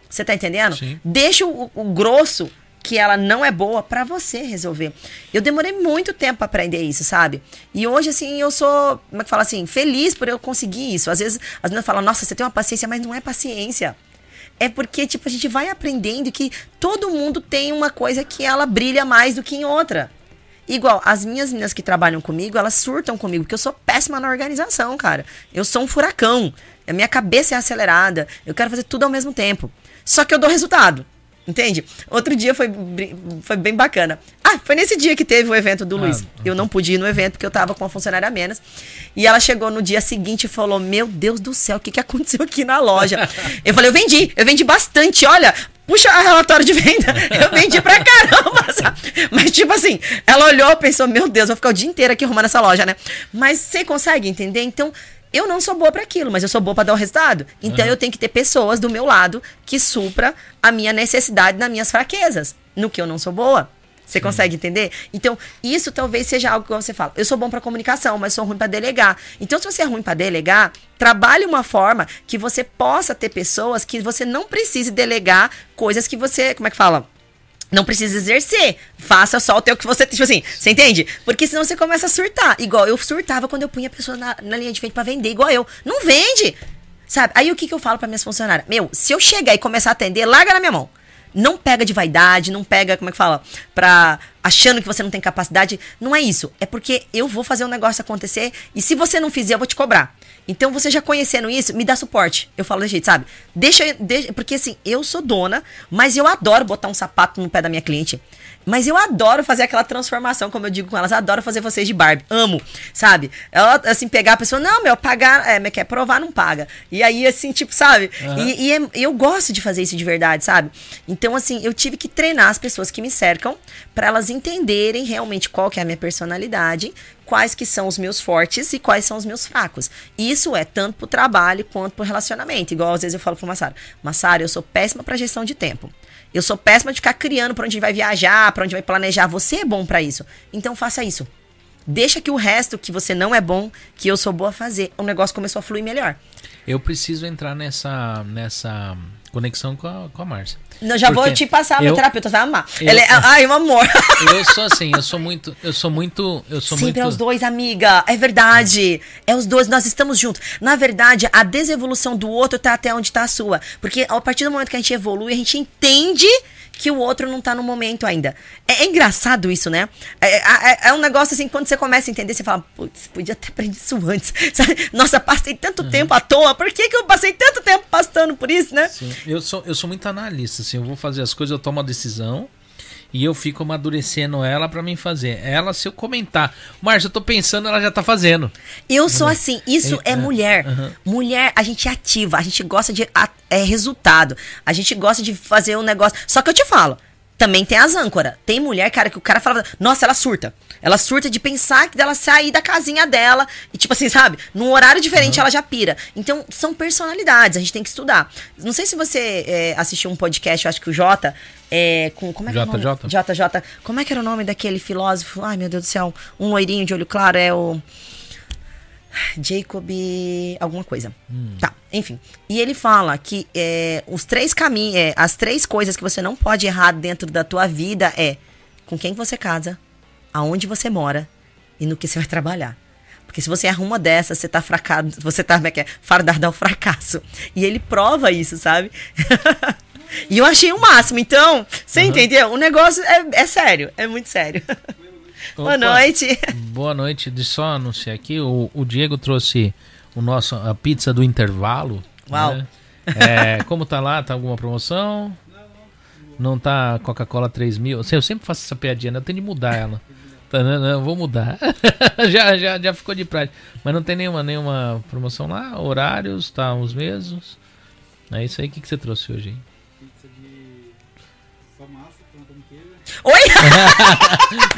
Você tá entendendo? Sim. Deixa o, o grosso que ela não é boa para você resolver. Eu demorei muito tempo para aprender isso, sabe? E hoje, assim, eu sou, como é que fala assim, feliz por eu conseguir isso. Às vezes, as meninas falam, nossa, você tem uma paciência, mas não é paciência é porque, tipo, a gente vai aprendendo que todo mundo tem uma coisa que ela brilha mais do que em outra. Igual, as minhas meninas que trabalham comigo, elas surtam comigo, porque eu sou péssima na organização, cara. Eu sou um furacão. A minha cabeça é acelerada. Eu quero fazer tudo ao mesmo tempo. Só que eu dou resultado. Entende? Outro dia foi, foi bem bacana. Ah, foi nesse dia que teve o evento do ah, Luiz. Eu não pude ir no evento porque eu tava com uma funcionária a menos. E ela chegou no dia seguinte e falou: Meu Deus do céu, o que, que aconteceu aqui na loja? eu falei: Eu vendi, eu vendi bastante. Olha, puxa a relatório de venda. Eu vendi pra caramba, sabe? Mas, tipo assim, ela olhou e pensou: Meu Deus, vou ficar o dia inteiro aqui arrumando essa loja, né? Mas você consegue entender? Então eu não sou boa para aquilo, mas eu sou boa para dar o resultado. Então uhum. eu tenho que ter pessoas do meu lado que supra a minha necessidade nas minhas fraquezas, no que eu não sou boa. Você consegue entender? Então, isso talvez seja algo que você fala. Eu sou bom para comunicação, mas sou ruim para delegar. Então, se você é ruim para delegar, trabalhe uma forma que você possa ter pessoas que você não precise delegar coisas que você, como é que fala? Não precisa exercer. Faça só o teu que você. Tipo assim, você entende? Porque senão você começa a surtar. Igual eu surtava quando eu punha a pessoa na, na linha de frente pra vender, igual eu. Não vende! Sabe? Aí o que, que eu falo para minhas funcionárias? Meu, se eu chegar e começar a atender, larga na minha mão. Não pega de vaidade, não pega, como é que fala? Pra. achando que você não tem capacidade. Não é isso. É porque eu vou fazer um negócio acontecer e se você não fizer, eu vou te cobrar. Então, você já conhecendo isso, me dá suporte. Eu falo jeito, sabe? Deixa, deixa. Porque assim, eu sou dona, mas eu adoro botar um sapato no pé da minha cliente. Mas eu adoro fazer aquela transformação, como eu digo com elas, adoro fazer vocês de Barbie. Amo, sabe? Ela, assim, pegar a pessoa, não, meu, pagar, é, quer provar, não paga. E aí, assim, tipo, sabe? Uhum. E, e é, eu gosto de fazer isso de verdade, sabe? Então, assim, eu tive que treinar as pessoas que me cercam para elas entenderem realmente qual que é a minha personalidade, quais que são os meus fortes e quais são os meus fracos. Isso é tanto pro trabalho quanto pro relacionamento. Igual às vezes eu falo pro Massara, Massara, eu sou péssima para gestão de tempo. Eu sou péssima de ficar criando para onde vai viajar, para onde vai planejar. Você é bom para isso. Então faça isso. Deixa que o resto que você não é bom, que eu sou boa a fazer. O negócio começou a fluir melhor. Eu preciso entrar nessa nessa conexão com a, com a Márcia. Não, já Porque vou te passar, meu terapeuta vai amar. Eu, Ele é, ai, um amor. Eu sou assim, eu sou muito, eu sou muito, eu sou Sempre muito... é os dois, amiga. É verdade. É. é os dois, nós estamos juntos. Na verdade, a desevolução do outro tá até onde tá a sua. Porque a partir do momento que a gente evolui, a gente entende que o outro não tá no momento ainda. É, é engraçado isso, né? É, é, é, um negócio assim, quando você começa a entender, você fala, putz, podia ter aprendido isso antes. Sabe? Nossa, passei tanto uhum. tempo à toa, por que, que eu passei tanto tempo pastando por isso, né? Sim. Eu sou, eu sou muito analista, assim, eu vou fazer as coisas, eu tomo a decisão e eu fico amadurecendo ela para mim fazer. Ela, se eu comentar, Márcia, eu tô pensando, ela já tá fazendo. Eu sou assim, isso é, é mulher. Uhum. Mulher, a gente é ativa, a gente gosta de é, resultado, a gente gosta de fazer um negócio. Só que eu te falo, também tem as âncoras. Tem mulher, cara, que o cara fala, nossa, ela surta. Ela surta de pensar que dela sair da casinha dela e, tipo assim, sabe? Num horário diferente uhum. ela já pira. Então, são personalidades, a gente tem que estudar. Não sei se você é, assistiu um podcast, eu acho que o Jota, é, com, como é que JJ. é o JJ. Como é que era o nome daquele filósofo? Ai, meu Deus do céu. Um loirinho de olho claro é o. Jacob. alguma coisa. Hum. Tá, enfim. E ele fala que é, os três caminhos, é, as três coisas que você não pode errar dentro da tua vida é com quem você casa, aonde você mora e no que você vai trabalhar. Porque se você arruma dessa, você tá fracado, você tá, como é que é? Fardado ao fracasso. E ele prova isso, sabe? E eu achei o máximo. Então, você uhum. entendeu? O negócio é, é sério, é muito sério. Boa noite. Boa noite. De só anunciar aqui, o, o Diego trouxe o nosso, a pizza do intervalo. Uau. Né? É, como tá lá? Tá alguma promoção? Não tá Coca-Cola 3000? Eu sempre faço essa piadinha, né? Eu tenho de mudar ela. Tá, não, não, vou mudar. já, já, já ficou de prática. Mas não tem nenhuma, nenhuma promoção lá? Horários, tá os mesmos? É isso aí. O que, que você trouxe hoje, hein? Oi?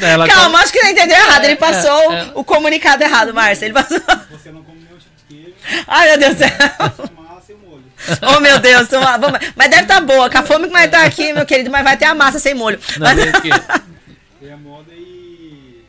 Ela Calma, acho que não entendeu errado. Ele passou é, é. o comunicado errado, Márcia. Ele passou. Você não come nenhum tipo de queijo. Ai, meu Deus do céu. Oh, meu Deus. Vamos... Mas deve estar tá boa. Com a fome que vai estar tá aqui, meu querido, mas vai ter a massa sem molho. Não, mas... Tem a moda e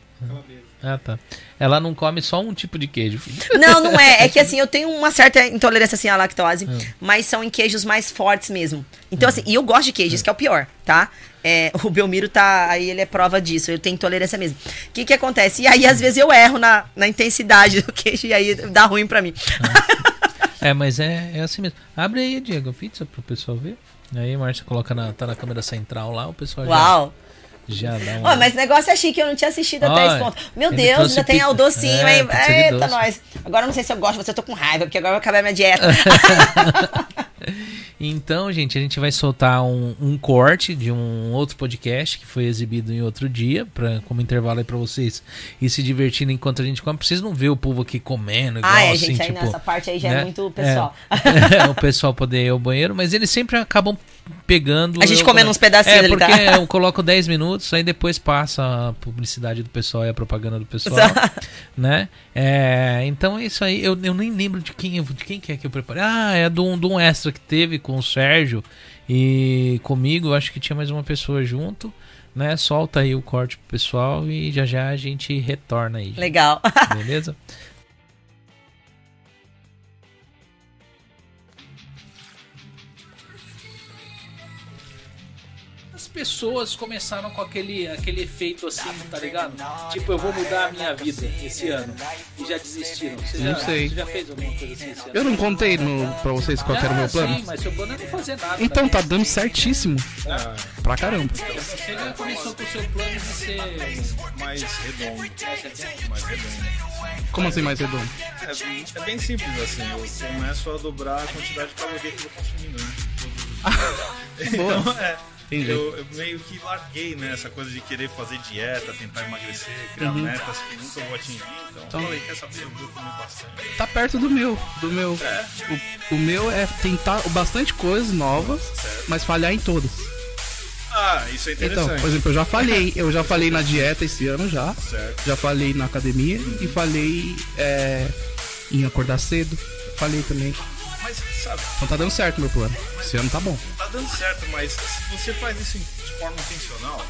Ah, tá. Ela não come só um tipo de queijo. Filho. Não, não é. É que assim, eu tenho uma certa intolerância assim à lactose, hum. mas são em queijos mais fortes mesmo. Então, hum. assim, e eu gosto de queijo, isso que é o pior, tá? É, o Belmiro tá. Aí ele é prova disso. Eu tenho intolerância mesmo. O que que acontece? E aí, às vezes, eu erro na, na intensidade do queijo e aí dá ruim pra mim. É, mas é, é assim mesmo. Abre aí, Diego, pizza pro pessoal ver. Aí, Márcia coloca na, tá na câmera central lá, o pessoal Uau. já. Já dá uma... Mas o negócio é chique, eu não tinha assistido até esse ponto. Meu Deus, já tem o docinho é. Eita, nós. Agora não sei se eu gosto, você eu tô com raiva, porque agora eu vou acabar minha dieta. Então, gente, a gente vai soltar um, um, corte de um outro podcast que foi exibido em outro dia, pra, como intervalo aí pra vocês e se divertindo enquanto a gente come. Pra vocês não ver o povo aqui comendo. Igual, ah, é, assim, gente, tipo, aí nessa parte aí já é né? é muito pessoal. É, o pessoal poder ir ao banheiro, mas eles sempre acabam pegando. A gente comendo uns pedacinhos é, porque tá? eu coloco 10 minutos, aí depois passa a publicidade do pessoal e a propaganda do pessoal. né? É, então é isso aí. Eu, eu nem lembro de quem, de quem que é que eu preparei. Ah, é de um, de um extra que teve com o Sérgio e comigo. Acho que tinha mais uma pessoa junto. Né? Solta aí o corte pro pessoal e já já a gente retorna aí. Legal. Beleza? pessoas começaram com aquele, aquele efeito assim, tá ligado? Tipo, eu vou mudar a minha vida esse ano. E já desistiram. Você não já, sei. Você já fez alguma coisa assim esse ano? Eu não contei no, pra vocês qual era o meu plano? Sim, mas seu plano é não fazer nada. Então, tá dando certíssimo. Ah. Pra caramba. Então, você já começou com o seu plano de ser mais redondo. Mais redondo. Como assim mais redondo? É, é, bem simples assim. Eu começo a dobrar a quantidade de caloria que eu vou consumindo, né? então, é. Entendi. Eu, eu, meio que larguei né, essa coisa de querer fazer dieta, tentar emagrecer, criar uhum. metas que nunca vou atingir. Então, então falei, quer saber? Eu vou comer bastante. Tá perto do meu. Do meu. É. O, o meu é tentar bastante coisas novas, certo. mas falhar em todas. Ah, isso é então, interessante. Então, por exemplo, eu já falei, eu já falei na dieta esse ano já. Certo. Já falei na academia e falei é, em acordar cedo. Falei também. Mas, sabe? Então tá dando certo meu plano. Esse ano tá bom. Tá dando certo, mas se você faz isso de forma intencional,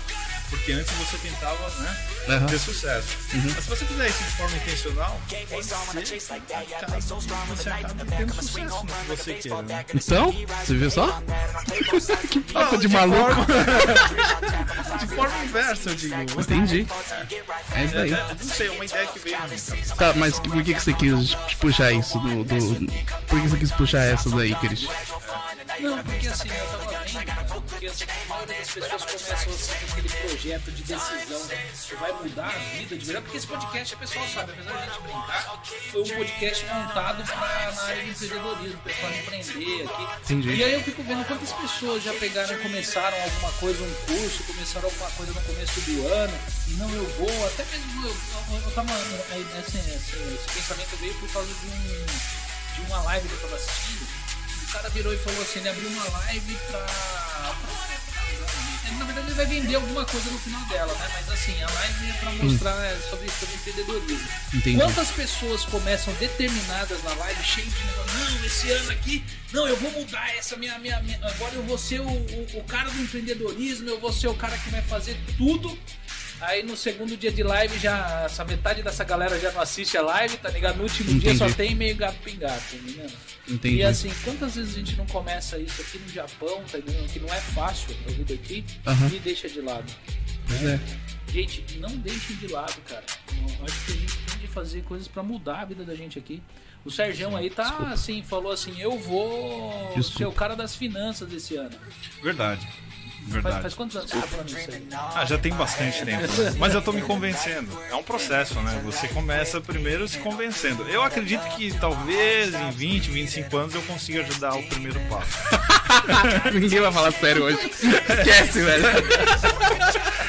porque antes você tentava, né, uhum. ter sucesso. Uhum. Mas se você fizer isso de forma intencional, pode ser cara, você acaba tendo sucesso no que você queira, né? Então, você viu só? que papo de maluco. de forma inversa, eu digo. Entendi. É isso aí. É, é, não sei, é uma ideia que veio na minha cabeça. Tá, mas por que, que você quis puxar isso do, do... Por que você quis puxar essa daí, Cris? Não, porque assim, eu tava vendo porque assim, a maioria das pessoas começam assim com aquele projeto de decisão que vai mudar a vida de verdade, porque esse podcast, o pessoal sabe, apesar de a gente brincar, foi um podcast montado pra, na área de empreendedorismo, o pessoal empreender aqui. Entendi. E aí eu fico vendo quantas pessoas já pegaram e começaram alguma coisa, um curso, começaram alguma coisa no começo do ano, e não eu vou, até mesmo eu, eu, eu tava. Assim, assim, esse pensamento veio por causa de um de uma live que eu tava assistindo, o cara virou e falou assim, ele abriu uma live pra. Na verdade ele vai vender alguma coisa no final dela, né? Mas assim, a live é pra mostrar hum. sobre, sobre empreendedorismo. Entendi. Quantas pessoas começam determinadas na live, cheio de negócio, não, esse ano aqui, não, eu vou mudar essa minha. minha, minha agora eu vou ser o, o, o cara do empreendedorismo, eu vou ser o cara que vai fazer tudo Aí no segundo dia de live já. Essa metade dessa galera já não assiste a live, tá ligado? No último Entendi. dia só tem meio gato pingado, tá entendendo? Entendi. E assim, quantas vezes a gente não começa isso aqui no Japão, tá entendendo? Que não é fácil a vida aqui uhum. e deixa de lado. Pois é. Gente, não deixem de lado, cara. Eu acho que a gente tem de fazer coisas para mudar a vida da gente aqui. O Sergião aí tá Desculpa. assim, falou assim: eu vou Desculpa. ser o cara das finanças esse ano. Verdade. Verdade. Faz, faz quantos anos você tá falando isso aí? Ah, já tem bastante tempo. Mas eu tô me convencendo. É um processo, né? Você começa primeiro se convencendo. Eu acredito que talvez em 20, 25 anos eu consiga ajudar o primeiro passo. Ninguém vai falar sério hoje. Esquece, velho.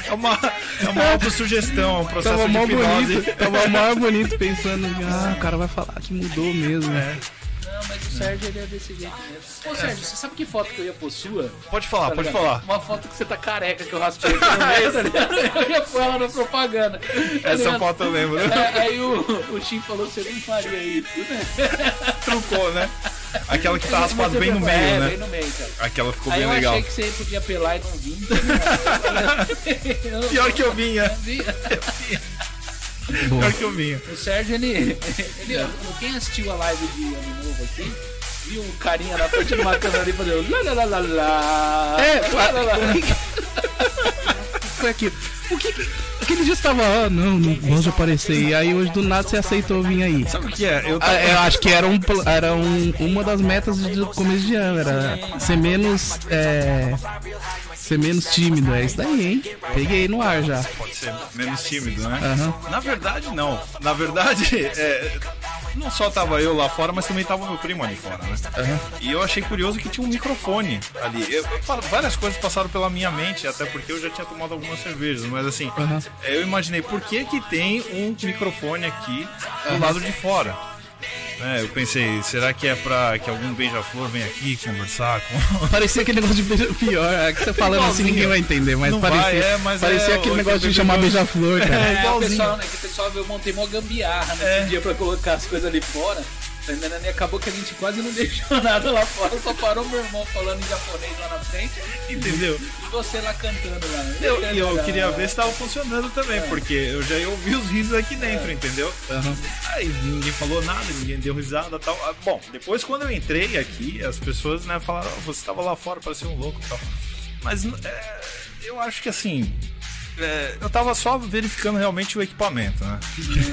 É uma, é uma autossugestão, é um processo tava de hipnose. Bonito, tava mais bonito pensando, ah, o cara vai falar que mudou mesmo. É mas o Sérgio ele é desse jeito mesmo. Ô Sérgio, você sabe que foto que eu ia pôr sua? Pode falar, tá pode falar. Uma foto que você tá careca que eu raspei aqui no meio, tá ligado? Eu ia pôr ela na propaganda. Tá Essa foto eu lembro. É, aí o, o Tim falou, você não faria isso, né? Trucou, né? Aquela que tá raspado bem no meio, é, né? bem no meio, cara. Aquela ficou aí bem legal. eu achei que você podia pelar e não vir. Pior que eu vinha. Eu vinha. Pior que eu vinha. O Sérgio, ele, ele. Quem assistiu a live de Ano Novo aqui, viu um carinha na frente de uma câmera ali fazendo. Lá, lá, lá, lá, É, lá, lá, lá. foi aquilo. O que, aquele dia estava, ah, não, não gosto aparecer. E aí hoje do nada você aceitou vir aí. Sabe o que é? Eu, tava... ah, eu acho que era, um, era um, uma das metas do começo de ano, era ser menos. É, ser menos tímido, é isso daí, hein? Peguei no ar já. Pode ser menos tímido, né? Uhum. Na verdade, não. Na verdade, é, não só tava eu lá fora, mas também tava meu primo ali fora, né? Uhum. E eu achei curioso que tinha um microfone ali. Eu, eu, várias coisas passaram pela minha mente, até porque eu já tinha tomado algumas cervejas, mas assim, uhum. eu imaginei por que que tem um microfone aqui do lado de fora. É, eu pensei, será que é pra que algum beija-flor venha aqui conversar com. Parecia aquele negócio de beija pior, é que você falando assim ninguém vai entender, mas não parecia, vai, é, mas parecia é, aquele negócio de chamar beija-flor, cara. É, é, o pessoal, né, que o pessoal eu montei mó gambiarra nesse é. dia pra colocar as coisas ali fora. E acabou que a gente quase não deixou nada lá fora, só parou meu irmão falando em japonês lá na frente. Entendeu? E você lá cantando lá. Eu, e eu, queria ver se tava funcionando também, é. porque eu já ia ouvir os risos aqui dentro, é. entendeu? Uhum. Aí ninguém falou nada, ninguém deu risada tal. Ah, bom, depois quando eu entrei aqui, as pessoas né, falaram, oh, você tava lá fora, parecia um louco e tal. Mas é, eu acho que assim, é, eu tava só verificando realmente o equipamento, né?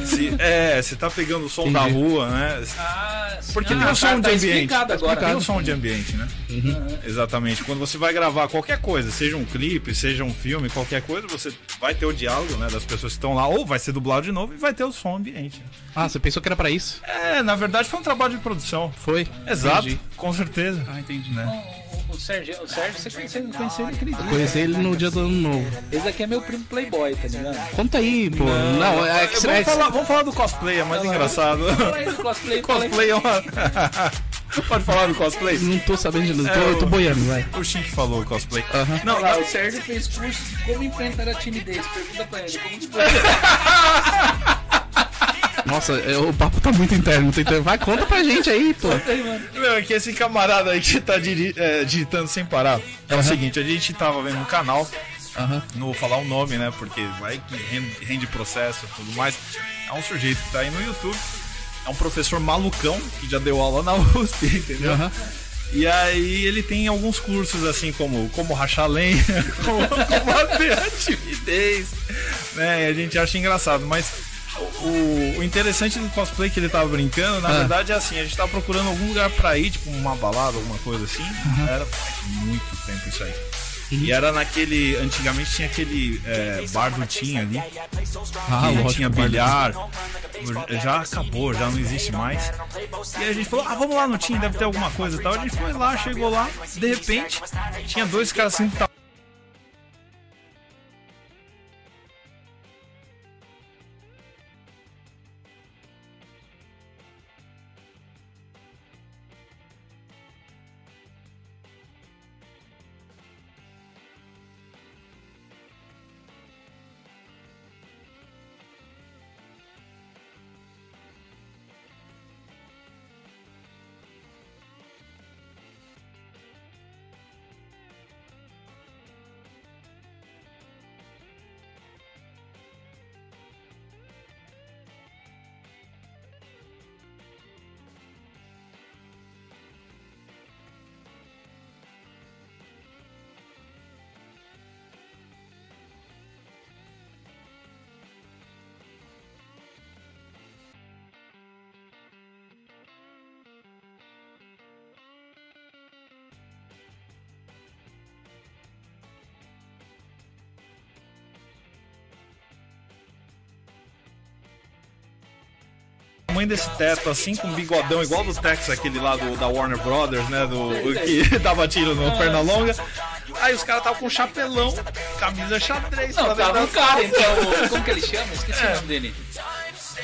se, é, você tá pegando o som Entendi. da rua, né? Ah, Porque ah, tem o som de tá ambiente. Agora. Tem o som de ambiente, né? Uhum. Exatamente. Quando você vai gravar qualquer coisa, seja um clipe, seja um filme, qualquer coisa, você vai ter o diálogo, né, das pessoas que estão lá, ou vai ser dublado de novo e vai ter o som ambiente. Ah, você pensou que era para isso? É, na verdade foi um trabalho de produção. Foi? Exato, entendi. Com certeza. Ah, entendi. Né? O, o, Sérgio, o Sérgio, você conheceu, conheceu ele dia. Conheci ele no dia do ano novo. Esse aqui é meu primo Playboy, tá ligado? Conta aí, pô. Não, não é, que vamos, falar, vamos falar do cosplay, é mais não, engraçado. cosplay, cosplay é uma. Pode falar do cosplay? Não tô sabendo de nada, é, eu tô boiando, vai. O Chique falou cosplay. Uhum. Não, lá, o Sérgio fez curso de como enfrentar a timidez. Pergunta pra ele, como Nossa, é, o papo tá muito interno, tá Vai, conta pra gente aí, pô. Meu, é que esse camarada aí que tá diri é, digitando sem parar. É uhum. o seguinte, a gente tava vendo no canal. Uhum. Não vou falar o nome, né? Porque vai que rende, rende processo e tudo mais. É um sujeito que tá aí no YouTube. É um professor malucão que já deu aula na USP, entendeu? Uhum. E aí ele tem alguns cursos assim como como rachar lenha, como, como a timidez, né? E a gente acha engraçado, mas o, o, interessante do cosplay que ele tava brincando, na ah. verdade é assim, a gente tava procurando algum lugar pra ir, tipo uma balada, alguma coisa assim. Uhum. Era faz muito tempo isso aí. E era naquele. Antigamente tinha aquele é, bar do Tim ali. Ah, tinha bilhar. Já acabou, já não existe mais. E a gente falou, ah, vamos lá no Tim, deve ter alguma coisa e tal. A gente foi lá, chegou lá, de repente, tinha dois caras assim tamanho desse teto, assim, com um bigodão igual do Tex, aquele lá do, da Warner Brothers, né? Do, que dava tiro no Pernalonga. Aí os caras estavam com chapelão, camisa xadrez. Não, tava um cara, então. Como que ele chama? Esqueci é. o nome dele.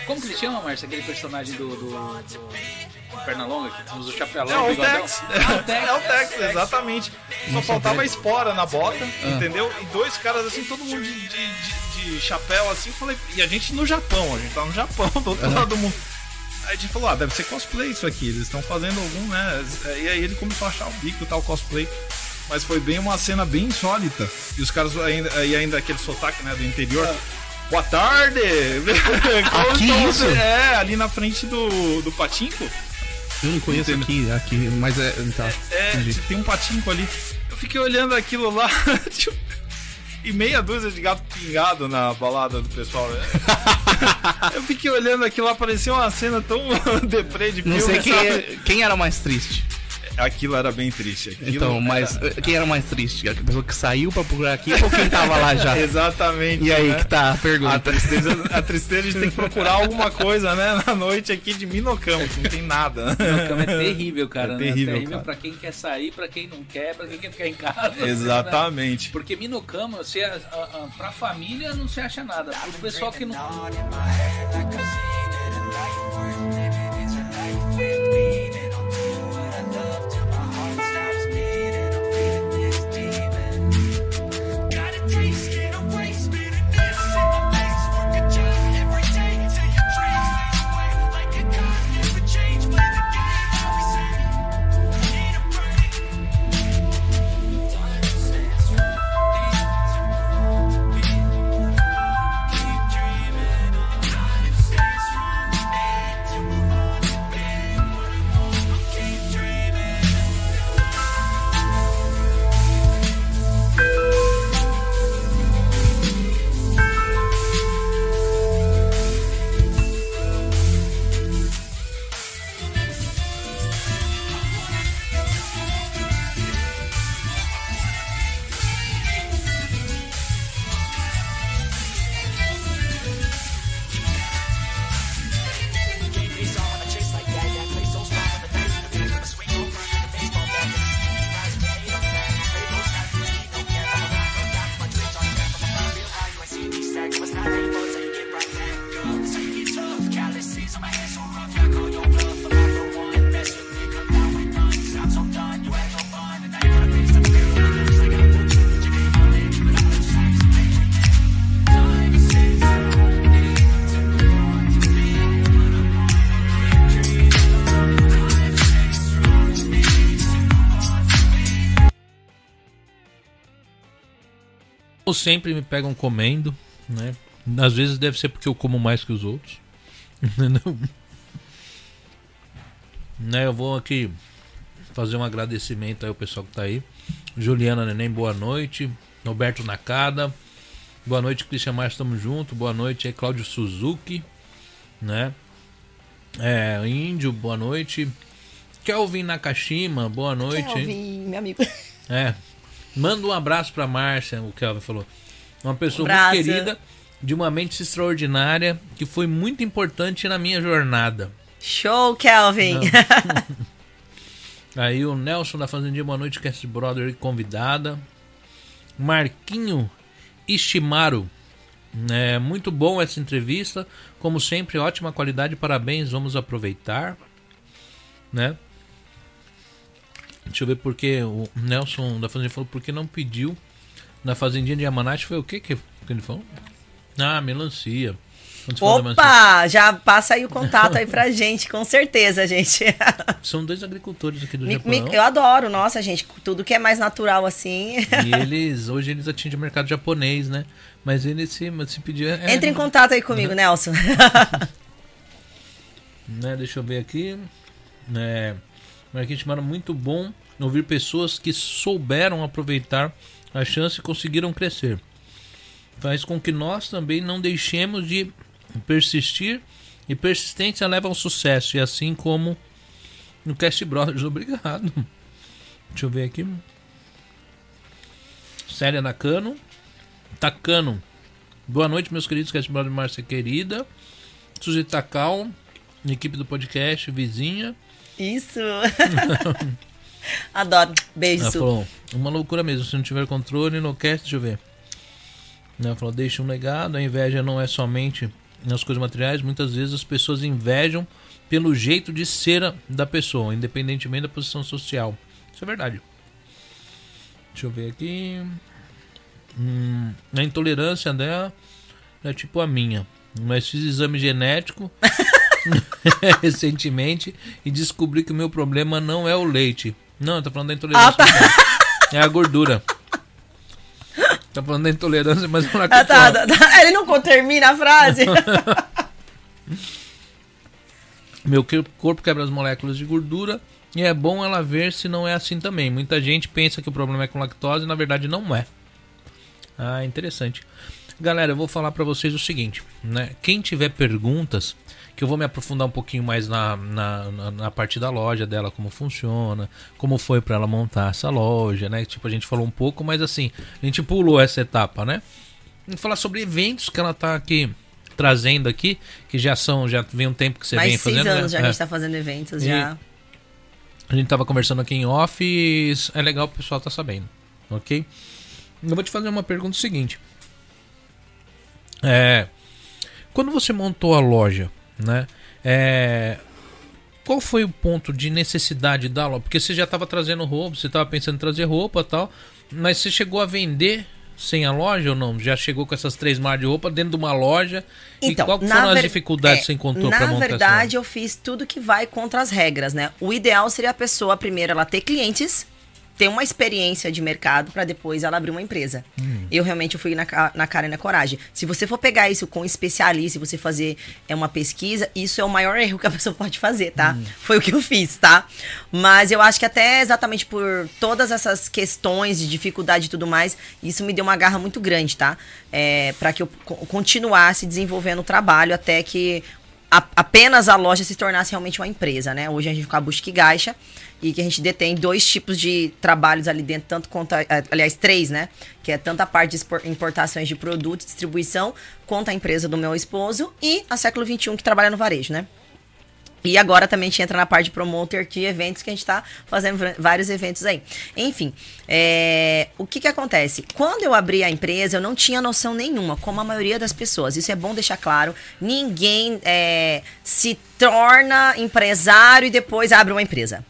Como que ele chama, Márcio? Aquele personagem do, do, do Pernalonga que usa o chapelão. É o Tex. É o Tex, é o Tex exatamente. Só faltava espora na bota, ah. entendeu? E dois caras assim, todo mundo de, de, de, de chapéu assim. Falei, e a gente no Japão, a gente tá no Japão, do outro lado do mundo. A gente falou, ah, deve ser cosplay isso aqui, eles estão fazendo algum, né? E aí ele começou a achar o bico tal, cosplay. Mas foi bem uma cena bem insólita. E os caras ainda, e ainda aquele sotaque, né, do interior. É. Boa tarde! aqui isso? É, ali na frente do, do Patinco. Eu não conheço aqui, aqui, mas é. Tá, é, tem um patinco ali. Eu fiquei olhando aquilo lá, tipo, e meia dúzia de gato pingado na balada do pessoal. Né? eu fiquei olhando aquilo lá, parecia uma cena tão deprê de filme. Não sei quem, quem era mais triste aquilo era bem triste. Aquilo então, mas era... quem era mais triste? A pessoa que saiu pra procurar aqui ou quem tava lá já? Exatamente. E aí né? que tá a pergunta. A tristeza, a tristeza de ter que procurar alguma coisa, né, na noite aqui de Minocamo, que não tem nada. Minocamo é terrível, cara. É terrível, né? terrível cara. pra quem quer sair, pra quem não quer, pra quem quer ficar em casa. Exatamente. Né? Porque Minocamo, você, a, a, pra família não se acha nada. Pro pessoal que não. Sempre me pegam comendo, né? Às vezes deve ser porque eu como mais que os outros. né, eu vou aqui fazer um agradecimento aí ao pessoal que tá aí. Juliana Neném, boa noite. Roberto Nakada. Boa noite, Cristian Mar, estamos juntos. Boa noite, é Cláudio Suzuki, né? É, Índio, boa noite. Kelvin Nakashima, boa noite. Kelvin, meu amigo. É, Manda um abraço pra Márcia, o Kelvin falou. Uma pessoa muito querida, de uma mente extraordinária, que foi muito importante na minha jornada. Show, Kelvin! Aí o Nelson da Fazendinha, boa noite, Cast Brother convidada. Marquinho Ishimaru. É muito bom essa entrevista. Como sempre, ótima qualidade. Parabéns, vamos aproveitar. Né? Deixa eu ver porque o Nelson da Fazendinha falou porque não pediu na Fazendinha de Yamanashi. Foi o que que ele falou? Ah, melancia. Opa, já passa aí o contato aí pra gente, com certeza, gente. São dois agricultores aqui do Japão. Eu adoro, nossa, gente, tudo que é mais natural assim. E eles, hoje eles atingem o mercado japonês, né? Mas ele se, se pedir... É, Entre em contato aí comigo, né? Nelson. né, deixa eu ver aqui. É, Marketing Mara, muito bom ouvir pessoas que souberam aproveitar a chance e conseguiram crescer. Faz com que nós também não deixemos de persistir e persistência leva ao sucesso. E assim como no Cast Brothers, obrigado. Deixa eu ver aqui. Célia Nakano. Takano. Boa noite, meus queridos Cast Brothers, Márcia querida. Suzy Takal, equipe do podcast, vizinha. Isso. Adoro. Beijo, Ela falou, uma loucura mesmo. Se não tiver controle no cast, deixa eu ver. Ela falou, deixa um legado. A inveja não é somente nas coisas materiais, muitas vezes as pessoas invejam pelo jeito de ser da pessoa, independentemente da posição social. Isso é verdade. Deixa eu ver aqui. Hum, a intolerância dela é tipo a minha. Mas fiz exame genético recentemente e descobri que o meu problema não é o leite. Não, eu tô falando da intolerância. Ah, tá. É a gordura. Tá falando da intolerância, mas não é ah, tá, tá, tá. Ele não termina a frase. Meu corpo quebra as moléculas de gordura e é bom ela ver se não é assim também. Muita gente pensa que o problema é com lactose e na verdade não é. Ah, interessante. Galera, eu vou falar para vocês o seguinte, né? Quem tiver perguntas, que eu vou me aprofundar um pouquinho mais na, na, na, na parte da loja dela, como funciona, como foi para ela montar essa loja, né? Tipo, a gente falou um pouco, mas assim, a gente pulou essa etapa, né? Vamos falar sobre eventos que ela tá aqui trazendo aqui, que já são, já vem um tempo que você mais vem fazendo. Mais seis anos né? já é. a gente tá fazendo eventos, e já. A gente tava conversando aqui em off e é legal o pessoal tá sabendo, ok? Eu vou te fazer uma pergunta seguinte. É, quando você montou a loja, né? É, qual foi o ponto de necessidade da loja? Porque você já estava trazendo roupa, você estava pensando em trazer roupa tal, mas você chegou a vender sem a loja ou não? Já chegou com essas três maras de roupa dentro de uma loja? Então, e qual foram as dificuldades é, que você encontrou para montar Na verdade, eu fiz tudo que vai contra as regras, né? O ideal seria a pessoa, primeiro, ela ter clientes ter uma experiência de mercado para depois ela abrir uma empresa. Hum. Eu realmente fui na, na cara e na coragem. Se você for pegar isso com um especialista e você fazer é, uma pesquisa, isso é o maior erro que a pessoa pode fazer, tá? Hum. Foi o que eu fiz, tá? Mas eu acho que até exatamente por todas essas questões de dificuldade e tudo mais, isso me deu uma garra muito grande, tá? É, para que eu continuasse desenvolvendo o trabalho até que a, apenas a loja se tornasse realmente uma empresa, né? Hoje a gente com a Busque Gaixa e que a gente detém dois tipos de trabalhos ali dentro, tanto quanto, a, aliás, três, né? Que é tanto a parte de importações de produtos, distribuição, quanto a empresa do meu esposo e a Século XXI que trabalha no varejo, né? E agora também a gente entra na parte de promoter de eventos, que a gente está fazendo vários eventos aí. Enfim, é, o que que acontece? Quando eu abri a empresa, eu não tinha noção nenhuma, como a maioria das pessoas. Isso é bom deixar claro. Ninguém é, se torna empresário e depois abre uma empresa.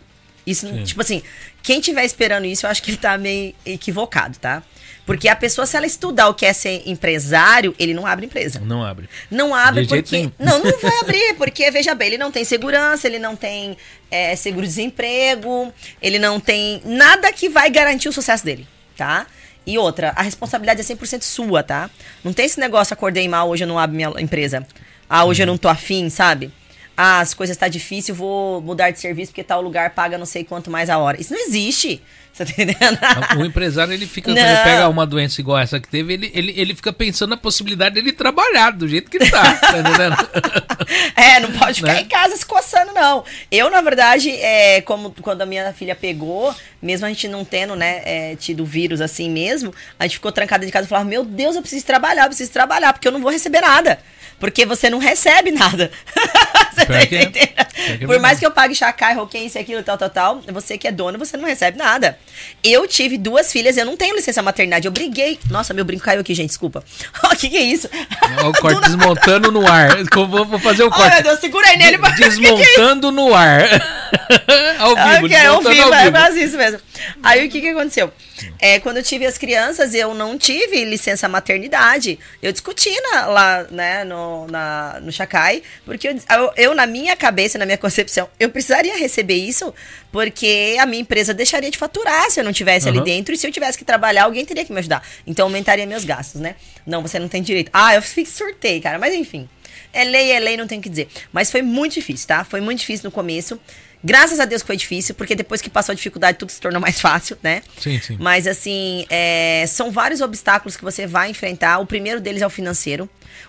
Isso, Sim. tipo assim, quem tiver esperando isso, eu acho que ele tá meio equivocado, tá? Porque a pessoa, se ela estudar o que é ser empresário, ele não abre empresa. Não abre. Não abre De porque. Não, não vai abrir, porque, veja bem, ele não tem segurança, ele não tem é, seguro-desemprego, ele não tem nada que vai garantir o sucesso dele, tá? E outra, a responsabilidade é 100% sua, tá? Não tem esse negócio, acordei mal, hoje eu não abro minha empresa. Ah, hoje eu não tô afim, sabe? ah, as coisas tá difícil, vou mudar de serviço porque tal lugar paga não sei quanto mais a hora. Isso não existe. Você tá entendendo? O empresário, ele fica, não. quando ele pega uma doença igual essa que teve, ele, ele, ele fica pensando na possibilidade dele trabalhar do jeito que ele tá, tá entendendo? é, não pode ficar né? em casa se coçando, não. Eu, na verdade, é, como quando a minha filha pegou, mesmo a gente não tendo, né, é, tido vírus assim mesmo, a gente ficou trancada de casa e falava, meu Deus, eu preciso trabalhar, eu preciso trabalhar, porque eu não vou receber nada. Porque você não recebe nada. você tá é. entendendo? Por mais que eu pague chacai, roquem, isso, aquilo, tal, tal, tal, você que é dono, você não recebe nada. Eu tive duas filhas, eu não tenho licença maternidade. Eu briguei. Nossa, meu brinco caiu aqui, gente, desculpa. O que, que é isso? o corte desmontando no ar. Vou, vou fazer o corte. Oh, meu Deus, segura aí nele. Desmontando no ar. ao vivo, okay, ao vivo, é quase isso mesmo. Aí o que, que aconteceu? É, quando eu tive as crianças, eu não tive licença maternidade. Eu discuti na, lá, né, no, na, no Chacai, porque eu, eu, eu, na minha cabeça, na minha concepção, eu precisaria receber isso, porque a minha empresa deixaria de faturar se eu não tivesse uhum. ali dentro, e se eu tivesse que trabalhar, alguém teria que me ajudar. Então aumentaria meus gastos, né? Não, você não tem direito. Ah, eu fiquei surtei, cara, mas enfim. É lei, é lei, não tem o que dizer. Mas foi muito difícil, tá? Foi muito difícil no começo. Graças a Deus que foi difícil, porque depois que passou a dificuldade, tudo se tornou mais fácil, né? Sim, sim. Mas, assim, é, são vários obstáculos que você vai enfrentar. O primeiro deles é o financeiro.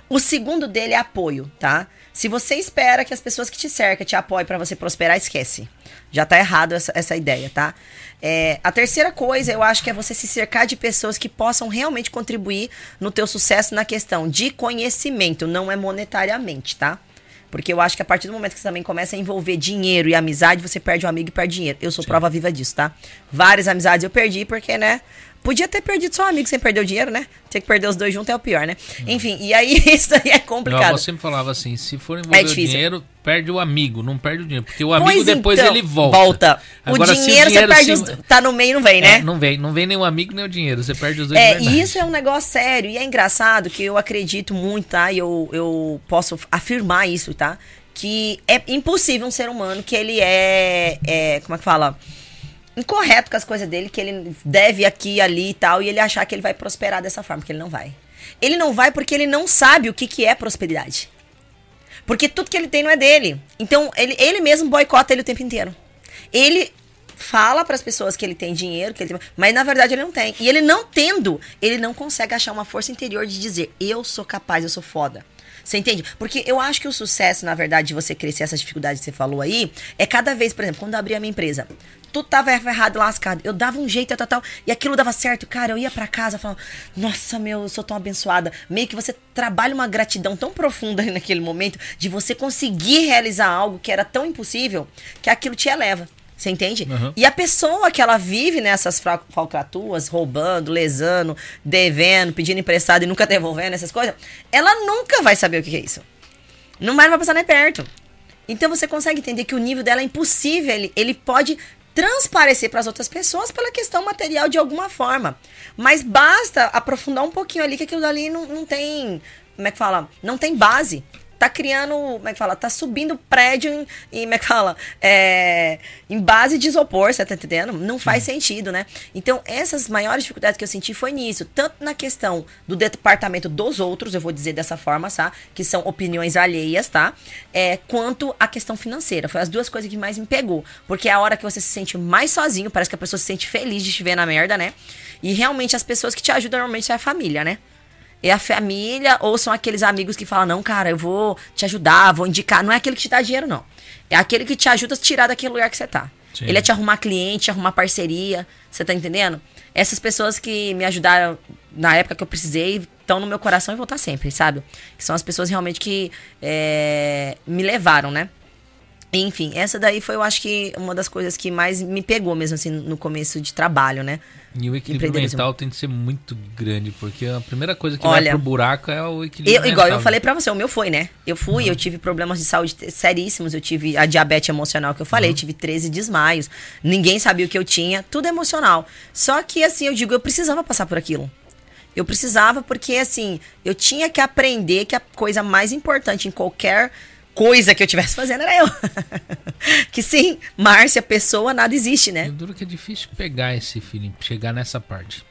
O segundo dele é apoio, tá? Se você espera que as pessoas que te cercam te apoiem para você prosperar, esquece. Já tá errado essa, essa ideia, tá? É, a terceira coisa, eu acho que é você se cercar de pessoas que possam realmente contribuir no teu sucesso na questão de conhecimento, não é monetariamente, tá? Porque eu acho que a partir do momento que você também começa a envolver dinheiro e amizade, você perde um amigo e perde dinheiro. Eu sou Sim. prova viva disso, tá? Várias amizades eu perdi porque, né? Podia ter perdido só um amigo sem perder o dinheiro, né? Ter que perder os dois juntos é o pior, né? Hum. Enfim, e aí isso aí é complicado. Meu avô sempre falava assim: se for envolver é o dinheiro, perde o amigo, não perde o dinheiro. Porque o amigo pois depois então, ele volta. Volta. Agora, o, dinheiro, o dinheiro você perde se... os, Tá no meio não vem, né? É, não vem. Não vem nem o amigo nem o dinheiro. Você perde os dois É, e isso é um negócio sério. E é engraçado que eu acredito muito, tá? E eu, eu posso afirmar isso, tá? Que é impossível um ser humano que ele é, é como é que fala? Incorreto com as coisas dele, que ele deve aqui, ali e tal, e ele achar que ele vai prosperar dessa forma, que ele não vai. Ele não vai porque ele não sabe o que, que é prosperidade. Porque tudo que ele tem não é dele. Então, ele, ele mesmo boicota ele o tempo inteiro. Ele fala para as pessoas que ele tem dinheiro, que ele tem, mas na verdade ele não tem. E ele não tendo, ele não consegue achar uma força interior de dizer: eu sou capaz, eu sou foda. Você entende? Porque eu acho que o sucesso, na verdade, de você crescer essas dificuldades que você falou aí, é cada vez, por exemplo, quando eu abri a minha empresa, tudo tava errado, lascado. Eu dava um jeito, tal, tal, e aquilo dava certo. Cara, eu ia para casa falando, nossa, meu, eu sou tão abençoada. Meio que você trabalha uma gratidão tão profunda naquele momento de você conseguir realizar algo que era tão impossível que aquilo te eleva. Você entende? Uhum. E a pessoa que ela vive nessas falcatuas, roubando, lesando, devendo, pedindo emprestado e nunca devolvendo essas coisas, ela nunca vai saber o que é isso. Não vai passar nem perto. Então você consegue entender que o nível dela é impossível. Ele, ele pode transparecer para as outras pessoas pela questão material de alguma forma. Mas basta aprofundar um pouquinho ali que aquilo ali não, não tem. Como é que fala? Não tem base tá criando, como é que fala? Tá subindo prédio em, em como é que fala? É, em base de isopor, você tá entendendo? Não faz sentido, né? Então, essas maiores dificuldades que eu senti foi nisso. Tanto na questão do departamento dos outros, eu vou dizer dessa forma, tá? Que são opiniões alheias, tá? É, quanto a questão financeira. Foi as duas coisas que mais me pegou. Porque é a hora que você se sente mais sozinho, parece que a pessoa se sente feliz de te ver na merda, né? E realmente as pessoas que te ajudam normalmente é a família, né? É a família ou são aqueles amigos que falam, não, cara, eu vou te ajudar, vou indicar. Não é aquele que te dá dinheiro, não. É aquele que te ajuda a tirar daquele lugar que você tá. Sim. Ele é te arrumar cliente, arrumar parceria. Você tá entendendo? Essas pessoas que me ajudaram na época que eu precisei estão no meu coração e vão estar sempre, sabe? Que são as pessoas realmente que é, me levaram, né? Enfim, essa daí foi, eu acho que, uma das coisas que mais me pegou mesmo, assim, no começo de trabalho, né? E o equilíbrio mental tem que ser muito grande, porque a primeira coisa que Olha, vai pro buraco é o equilíbrio eu, mental. Igual eu falei pra você, o meu foi, né? Eu fui, uhum. eu tive problemas de saúde seríssimos, eu tive a diabetes emocional que eu falei, uhum. tive 13 desmaios, ninguém sabia o que eu tinha, tudo emocional. Só que, assim, eu digo, eu precisava passar por aquilo. Eu precisava porque, assim, eu tinha que aprender que a coisa mais importante em qualquer coisa que eu tivesse fazendo era eu. que sim, Márcia, pessoa, nada existe, né? Eu duro que é difícil pegar esse feeling, chegar nessa parte.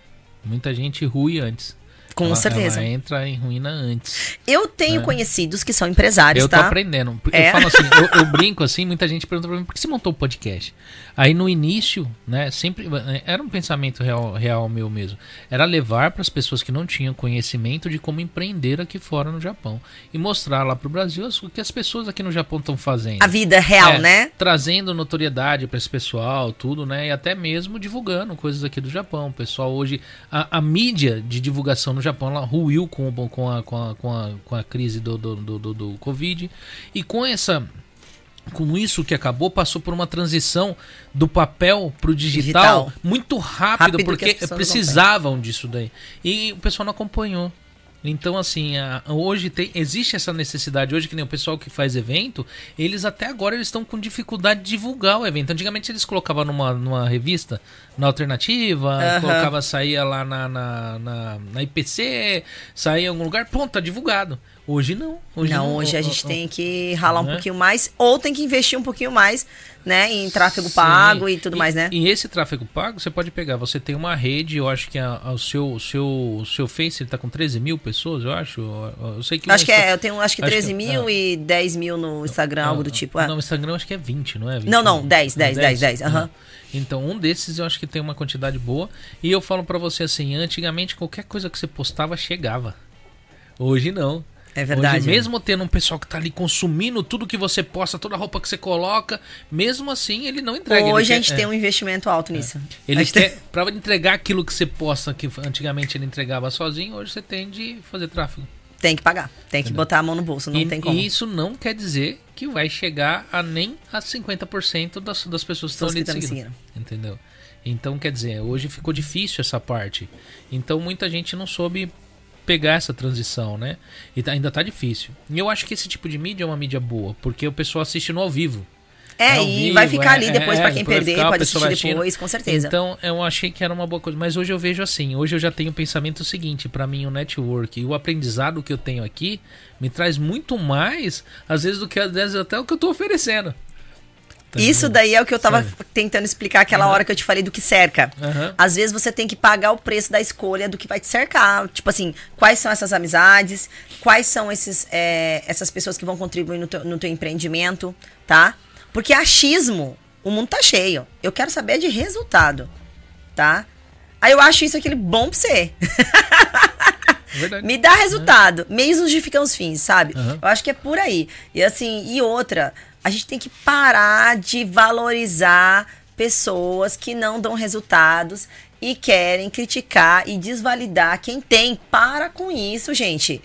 Muita gente rui antes. Com ela, certeza. Ela entra em ruína antes. Eu tenho É. conhecidos que são empresários, Eu tô tá? aprendendo. É? Eu falo assim, eu, eu brinco assim, muita gente pergunta pra mim, por que você montou o podcast? Aí no início, né, sempre era um pensamento real, real meu mesmo. Era levar para as pessoas que não tinham conhecimento de como empreender aqui fora no Japão e mostrar lá pro Brasil as- o que as pessoas aqui no Japão estão fazendo. A vida real, É, né? Trazendo notoriedade para esse pessoal, tudo, né? E até mesmo divulgando coisas aqui do Japão. O pessoal hoje, a, a mídia de divulgação no Japão, ela ruiu com, o- com, a, com, a, com, a, com a crise do, do, do, do, do Covid. E com essa. Com isso que acabou, passou por uma transição do papel pro digital, Digital. muito rápido, Rápido que porque precisavam disso daí. E o pessoal não acompanhou. Então, assim, a- hoje tem, existe essa necessidade. Hoje, que nem o pessoal que faz evento, eles até agora eles estão com dificuldade de divulgar o evento. Antigamente eles colocavam numa, numa revista, na alternativa, Aham. colocava, saía lá na, na, na, na IPC, saía em algum lugar, pronto, tá divulgado. Hoje não. Hoje não, não, hoje a gente tem que ralar um Né? pouquinho mais, ou tem que investir um pouquinho mais, né, em tráfego Sim. pago e tudo mais, né? E esse tráfego pago, você pode pegar. Você tem uma rede, eu acho que a- a- o seu, o seu, o seu Face ele tá com 13 mil pessoas, eu acho. Eu sei que. Acho que é, eu tenho acho que acho 13 que- mil é. e 10 mil no Instagram, algo do tipo. é. Não, o Instagram eu acho que é 20, não é? 20, Não, não, 10, 10, 10, 10, aham. Não. Então, um desses eu acho que tem uma quantidade boa. E eu falo pra você assim: antigamente qualquer coisa que você postava chegava. Hoje não. É verdade. Hoje, mesmo tendo um pessoal que tá ali consumindo tudo que você posta, toda a roupa que você coloca, mesmo assim ele não entrega. ele Hoje a quer- gente é. tem um investimento alto nisso. Ele A gente tem- quer, pra entregar aquilo que você posta, que antigamente ele entregava sozinho, hoje você tem de fazer tráfego. Tem que pagar, tem que Entendeu? botar a mão no bolso, não e, tem como. e isso não quer dizer que vai chegar a nem a 50% das, das pessoas que estão ali que me seguindo. Entendeu? Então, quer dizer, hoje ficou difícil essa parte. Então, muita gente não soube pegar essa transição, né? E tá- ainda tá difícil. E eu acho que esse tipo de mídia é uma mídia boa, porque o pessoal assiste no ao vivo. É, ao e vivo, vai ficar é, ali depois é, pra quem vai perder, ficar, pode assistir assistindo. depois, com certeza. Então, eu achei que era uma boa coisa. Mas hoje eu vejo assim. Hoje eu já tenho o pensamento seguinte. Pra mim, o network e o aprendizado que eu tenho aqui me traz muito mais, às vezes, do que às vezes até o que eu tô oferecendo. Tá Isso daí é o que eu tava Sério. tentando explicar aquela hora que eu te falei do que cerca. Aham. Às vezes você tem que pagar o preço da escolha do que vai te cercar. Tipo assim, quais são essas amizades, quais são esses, é, essas pessoas que vão contribuir no teu, no teu empreendimento, tá? Porque achismo, o mundo tá cheio. Eu quero saber de resultado, tá? Aí eu acho isso aquele bom pra você. É Verdade. Me dá resultado. Meios justificam os fins, sabe? Aham. Eu acho que é por aí. E assim, e outra, a gente tem que parar de valorizar pessoas que não dão resultados e querem criticar e desvalidar quem tem. Para com isso, gente.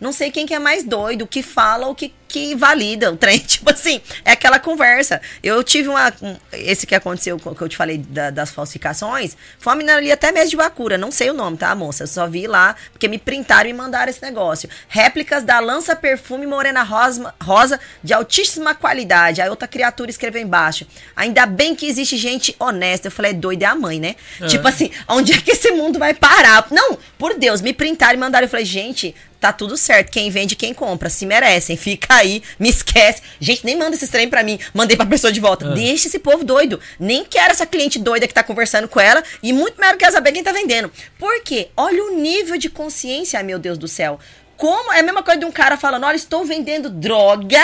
Não sei quem que é mais doido, que fala ou que, que valida o trem. Tipo assim, é aquela conversa. Eu tive uma. um- esse que aconteceu, que eu te falei da- das falsificações, foi uma menina ali até mesmo de Bacura. Não sei o nome, tá, moça? Eu só vi lá, porque me printaram e mandaram esse negócio. Réplicas da lança perfume Morena Rosa, rosa de altíssima qualidade. Aí outra criatura escreveu embaixo. Ainda bem que existe gente honesta. Eu falei, é doida é a mãe, né? Tipo assim, onde é que esse mundo vai parar? Não, por Deus, me printaram e mandaram. Eu falei, gente, tá tudo certo. Quem vende, quem compra. Se merecem. Fica aí, me esquece. Gente, nem manda esse trem pra mim. Mandei pra pessoa de volta. Deixa esse povo doido. Nem quero essa cliente doida que tá conversando com ela. E muito menos quero saber quem tá vendendo. Por quê? Olha o nível de consciência, meu Deus do céu. Como é a mesma coisa de um cara falando: olha, estou vendendo droga.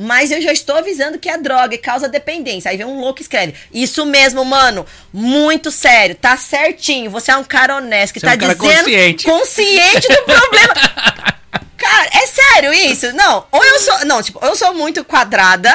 Mas eu já estou avisando que é droga e causa dependência. Aí vem um louco que escreve. Isso mesmo, mano. Muito sério. Tá certinho. Você é um cara honesto que Você é tá um cara dizendo. consciente. consciente do problema. Cara, é sério isso? Não, ou eu sou. Não, tipo, eu sou muito quadrada,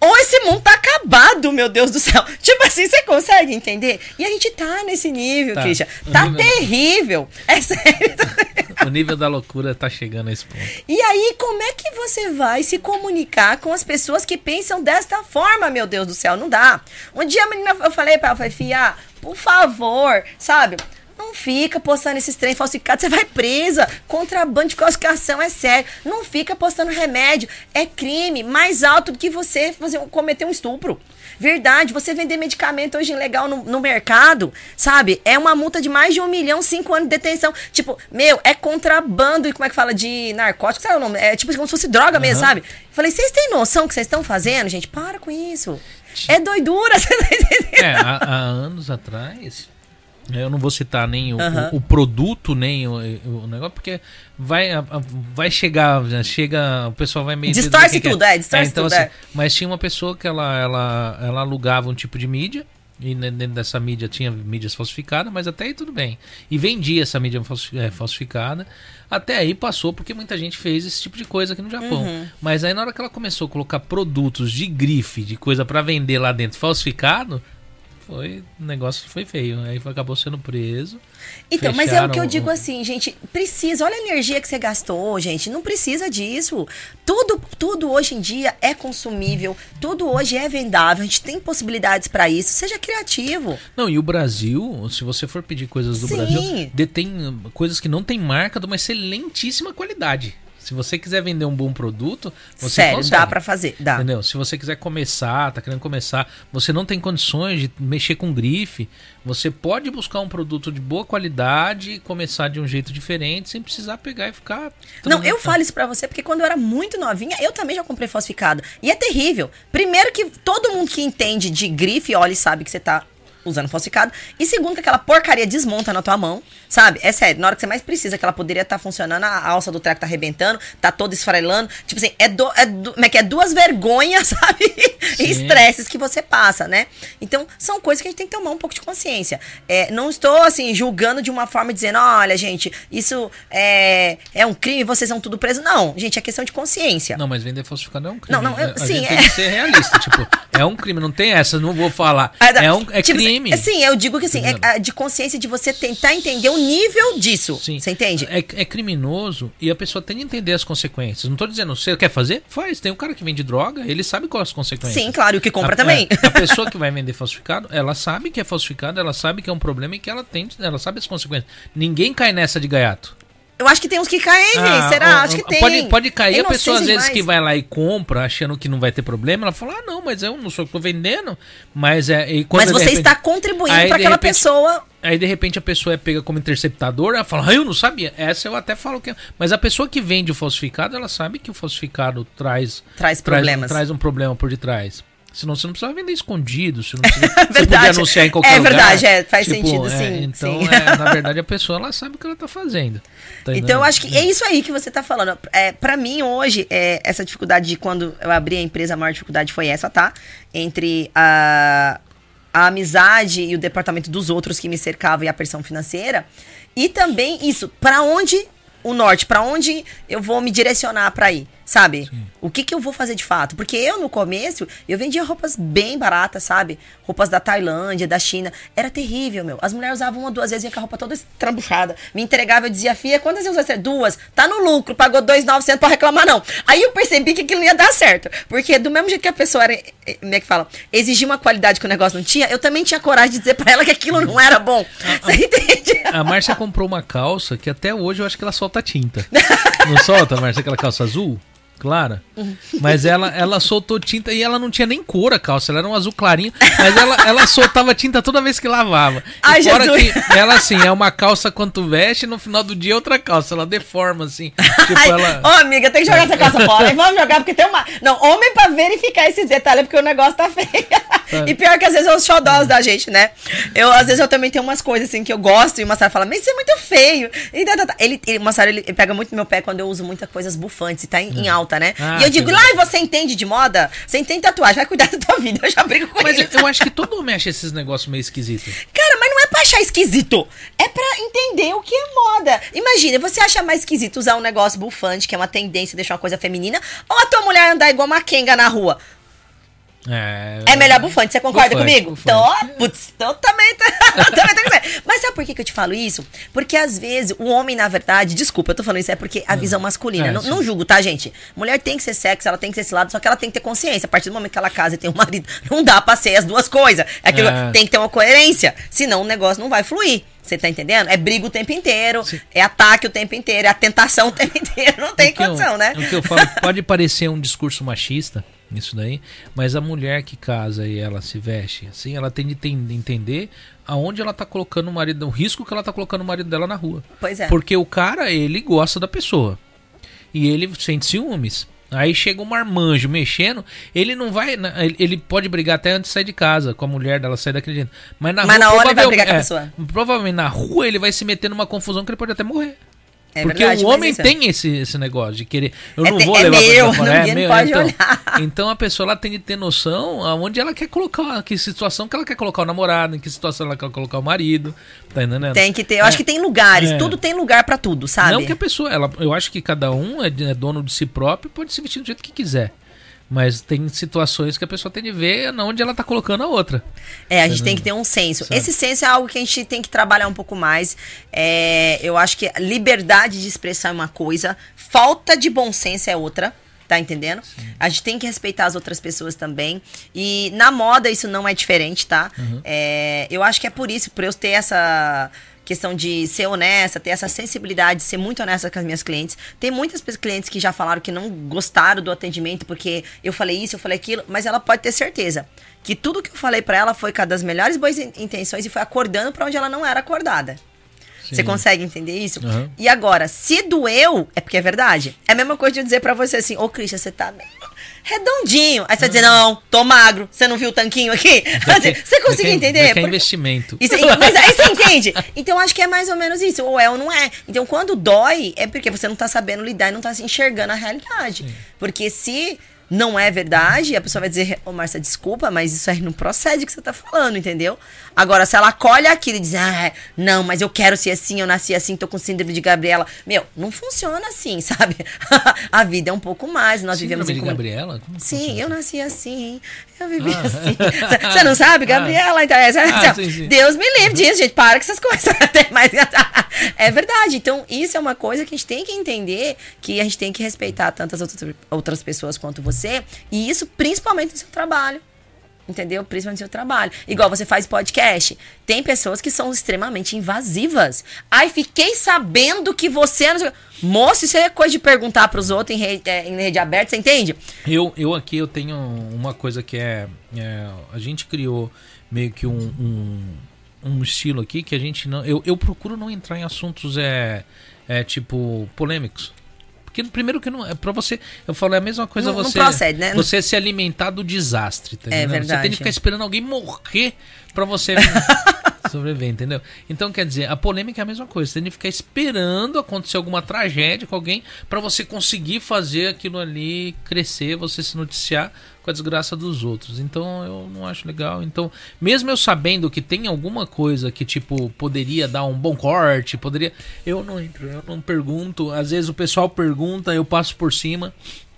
ou esse mundo tá acabado, meu Deus do céu. Tipo assim, você consegue entender? E a gente tá nesse nível, Tá. Christian. Tá nível- terrível. É sério. O nível da loucura tá chegando a esse ponto. E aí, como é que você vai se comunicar com as pessoas que pensam desta forma, meu Deus do céu? Não dá. Um dia a menina, eu falei pra ela, falei, Fia, por favor, sabe? Não fica postando esses trem falsificados, você vai presa. Contrabando de falsificação é sério. Não fica postando remédio. É crime mais alto do que você fazer, um- cometer um estupro. Verdade, você vender medicamento hoje ilegal no, no mercado, sabe? É uma multa de mais de um milhão, cinco anos de detenção. Tipo, meu, é contrabando, e como é que fala? De narcótico, sabe o nome? É tipo como se fosse droga mesmo, sabe? Falei, vocês têm noção que vocês estão fazendo, gente? Para com isso. É doidura, você tá entendendo? É, há, há anos atrás, Eu não vou citar nem o, o, o produto, nem o, o, negócio, porque vai, vai chegar, chega, o pessoal vai meio. Distorce é. tudo, é, é distorce é, então, tudo. Assim, é. Mas tinha uma pessoa que ela, ela, ela alugava um tipo de mídia, e dentro dessa mídia tinha mídias falsificadas, mas até aí tudo bem. E vendia essa mídia é, falsificada. Até aí passou porque muita gente fez esse tipo de coisa aqui no Japão. Uhum. Mas aí na hora que ela começou a colocar produtos de grife, de coisa para vender lá dentro falsificado, foi, o negócio foi feio. Aí acabou sendo preso. Então, mas é o que eu digo assim, gente, precisa, olha a energia que você gastou, gente, não precisa disso. Tudo, tudo hoje em dia é consumível, tudo hoje é vendável, a gente tem possibilidades para isso, seja criativo. Não, e o Brasil, se você for pedir coisas do Sim. Brasil, detém coisas que não tem marca de uma excelentíssima qualidade. Se você quiser vender um bom produto, você Sério, consegue. dá para fazer, dá. Entendeu? Se você quiser começar, tá querendo começar, você não tem condições de mexer com grife, você pode buscar um produto de boa qualidade e começar de um jeito diferente, sem precisar pegar e ficar Não, eu falo isso para você porque quando eu era muito novinha, eu também já comprei falsificado. E é terrível. Primeiro que todo mundo que entende de grife, olha e sabe que você tá usando falsificado. E segundo, que aquela porcaria desmonta na tua mão, sabe? É sério, na hora que você mais precisa, que ela poderia estar tá funcionando, a alça do treco tá arrebentando, tá todo esfarelando. Tipo assim, é, do, é, do, como é, que é duas vergonhas, sabe? e estresses que você passa, né? Então, são coisas que a gente tem que tomar um pouco de consciência. É, não estou, assim, julgando de uma forma dizendo, olha, gente, isso é, é um crime, vocês são tudo presos. Não, gente, é questão de consciência. Não, mas vender falsificado é um crime. Não, não, eu, a sim, é. tem que ser realista. tipo, é um crime, não tem essa, não vou falar. É, um, é tipo, crime crime. Sim, eu digo que assim, é de consciência de você tentar entender o nível disso. Sim. Você entende? É, é criminoso e a pessoa tem que entender as consequências. Não tô dizendo, você quer fazer? Faz. Tem um cara que vende droga, ele sabe quais as consequências. Sim, claro, e o que compra a, também. É, a pessoa que vai vender falsificado, ela sabe que é falsificado, ela sabe que é um problema e que ela tem, ela sabe as consequências. Ninguém cai nessa de gaiato. Eu acho que tem uns que caem, ah, Será? Acho que tem. Pode, pode cair. É a pessoa, às vezes, demais. que vai lá e compra, achando que não vai ter problema, ela fala: ah, não, mas eu não sou que tô vendendo. Mas é. mas você repente, está contribuindo para aquela repente, pessoa. Aí, de repente, a pessoa é pega como interceptador, ela fala: ah, eu não sabia. Essa eu até falo que. É. Mas a pessoa que vende o falsificado, ela sabe que o falsificado traz. Traz problemas. Traz, traz um problema por detrás. Senão você não precisa vender escondido, você não precisa você podia anunciar em qualquer é lugar. É verdade, é, faz tipo, sentido, é, sim. Então, sim. É, na verdade, a pessoa ela sabe o que ela está fazendo. Tá então, eu acho que é isso aí que você está falando. É, para mim, hoje, é, essa dificuldade de quando eu abri a empresa, a maior dificuldade foi essa, tá? Entre a, a amizade e o departamento dos outros que me cercavam e a pressão financeira. E também isso, para onde o norte, para onde eu vou me direcionar para ir, sabe? Sim. O que, que eu vou fazer de fato? Porque eu, no começo, eu vendia roupas bem baratas, sabe? Roupas da Tailândia, da China. Era terrível, meu. As mulheres usavam uma, duas vezes, e com a roupa toda estrambuchada. Me entregava, eu dizia, Fia, quantas vezes você Duas. Tá no lucro, pagou 2,900 pra reclamar, não. Aí eu percebi que aquilo não ia dar certo. Porque do mesmo jeito que a pessoa era, eh, como é que fala? Exigia uma qualidade que o negócio não tinha, eu também tinha coragem de dizer pra ela que aquilo não era bom. você entende? A Márcia comprou uma calça que até hoje eu acho que ela solta tinta. não solta, Márcia, aquela calça azul? Clara. Mas ela, ela soltou tinta e ela não tinha nem cor a calça, ela era um azul clarinho, mas ela, ela soltava tinta toda vez que lavava. Ai, fora Jesus. que ela assim, é uma calça quando veste, no final do dia é outra calça, ela deforma assim. Tipo, Ai, ela... Ô, amiga, tem que jogar essa calça fora. Vamos jogar porque tem uma. Não, homem pra verificar esses detalhes, porque o negócio tá feio. É. E pior que às vezes é os xodós da gente, né? Eu, às vezes eu também tenho umas coisas assim que eu gosto e o Massaro fala, mas isso é muito feio. E tá, tá. Ele, ele, o Massaro, ele pega muito meu pé quando eu uso muitas coisas bufantes e tá em, em é. Né? Ah, e eu digo, lá, você entende de moda? Você entende tatuagem, vai cuidar da tua vida. Eu já brigo com mas ele. Mas eu acho que todo mundo acha esses negócios meio esquisitos. Cara, mas não é pra achar esquisito. É pra entender o que é moda. Imagina, você acha mais esquisito usar um negócio bufante, que é uma tendência, deixar uma coisa feminina, ou a tua mulher andar igual uma Kenga na rua? É, é melhor bufante, você concorda bufante, comigo? Bufante. Então, putz, então também, tá, também tá Mas sabe por que, que eu te falo isso? Porque às vezes o homem, na verdade, desculpa, eu tô falando isso, é porque a visão masculina. É, não, não, julgo, tá, gente? Mulher tem que ser sexo, ela tem que ser esse lado, só que ela tem que ter consciência. A partir do momento que ela casa e tem um marido, não dá pra ser as duas coisas. É aquilo, é. Tem que ter uma coerência, senão o negócio não vai fluir. Você tá entendendo? É briga o tempo inteiro, Sim. é ataque o tempo inteiro, é a tentação o tempo inteiro. Não tem condição, eu, né? O que eu falo pode parecer um discurso machista, isso daí, mas a mulher que casa e ela se veste assim, ela tem de entender aonde ela tá colocando o marido, o risco que ela tá colocando o marido dela na rua. Pois é. Porque o cara, ele gosta da pessoa. E ele sente ciúmes. Aí chega um marmanjo mexendo, ele não vai. Ele pode brigar até antes de sair de casa, com a mulher dela sair daquele jeito. Mas na, Mas rua, na hora ele vai brigar com a pessoa. Provavelmente na rua ele vai se meter numa confusão que ele pode até morrer. É Porque verdade, o homem isso é- tem esse, esse negócio de querer. Eu É não vou é levar meu, pra ninguém meu, pode então, olhar. então a pessoa ela tem de ter noção aonde ela quer colocar, que situação que ela quer colocar o namorado, em que situação ela quer colocar o marido. Tá entendendo? Tem que ter. Eu acho que tem lugares. É. Tudo tem lugar pra tudo, sabe? Não que a pessoa, ela, eu acho que cada um é, é dono de si próprio e pode se vestir do jeito que quiser. Mas tem situações que a pessoa tem de ver onde ela tá colocando a outra. É, a gente tem que ter um senso. Sabe? Esse senso é algo que a gente tem que trabalhar um pouco mais. É, eu acho que liberdade de expressão é uma coisa, falta de bom senso é outra. Tá entendendo? A gente tem que respeitar as outras pessoas também. E na moda isso não é diferente, tá? É, eu acho que é por isso, por eu ter essa questão de ser honesta, ter essa sensibilidade, ser muito honesta com as minhas clientes. Tem muitas clientes que já falaram que não gostaram do atendimento porque eu falei isso, eu falei aquilo, mas ela pode ter certeza que tudo que eu falei pra ela foi com das melhores boas in- intenções e foi acordando pra onde ela não era acordada. Você Sim. consegue entender isso? Aham. E agora, se doeu, é porque é verdade. É a mesma coisa de eu dizer pra você assim, ô Christian, você tá meio redondinho. Aí você vai dizer, não, tô magro, você não viu o tanquinho aqui? Você conseguiu Quer- entender? quer Porque- investimento. isso, mas aí você entende? Então acho que é mais ou menos isso. Ou é ou não é. Então quando dói, é porque você não tá sabendo lidar e não tá se enxergando a realidade. Porque se não é verdade, a pessoa vai dizer, ô Marcia, desculpa, mas isso aí não procede o que você tá falando, entendeu? Agora, se ela acolhe aquilo e diz, ah, não, mas eu quero ser assim, eu nasci assim, tô com síndrome de Gabriela. Meu, não funciona assim, sabe? a vida é um pouco mais. Nós vivemos Síndrome em de. Gabriela? Como que Sim, eu nasci assim. Eu vivi Ah. assim. Você não sabe, Gabriela? Então, é, Ah, sim, sim. Deus me livre disso, gente. Para com essas coisas. Tem mais- é verdade. Então, isso é uma coisa que a gente tem que entender que a gente tem que respeitar tantas outras pessoas quanto você. E isso principalmente no seu trabalho. Entendeu? Principalmente no seu trabalho. Igual você faz podcast. Tem pessoas que são extremamente invasivas. Ai, fiquei sabendo que você. quê. Moço, isso é coisa de perguntar pros outros em rede, é, em rede aberta, você entende? Eu, eu aqui eu tenho uma coisa que é, é, a gente criou meio que um, um, um estilo aqui que a gente não eu, eu procuro não entrar em assuntos é, é tipo polêmicos porque primeiro que não é para você eu falo é a mesma coisa Não- não você procede, né? você se alimentar do desastre tá É entendendo? você tem verdade. de ficar esperando alguém morrer para você sobreviver entendeu então quer dizer a polêmica é a mesma coisa você tem de ficar esperando acontecer alguma tragédia com alguém para você conseguir fazer aquilo ali crescer você se noticiar com a desgraça dos outros então eu não acho legal então mesmo eu sabendo que tem alguma coisa que tipo poderia dar um bom corte poderia eu não entro eu não pergunto às vezes o pessoal pergunta eu passo por cima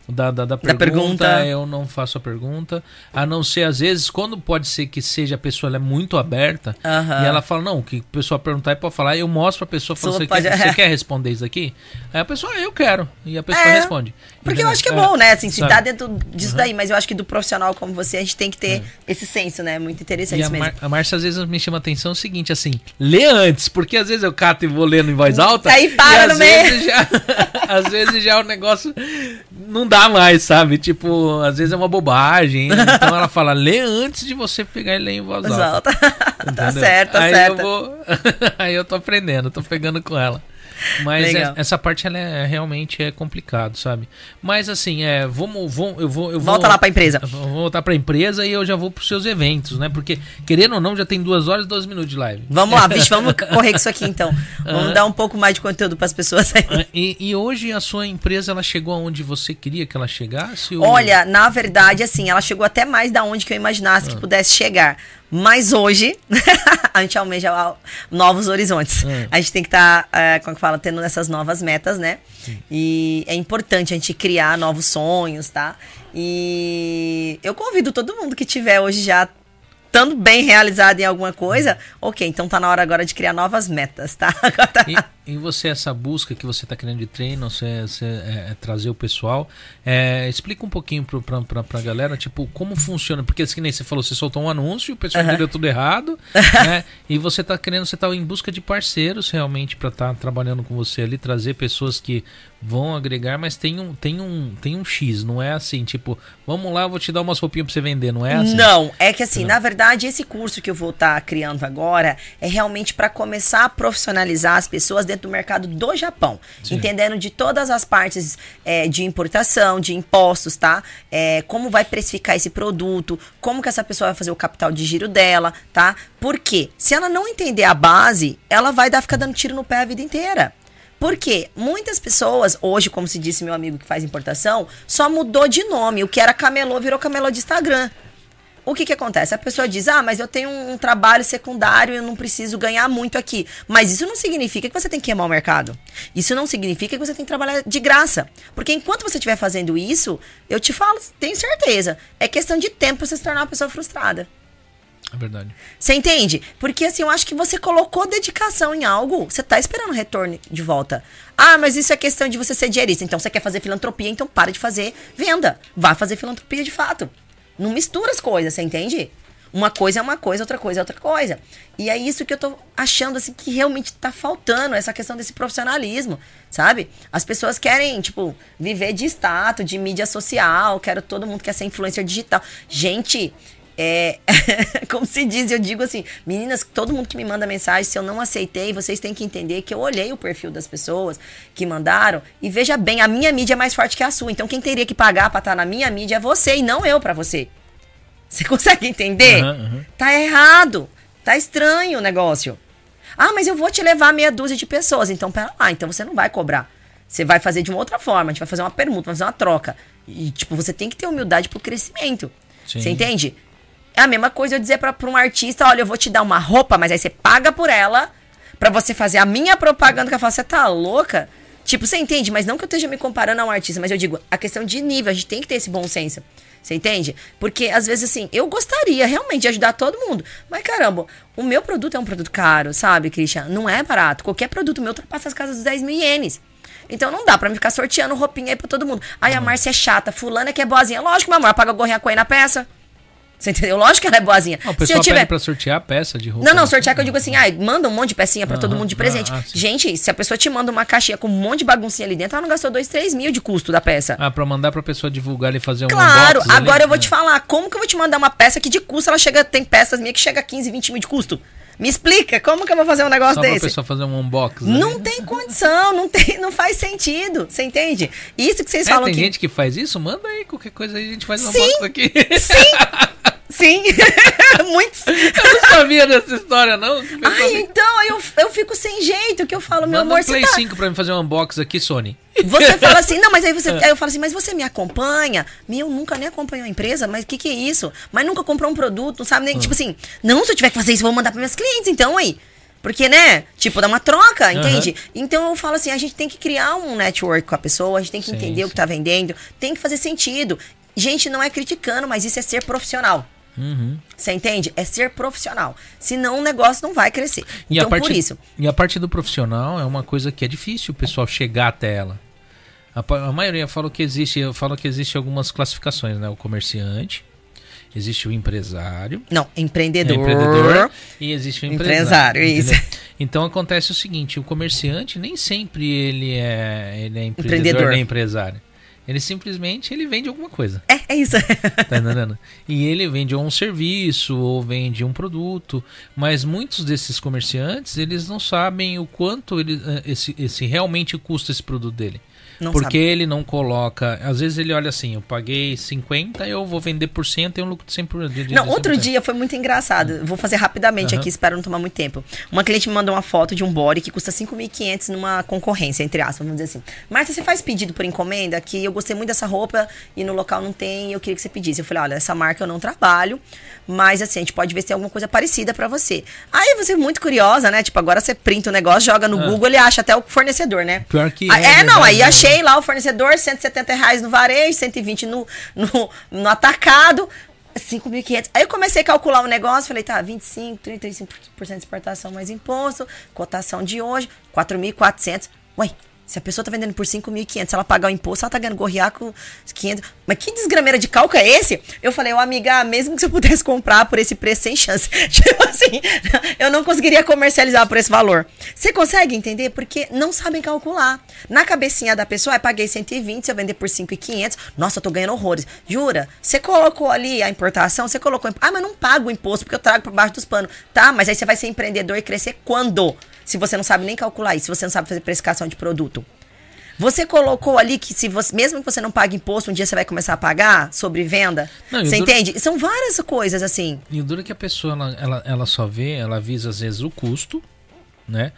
da, da, da pergunta, pergunta. eu não faço a pergunta. A não ser, às vezes, quando pode ser que seja a pessoa ela é muito aberta e ela fala, não, o que a pessoa perguntar é pra falar, eu mostro pra pessoa, falo, você, pode- quer, você quer responder isso aqui? Aí a pessoa, ah, eu quero. E a pessoa É, responde. Porque eu Entendeu? acho que é bom, né? Assim, se tá dentro disso daí, mas eu acho que do profissional como você, a gente tem que ter esse senso, né? Muito interessante E a, mesmo. Mar a Márcia às vezes me chama a atenção o seguinte, assim, lê antes, porque às vezes eu cato e vou lendo em voz alta. Aí para no às meio. Vezes já, às vezes já o negócio não dá mais, sabe? Tipo, às vezes é uma bobagem. Então ela fala, lê antes de você pegar e ler em voz alta. alta. tá certo, tá aí certo. Eu vou... aí eu tô aprendendo, tô pegando com ela. Mas é- essa parte ela é realmente é complicado, sabe? Mas assim, é, vamos, vamos eu vou eu Volta vou, lá pra empresa. Vou voltar pra empresa e eu já vou pros seus eventos, né? Porque querendo ou não, já tem duas horas e 12 minutos de live. Vamos lá, bicho, vamos correr com isso aqui então. Vamos dar um pouco mais de conteúdo pras pessoas aí. Ah, E, e hoje a sua empresa ela chegou aonde você queria que ela chegasse? ou- Olha, na verdade, assim, ela chegou até mais da onde que eu imaginasse Ah. que pudesse chegar. Mas hoje, a gente almeja al- novos horizontes. Ah. A gente tem que estar, como que fala, tendo essas novas metas, né? E é importante a gente criar novos sonhos, tá? E eu convido todo mundo que tiver hoje já estando bem realizado em alguma coisa, ok, então tá na hora agora de criar novas metas, tá? Agora tá- E, e você, essa busca que você está querendo de treino, você, você, é, é trazer o pessoal, é, explica um pouquinho pra, pra galera, tipo, como funciona, porque assim, nem você falou, você soltou um anúncio, o pessoal entendeu tudo errado, né? E você tá querendo, você tá em busca de parceiros realmente para estar trabalhando com você ali, trazer pessoas que vão agregar, mas tem um, tem um, tem um X, não é assim, tipo, vamos lá, vou te dar umas roupinhas pra você vender, não é assim? Não, é que assim, Não. na verdade, verdade, esse curso que eu vou estar tá criando agora é realmente para começar a profissionalizar as pessoas dentro do mercado do Japão, Sim. entendendo de todas as partes é, de importação, de impostos, tá? É, como vai precificar esse produto, como que essa pessoa vai fazer o capital de giro dela, tá? Porque se ela não entender a base, ela vai dar ficar dando tiro no pé a vida inteira. Porque muitas pessoas, hoje, como se disse meu amigo que faz importação, só mudou de nome. O que era camelô virou camelô de Instagram. O que, que acontece? A pessoa diz: Ah, mas eu tenho um, um trabalho secundário e eu não preciso ganhar muito aqui. Mas isso não significa que você tem que queimar o mercado. Isso não significa que você tem que trabalhar de graça. Porque enquanto você estiver fazendo isso, eu te falo, tenho certeza, é questão de tempo pra você se tornar uma pessoa frustrada. É verdade. Você entende? Porque assim, eu acho que você colocou dedicação em algo, você tá esperando retorno de volta. Ah, mas isso é questão de você ser diarista. Então você quer fazer filantropia, então para de fazer venda. Vá fazer filantropia de fato. Não mistura as coisas, você entende? Uma coisa é uma coisa, outra coisa é outra coisa. E é isso que eu tô achando, assim, que realmente tá faltando, essa questão desse profissionalismo, sabe? As pessoas querem, tipo, viver de status, de mídia social, quero todo mundo quer ser influencer digital. Gente, é, como se diz, eu digo assim, meninas, todo mundo que me manda mensagem, se eu não aceitei, vocês têm que entender que eu olhei o perfil das pessoas que mandaram e veja bem, a minha mídia é mais forte que a sua. Então quem teria que pagar para estar na minha mídia é você e não eu para você. Você consegue entender? Uhum, uhum. Tá errado. Tá estranho o negócio. Ah, mas eu vou te levar meia dúzia de pessoas. Então, pera lá, então você não vai cobrar. Você vai fazer de uma outra forma, a gente vai fazer uma permuta, vai fazer uma troca. E, tipo, você tem que ter humildade pro crescimento. Sim. Você entende? É a mesma coisa eu dizer pra, pra um artista, olha, eu vou te dar uma roupa, mas aí você paga por ela para você fazer a minha propaganda que eu falo, você tá louca? Tipo, você entende? Mas não que eu esteja me comparando a um artista, mas eu digo, a questão de nível, a gente tem que ter esse bom senso. Você entende? Porque às vezes assim, eu gostaria realmente de ajudar todo mundo. Mas caramba, o meu produto é um produto caro, sabe, Christian? Não é barato. Qualquer produto meu ultrapassa as casas dos 10 mil ienes. Então não dá pra me ficar sorteando roupinha aí pra todo mundo. Aí a Márcia é chata, fulana que é boazinha. Lógico, meu amor, paga gorrinha com aí na peça. Você entendeu? Lógico que ela é boazinha. Não, o pessoal Se eu tiver... pede pra sortear a peça de roupa. Não, não, sortear que eu digo assim, ah, manda um monte de pecinha pra todo mundo de presente. Ah, Gente, se a pessoa te manda uma caixinha com um monte de baguncinha ali dentro, ela não gastou 2, 3 mil de custo da peça. Ah, pra mandar pra pessoa divulgar e fazer um Claro, agora ali? eu vou te falar, como que eu vou te mandar uma peça que de custo ela chega, tem peças minhas que chega a 15, 20 mil de custo? Me explica, como que eu vou fazer um negócio Só desse? Só pessoa fazer um unboxing. Não tem condição, não, tem, não faz sentido, você entende? Isso que vocês é, falam tem que... gente que faz isso? Manda aí, qualquer coisa aí a gente faz um unboxing aqui. Sim, Sim, muitos. Eu não sabia dessa história, não. Ai, então, eu, eu fico sem jeito, que eu falo, meu Manda amor, um Play tá... 5 pra mim fazer um unbox aqui, Sony. Você fala assim, não, mas aí você. Aí eu falo assim, mas você me acompanha? Meu, nunca nem acompanhou a empresa, mas o que, que é isso? Mas nunca comprou um produto, não sabe nem. Tipo assim, não, se eu tiver que fazer isso, vou mandar para meus clientes, então aí. Porque, né? Tipo, dá uma troca, entende? Uhum. Então eu falo assim, a gente tem que criar um network com a pessoa, a gente tem que sim, entender sim. o que tá vendendo, tem que fazer sentido. Gente, não é criticando, mas isso é ser profissional. Uhum. Você entende? É ser profissional. Senão o negócio não vai crescer. E então, parte, por isso. E a parte do profissional é uma coisa que é difícil o pessoal chegar até ela. A, a maioria fala que existe, eu falo que existe algumas classificações, né? O comerciante, existe o empresário. Não, empreendedor. É, empreendedor e existe o empresário. empresário isso. Então acontece o seguinte, o comerciante nem sempre ele é, ele é empreendedor, empreendedor. nem empresário. Ele simplesmente ele vende alguma coisa. É, é isso. tá entendendo? E ele vende um serviço ou vende um produto, mas muitos desses comerciantes, eles não sabem o quanto ele, eh, esse, esse realmente custa esse produto dele. Não porque sabe. ele não coloca. Às vezes ele olha assim: eu paguei 50, eu vou vender por cento e um lucro de 100%. De, não, outro dia foi muito engraçado. Vou fazer rapidamente uhum. aqui, espero não tomar muito tempo. Uma cliente me mandou uma foto de um body que custa 5.500 numa concorrência, entre aspas, vamos dizer assim. Marta, você faz pedido por encomenda? Que eu gostei muito dessa roupa e no local não tem, eu queria que você pedisse. Eu falei: olha, essa marca eu não trabalho, mas assim, a gente pode ver se tem alguma coisa parecida para você. Aí você é muito curiosa, né? Tipo, agora você printa o negócio, joga no ah. Google, ele acha até o fornecedor, né? Pior que. Ah, é, é não, aí achei Paguei lá o fornecedor, 170 reais no varejo, 120 no, no, no atacado. 5.500. Aí eu comecei a calcular o negócio, falei, tá, 25, 35% de exportação mais imposto, cotação de hoje, 4.400. Ué, Se a pessoa tá vendendo por 5.500, se ela pagar o imposto, ela tá ganhando gorriaco 500. Mas que desgrameira de cálculo é esse? Eu falei, ô amiga, mesmo que você pudesse comprar por esse preço, sem chance. tipo assim, eu não conseguiria comercializar por esse valor. Você consegue entender? Porque não sabem calcular. Na cabecinha da pessoa, eu paguei 120, se eu vender por 5.500, nossa, eu tô ganhando horrores. Jura? Você colocou ali a importação, você colocou. Ah, mas não pago o imposto porque eu trago por baixo dos panos. Tá, mas aí você vai ser empreendedor e crescer quando? Se você não sabe nem calcular isso, se você não sabe fazer precificação de produto. Você colocou ali que se você, mesmo que você não pague imposto, um dia você vai começar a pagar sobre venda. Não, você entende? São várias coisas assim. E o duro é que a pessoa ela, ela, ela só vê, ela visa às vezes o custo, né?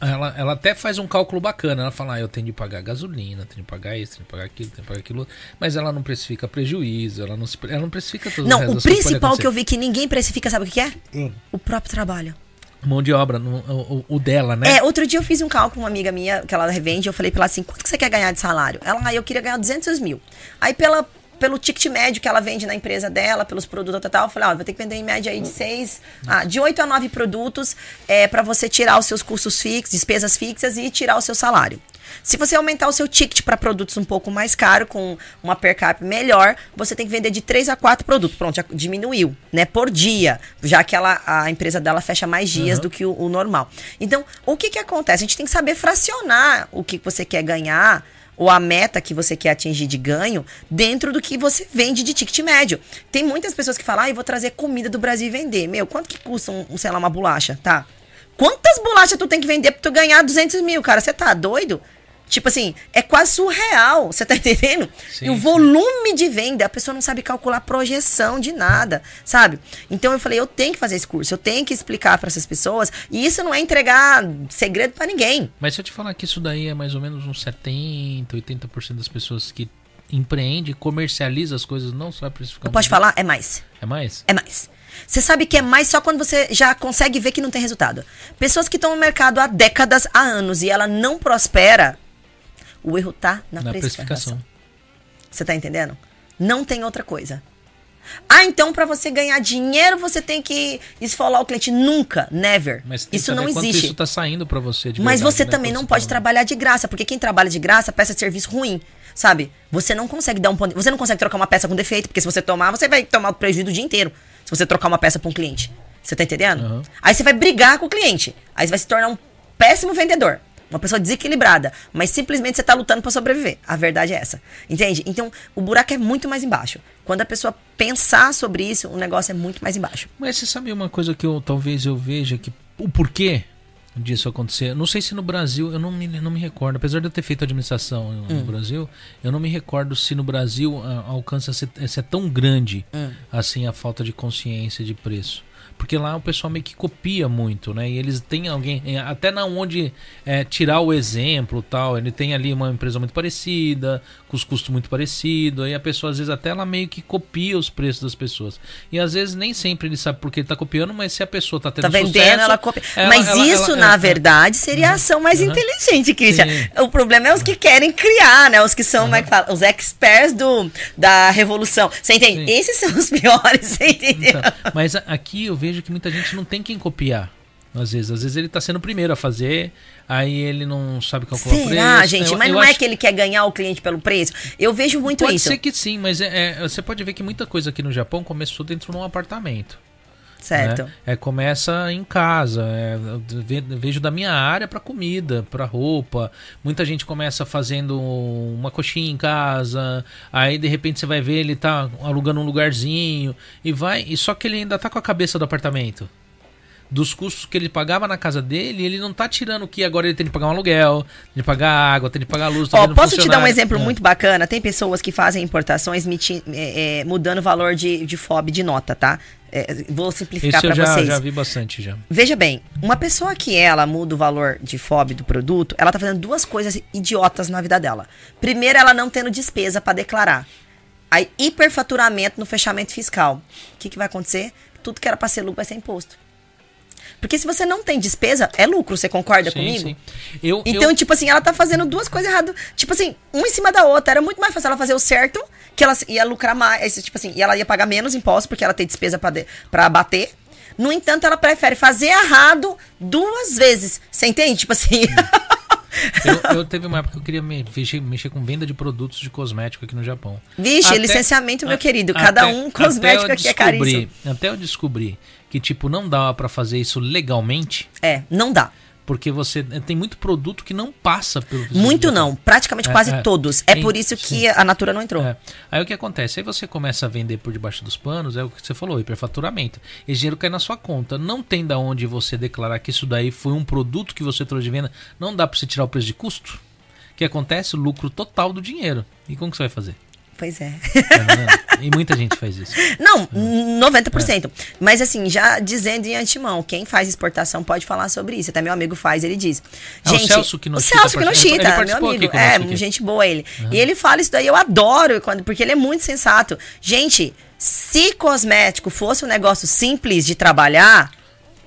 Ela, ela até faz um cálculo bacana. Ela fala, ah, eu tenho de pagar gasolina, tenho de pagar isso, tenho de pagar aquilo, tenho de pagar aquilo. Mas ela não precifica prejuízo, ela não, ela não precifica tudo. Não, o principal que eu vi que ninguém precifica, sabe o que é? Hum. O próprio trabalho mão de obra, o, o, dela, né? É, outro dia eu fiz um cálculo com uma amiga minha, que ela revende, eu falei pra ela assim, quanto que você quer ganhar de salário? Ela, ah, eu queria ganhar 200 mil. Aí pela, pelo ticket médio que ela vende na empresa dela, pelos produtos tal, eu falei, ó, vou ter que vender em média aí de seis, ah, de 8 a 9 produtos é, para você tirar os seus custos fixos, despesas fixas e tirar o seu salário. Se você aumentar o seu ticket para produtos um pouco mais caro, com uma per capita melhor, você tem que vender de 3 a 4 produtos. Pronto, já diminuiu, né? Por dia, já que ela, a empresa dela fecha mais dias uhum. do que o, o, normal. Então, o que que acontece? A gente tem que saber fracionar o que você quer ganhar ou a meta que você quer atingir de ganho dentro do que você vende de ticket médio. Tem muitas pessoas que falam, ah, eu vou trazer comida do Brasil e vender. Meu, quanto que custa, um, sei lá, uma bolacha, tá? Quantas bolachas tu tem que vender pra tu ganhar 200 mil, cara? Você tá doido? Tipo assim, é quase surreal, você tá entendendo? Sim, e o volume sim. de venda, a pessoa não sabe calcular projeção de nada, sabe? Então eu falei, eu tenho que fazer esse curso, eu tenho que explicar para essas pessoas, e isso não é entregar segredo para ninguém. Mas se eu te falar que isso daí é mais ou menos uns 70, 80% das pessoas que empreende, comercializa as coisas, não só precificar. Pode falar? É mais. É mais? É mais. Você sabe que é mais só quando você já consegue ver que não tem resultado. Pessoas que estão no mercado há décadas, há anos, e ela não prospera, o erro tá na, na precificação. Você tá entendendo? Não tem outra coisa. Ah, então para você ganhar dinheiro você tem que esfolar o cliente. Nunca, never. isso não existe. Isso tá saindo para você. Mas verdade, você né? também não pode trabalhar de graça, porque quem trabalha de graça peça serviço ruim, sabe? Você não consegue dar um ponto, você não consegue trocar uma peça com defeito, porque se você tomar, você vai tomar o prejuízo o dia inteiro. Se você trocar uma peça para um cliente. Você tá entendendo? Uhum. Aí você vai brigar com o cliente. Aí você vai se tornar um péssimo vendedor. Uma pessoa desequilibrada, mas simplesmente você está lutando para sobreviver. A verdade é essa. Entende? Então, o buraco é muito mais embaixo. Quando a pessoa pensar sobre isso, o negócio é muito mais embaixo. Mas você sabe uma coisa que eu talvez eu veja que o porquê disso acontecer. Não sei se no Brasil, eu não me, não me recordo, apesar de eu ter feito administração no hum. Brasil, eu não me recordo se no Brasil a, alcança ser, ser tão grande hum. assim a falta de consciência de preço. Porque lá o pessoal meio que copia muito, né? E eles têm alguém, é, até na onde é, tirar o exemplo tal. Ele tem ali uma empresa muito parecida, com os custos muito parecidos. Aí a pessoa, às vezes, até ela meio que copia os preços das pessoas. E às vezes nem sempre ele sabe por que ele tá copiando, mas se a pessoa tá tendo tá vendendo, sucesso, ela copia. Ela, mas ela, isso, ela, na verdade, seria a ação mais uhum. inteligente, Christian. Sim. O problema é os que querem criar, né? Os que são, uhum. é que fala? Os experts do, da revolução. Você entende? Sim. Esses são os piores, você entendeu? Então, mas aqui eu vejo vejo que muita gente não tem quem copiar. Às vezes, às vezes ele está sendo o primeiro a fazer, aí ele não sabe calcular Será, o preço. Será, gente? Eu, mas eu não é que ele quer ganhar o cliente pelo preço? Eu vejo muito pode isso. Pode ser que sim, mas é, é, você pode ver que muita coisa aqui no Japão começou dentro de um apartamento. Certo. Né? É, começa em casa. É, vejo da minha área para comida, para roupa. Muita gente começa fazendo uma coxinha em casa. Aí de repente você vai ver ele tá alugando um lugarzinho e vai. E só que ele ainda tá com a cabeça do apartamento dos custos que ele pagava na casa dele, ele não tá tirando que agora ele tem que pagar um aluguel, tem que pagar água, tem que pagar luz. Tá oh, posso te dar um exemplo é. muito bacana? Tem pessoas que fazem importações é, é, mudando o valor de, de FOB de nota, tá? É, vou simplificar para vocês. já vi bastante já. Veja bem, uma pessoa que ela muda o valor de FOB do produto, ela tá fazendo duas coisas idiotas na vida dela. Primeiro, ela não tendo despesa para declarar. Aí, hiperfaturamento no fechamento fiscal. O que, que vai acontecer? Tudo que era para ser lucro vai ser imposto. Porque se você não tem despesa, é lucro, você concorda sim, comigo? Sim. Eu, então, eu... tipo assim, ela tá fazendo duas coisas erradas. Tipo assim, uma em cima da outra. Era muito mais fácil ela fazer o certo, que ela ia lucrar mais. Tipo assim, e ela ia pagar menos impostos, porque ela tem despesa para bater. No entanto, ela prefere fazer errado duas vezes. Você entende? Tipo assim. Eu, eu, teve uma época que eu queria mexer, mexer com venda de produtos de cosmético aqui no Japão. Vixe, até, licenciamento, meu querido. Cada até, um cosmético aqui é caríssimo. Até eu descobri que, tipo, não dava para fazer isso legalmente. É, não dá. Porque você eh, tem muito produto que não passa pelo Muito não, praticamente é, quase é, todos. É por isso que sim. a Natura não entrou. É. Aí o que acontece? Aí você começa a vender por debaixo dos panos, é o que você falou, hiperfaturamento. Esse dinheiro cai na sua conta. Não tem da onde você declarar que isso daí foi um produto que você trouxe de venda. Não dá para você tirar o preço de custo. O que acontece? O lucro total do dinheiro. E como que você vai fazer? Pois é. Tá e muita gente faz isso. Não, 90%. É. Mas assim, já dizendo em antemão, quem faz exportação pode falar sobre isso. Até meu amigo faz, ele diz. Gente, é o Celso que não O Celso que não chita, meu amigo. É, aqui. gente boa ele. Uhum. E ele fala isso daí, eu adoro, quando, porque ele é muito sensato. Gente, se cosmético fosse um negócio simples de trabalhar,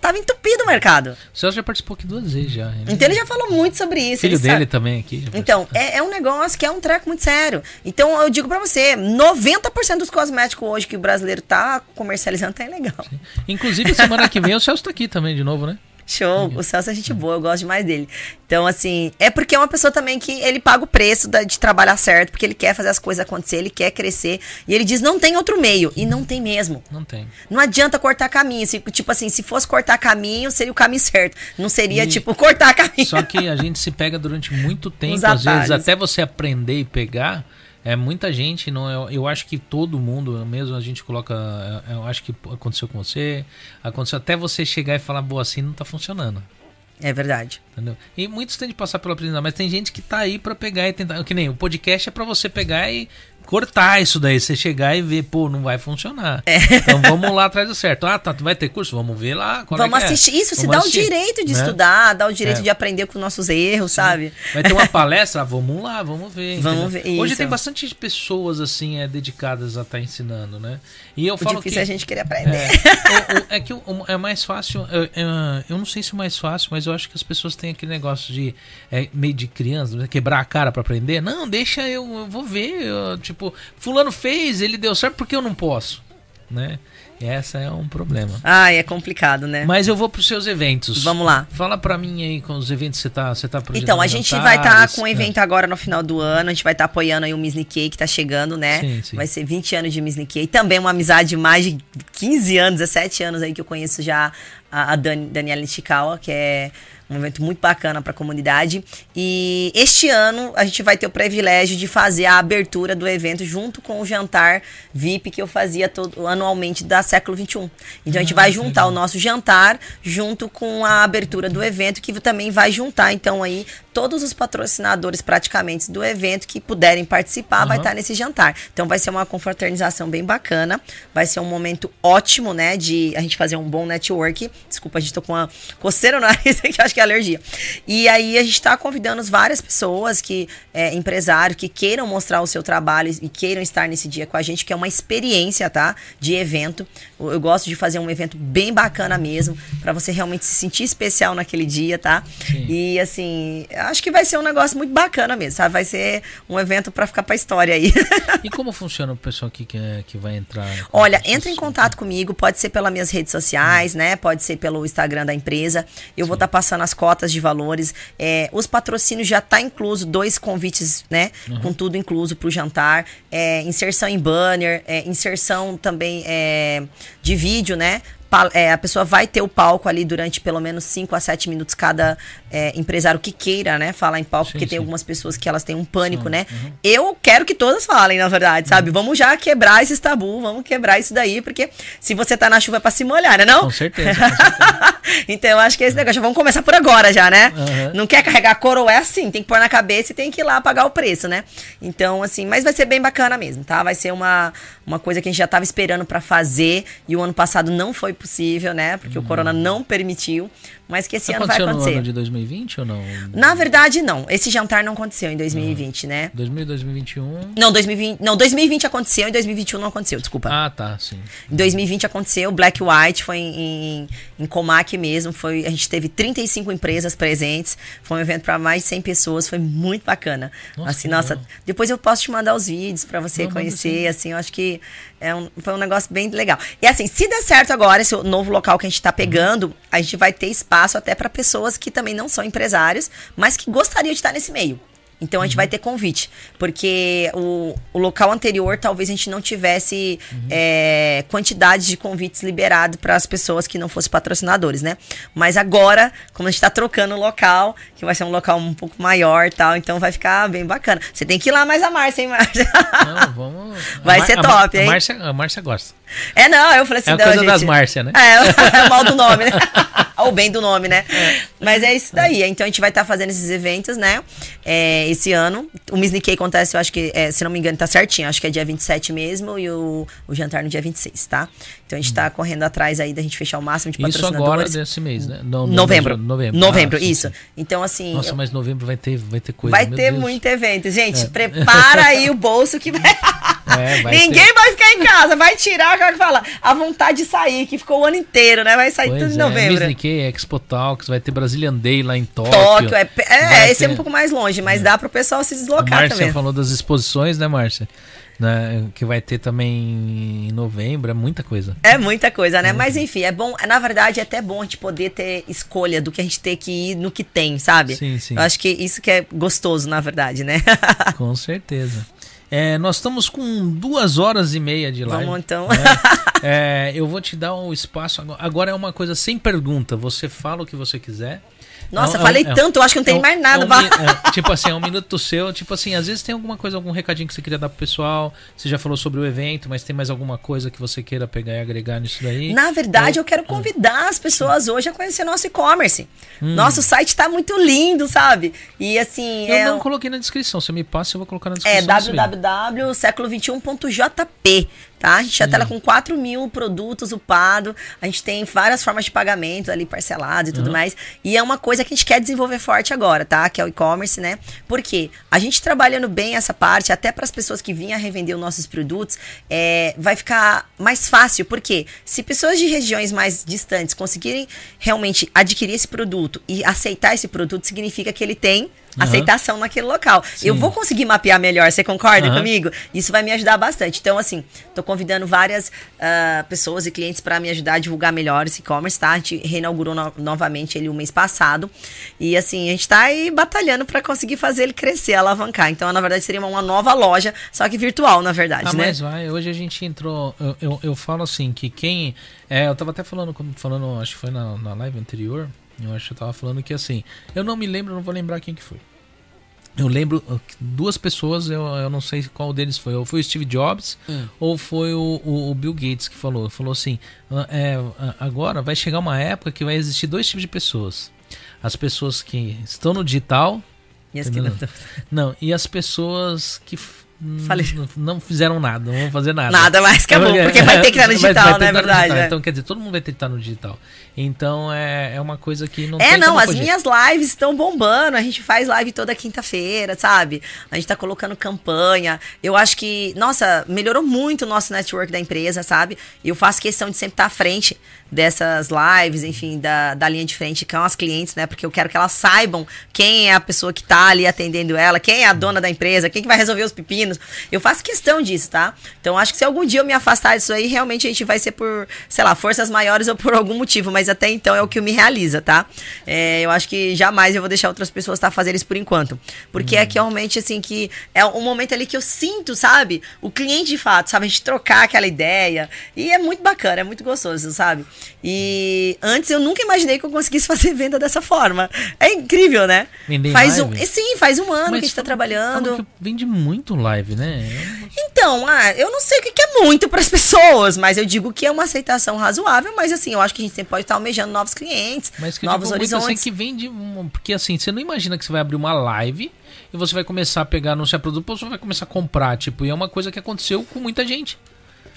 tava entupido o mercado. O Celso já participou aqui duas vezes já. Então ele já falou muito sobre isso. Filho dele sabe. também aqui. Então, é, é, um negócio que é um treco muito sério. Então eu digo para você, 90% dos cosméticos hoje que o brasileiro tá comercializando tá ilegal. Sim. Inclusive, semana que vem o Celso tá aqui também de novo, né? Show, o Celso é gente boa, eu gosto demais dele. Então, assim, é porque é uma pessoa também que ele paga o preço da, de trabalhar certo, porque ele quer fazer as coisas acontecer, ele quer crescer. E ele diz: não tem outro meio. E não tem mesmo. Não tem. Não adianta cortar caminho. Se, tipo assim, se fosse cortar caminho, seria o caminho certo. Não seria, e... tipo, cortar caminho. Só que a gente se pega durante muito tempo, às vezes, até você aprender e pegar. É muita gente, não eu, eu acho que todo mundo, mesmo a gente coloca, é, eu acho que aconteceu com você, aconteceu até você chegar e falar, boa, assim não tá funcionando. É verdade. Entendeu? E muitos têm de passar pela aprendizagem, mas tem gente que tá aí para pegar e tentar, que nem o podcast é para você pegar e cortar isso daí, você chegar e ver, pô, não vai funcionar. É. Então vamos lá atrás do certo. Ah, tá, tu vai ter curso? Vamos ver lá. É vamos é assistir. Isso, vamos se dá assistir, o direito de né? estudar, dá o direito é. de aprender com nossos erros, Sim. sabe? Vai ter uma palestra? Ah, vamos lá, vamos ver. Vamos ver. Isso. Hoje tem bastante pessoas assim é, dedicadas a estar tá ensinando, né? E eu o falo difícil que, é a gente querer aprender. É, é que é mais fácil. Eu, eu, não sei se é mais fácil, mas eu acho que as pessoas têm aquele negócio de é, meio de criança, né? quebrar a cara para aprender. Não, deixa eu, eu vou ver. Eu, tipo, fulano fez, ele deu certo, porque eu não posso? Né? Essa é um problema. Ah, é complicado, né? Mas eu vou para os seus eventos. Vamos lá. Fala para mim aí com os eventos que você tá, você tá Então, a gente vai estar tá com um evento é. agora no final do ano. A gente vai estar tá apoiando aí o Miss Nikkei que tá chegando, né? Sim, sim. Vai ser 20 anos de Miss Nikkei. Também uma amizade de mais de 15 anos, 17 anos aí que eu conheço já a, a Dani, Daniela Nishikawa, que é um evento muito bacana para a comunidade. E este ano a gente vai ter o privilégio de fazer a abertura do evento junto com o jantar VIP que eu fazia todo, anualmente da século 21. Então a gente ah, vai juntar o nosso jantar junto com a abertura do evento que também vai juntar então aí todos os patrocinadores praticamente do evento que puderem participar uhum. vai estar nesse jantar. Então vai ser uma confraternização bem bacana, vai ser um momento ótimo, né, de a gente fazer um bom network. Desculpa, a gente tô com uma coceira no nariz que acho que é alergia. E aí a gente está convidando várias pessoas que é, empresários que queiram mostrar o seu trabalho e queiram estar nesse dia com a gente, que é uma experiência, tá, de evento. Eu, gosto de fazer um evento bem bacana mesmo, para você realmente se sentir especial naquele dia, tá? Sim. E assim, acho que vai ser um negócio muito bacana mesmo, sabe? Vai ser um evento para ficar para história aí. e como funciona o pessoal que, que, que vai entrar? Olha, entra em contato comigo, pode ser pelas minhas redes sociais, hum. né? Pode ser pelo Instagram da empresa. Eu Sim. vou estar tá passando as cotas de valores. É, os patrocínios já tá incluso, dois convites, né? Uhum. Com tudo incluso para o jantar. É, inserção em banner, é, inserção também é, de vídeo, né? É, a pessoa vai ter o palco ali durante pelo menos 5 a 7 minutos cada é, empresário que queira, né, falar em palco, sim, porque sim. tem algumas pessoas que elas têm um pânico, sim. né? Uhum. Eu quero que todas falem, na verdade, sabe? Uhum. Vamos já quebrar esse tabu, vamos quebrar isso daí, porque se você tá na chuva é pra se molhar, né? Não? Com certeza. Com certeza. então eu acho que é esse negócio. Vamos começar por agora já, né? Uhum. Não quer carregar a coroa, é assim, tem que pôr na cabeça e tem que ir lá pagar o preço, né? Então, assim, mas vai ser bem bacana mesmo, tá? Vai ser uma, uma coisa que a gente já tava esperando para fazer e o ano passado não foi possível, né? Porque hum. o corona não permitiu mas que esse ano vai acontecer. no ano de 2020 ou não? Na verdade, não. Esse jantar não aconteceu em 2020, ah. né? 2000, 2021? Não, 2020, não, 2020 aconteceu e 2021 não aconteceu, desculpa. Ah, tá, sim. Em 2020 aconteceu, Black White foi em, em, em Comac mesmo, foi, a gente teve 35 empresas presentes, foi um evento para mais de 100 pessoas, foi muito bacana. Nossa, assim, nossa, depois eu posso te mandar os vídeos para você não, conhecer, assim, eu acho que é um, foi um negócio bem legal. E assim, se der certo agora esse novo local que a gente tá pegando, a gente vai ter espaço espaço até para pessoas que também não são empresários, mas que gostariam de estar nesse meio. Então a gente uhum. vai ter convite. Porque o, o local anterior talvez a gente não tivesse uhum. é, quantidade de convites liberados para as pessoas que não fossem patrocinadores, né? Mas agora, como a gente está trocando o local, que vai ser um local um pouco maior tal, então vai ficar bem bacana. Você tem que ir lá mais a Márcia, hein, Márcia? Não, vamos. Vai ser top, a, hein? A Márcia, a Márcia gosta. É, não, eu falei assim, é a coisa gente... das Márcia, né? É, é mal do nome, né? Ou bem do nome, né? É. Mas é isso daí. Então a gente vai estar tá fazendo esses eventos, né? É, esse ano. O Miss Nikkei acontece, eu acho que, é, se não me engano, tá certinho. Acho que é dia 27 mesmo e o, o jantar no dia 26, tá? Então a gente tá correndo atrás aí da gente fechar o máximo de patrocinadores. Isso agora desse mês, né? No, novembro. Novembro. Novembro, ah, isso. Sim. Então, assim. Nossa, eu... mas novembro vai ter, vai ter coisa. Vai ter Deus. muito evento. Gente, é. prepara aí o bolso que vai. É, Ninguém ter. vai ficar em casa, vai tirar, como é que fala? A vontade de sair, que ficou o ano inteiro, né? Vai sair pois tudo em é, novembro. Miss Nikkei, Expo Talks, vai ter Brazilian Day lá em Tóquio. Tóquio, é, é esse ter... é um pouco mais longe, mas é. dá pro pessoal se deslocar a Márcia também. falou das exposições, né, Márcia? Né, que vai ter também em novembro, é muita coisa. É muita coisa, né? É Mas enfim, é bom, na verdade é até bom a gente poder ter escolha do que a gente ter que ir no que tem, sabe? Sim, sim. Eu acho que isso que é gostoso, na verdade, né? Com certeza. É, nós estamos com duas horas e meia de live. Vamos então. Né? É, eu vou te dar o um espaço. Agora é uma coisa sem pergunta. Você fala o que você quiser. Nossa, é, falei é, tanto, eu acho que não tem é mais nada. Um, tipo assim, é um minuto seu. Tipo assim, às vezes tem alguma coisa, algum recadinho que você queria dar pro pessoal. Você já falou sobre o evento, mas tem mais alguma coisa que você queira pegar e agregar nisso daí? Na verdade, eu, eu quero convidar as pessoas hoje a conhecer nosso e-commerce. Hum. Nosso site está muito lindo, sabe? E assim. Eu não coloquei na descrição. Você me passa, eu vou colocar na descrição. É www.século21.jp tá? A gente já tá lá com 4 mil produtos upado, a gente tem várias formas de pagamento ali parcelados e tudo uhum. mais. E é uma coisa que a gente quer desenvolver forte agora, tá? Que é o e-commerce, né? Porque a gente trabalhando bem essa parte, até para as pessoas que vinham revender os nossos produtos, é, vai ficar mais fácil, porque se pessoas de regiões mais distantes conseguirem realmente adquirir esse produto e aceitar esse produto, significa que ele tem uhum. aceitação naquele local. Sim. Eu vou conseguir mapear melhor, você concorda uhum. comigo? Isso vai me ajudar bastante. Então, assim, tô convidando várias uh, pessoas e clientes para me ajudar a divulgar melhor esse e-commerce, tá? A gente reinaugurou no novamente ele o mês passado. E, assim, a gente tá aí batalhando para conseguir fazer ele crescer, alavancar. Então, na verdade, seria uma nova loja, só que virtual, na verdade, ah, né? Mas vai, hoje a gente entrou. Eu, eu, eu falo assim, que quem. É, eu tava até falando, falando, acho que foi na, na live anterior. Eu acho que eu tava falando que assim, eu não me lembro, não vou lembrar quem que foi. Eu lembro uh, duas pessoas, eu, eu não sei qual deles foi. Ou foi o Steve Jobs hum. ou foi o, o, o, Bill Gates que falou. Falou assim: ah, é, ah, agora vai chegar uma época que vai existir dois tipos de pessoas. As pessoas que estão no digital. E as que não, não, e as pessoas que Falei. Não, não, fizeram nada, não vão fazer nada. Nada mais que é bom, porque vai ter que estar no digital, né? É verdade. Digital. É. Então, quer dizer, todo mundo vai ter que estar no digital. Então, é, é uma coisa que não É, não, as fugir. minhas lives estão bombando. A gente faz live toda quinta-feira, sabe? A gente tá colocando campanha. Eu acho que, nossa, melhorou muito o nosso network da empresa, sabe? Eu faço questão de sempre estar à frente dessas lives, enfim, da, da linha de frente com as clientes, né? Porque eu quero que elas saibam quem é a pessoa que tá ali atendendo ela, quem é a dona da empresa, quem que vai resolver os pepinos. Eu faço questão disso, tá? Então acho que se algum dia eu me afastar disso aí, realmente a gente vai ser por, sei lá, forças maiores ou por algum motivo, mas até então é o que me realiza, tá? É, eu acho que jamais eu vou deixar outras pessoas tá fazendo isso por enquanto. Porque hum. é que realmente, assim, que é um momento ali que eu sinto, sabe? O cliente de fato, sabe? A gente trocar aquela ideia. E é muito bacana, é muito gostoso, sabe? E antes eu nunca imaginei que eu conseguisse fazer venda dessa forma. É incrível, né? Vender faz live? um, sim, faz um ano Mas que a gente tá trabalhando. vende muito live, né? Então, ah, eu não sei o que é muito para as pessoas, mas eu digo que é uma aceitação razoável, mas assim, eu acho que a gente sempre pode estar almejando novos clientes, mas que novos horizontes. Muito, assim, que vende, porque assim, você não imagina que você vai abrir uma live e você vai começar a pegar, anunciar produto, você vai começar a comprar, tipo, e é uma coisa que aconteceu com muita gente.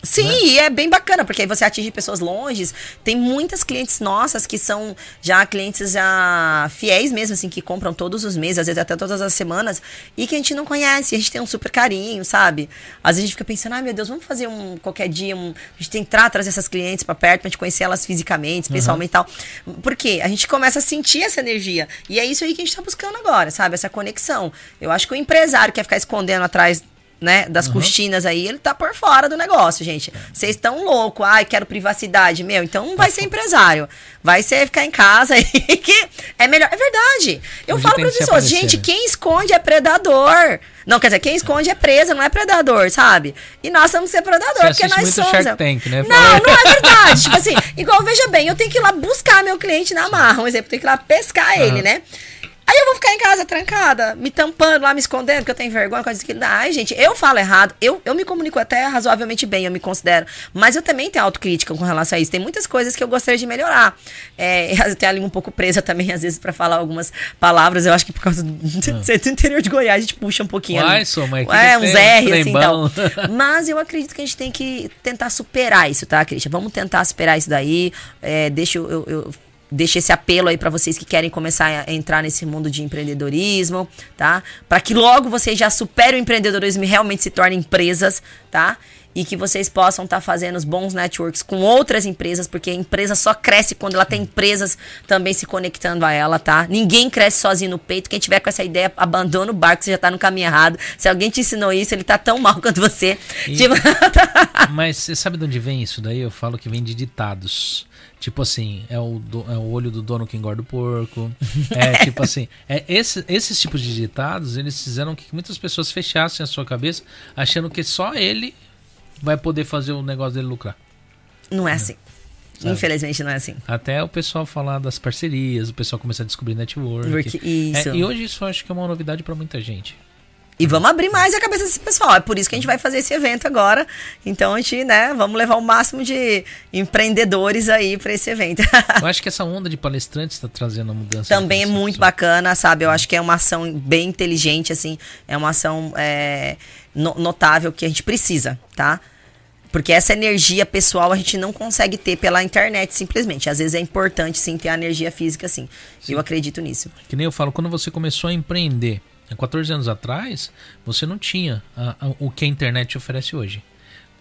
Sim, né? e é bem bacana, porque aí você atinge pessoas longes. Tem muitas clientes nossas que são já clientes já fiéis mesmo, assim, que compram todos os meses, às vezes até todas as semanas, e que a gente não conhece, a gente tem um super carinho, sabe? Às vezes a gente fica pensando, ai ah, meu Deus, vamos fazer um qualquer dia, um, a gente tentar trazer essas clientes para perto, pra gente conhecer elas fisicamente, pessoalmente uhum. e tal. Porque a gente começa a sentir essa energia. E é isso aí que a gente tá buscando agora, sabe? Essa conexão. Eu acho que o empresário quer ficar escondendo atrás né, das uhum. cortinas aí, ele tá por fora do negócio, gente. Vocês estão louco, ai, quero privacidade, meu, então não vai ser empresário. Vai ser ficar em casa aí que é melhor. É verdade. Eu Hoje falo para as pessoas, gente, né? quem esconde é predador. Não, quer dizer, quem esconde é presa, não é predador, sabe? E nós vamos ser predador, Você porque nós somos. Shark Tank, né? Não, não é verdade. tipo assim, igual veja bem, eu tenho que ir lá buscar meu cliente na marra, um exemplo, eu tenho que ir lá pescar uhum. ele, né? Aí eu vou ficar em casa trancada, me tampando lá, me escondendo, porque eu tenho vergonha, coisa que. Ai, gente, eu falo errado. Eu, eu me comunico até razoavelmente bem, eu me considero. Mas eu também tenho autocrítica com relação a isso. Tem muitas coisas que eu gostaria de melhorar. É, eu tenho a língua um pouco presa também, às vezes, para falar algumas palavras. Eu acho que por causa do, ah. do interior de Goiás, a gente puxa um pouquinho. Ai, sou, mas é, uns R, assim, então. Mas eu acredito que a gente tem que tentar superar isso, tá, Cristian? Vamos tentar superar isso daí. É, deixa eu, eu, eu deixo esse apelo aí para vocês que querem começar a entrar nesse mundo de empreendedorismo, tá? Para que logo vocês já superem o empreendedorismo e realmente se tornem empresas, tá? E que vocês possam estar tá fazendo os bons networks com outras empresas, porque a empresa só cresce quando ela tem empresas também se conectando a ela, tá? Ninguém cresce sozinho no peito. Quem tiver com essa ideia, abandona o barco, você já tá no caminho errado. Se alguém te ensinou isso, ele tá tão mal quanto você. E... Tipo... Mas você sabe de onde vem isso daí? Eu falo que vem de ditados. Tipo assim, é o, do, é o olho do dono que engorda o porco. É tipo assim, é esse, esses tipos de ditados, eles fizeram que muitas pessoas fechassem a sua cabeça achando que só ele vai poder fazer o negócio dele lucrar. Não é assim. Sabe? Infelizmente não é assim. Até o pessoal falar das parcerias, o pessoal começar a descobrir network. Porque, isso. É, e hoje isso eu acho que é uma novidade para muita gente. E vamos abrir mais a cabeça desse pessoal. É por isso que a gente vai fazer esse evento agora. Então a gente, né, vamos levar o máximo de empreendedores aí para esse evento. Eu acho que essa onda de palestrantes está trazendo a mudança. Também é muito bacana, sabe? Eu acho que é uma ação bem inteligente, assim. É uma ação é, notável que a gente precisa, tá? Porque essa energia pessoal a gente não consegue ter pela internet, simplesmente. Às vezes é importante sim ter a energia física, sim. sim. Eu acredito nisso. Que nem eu falo, quando você começou a empreender, 14 anos atrás, você não tinha a, a, o que a internet oferece hoje.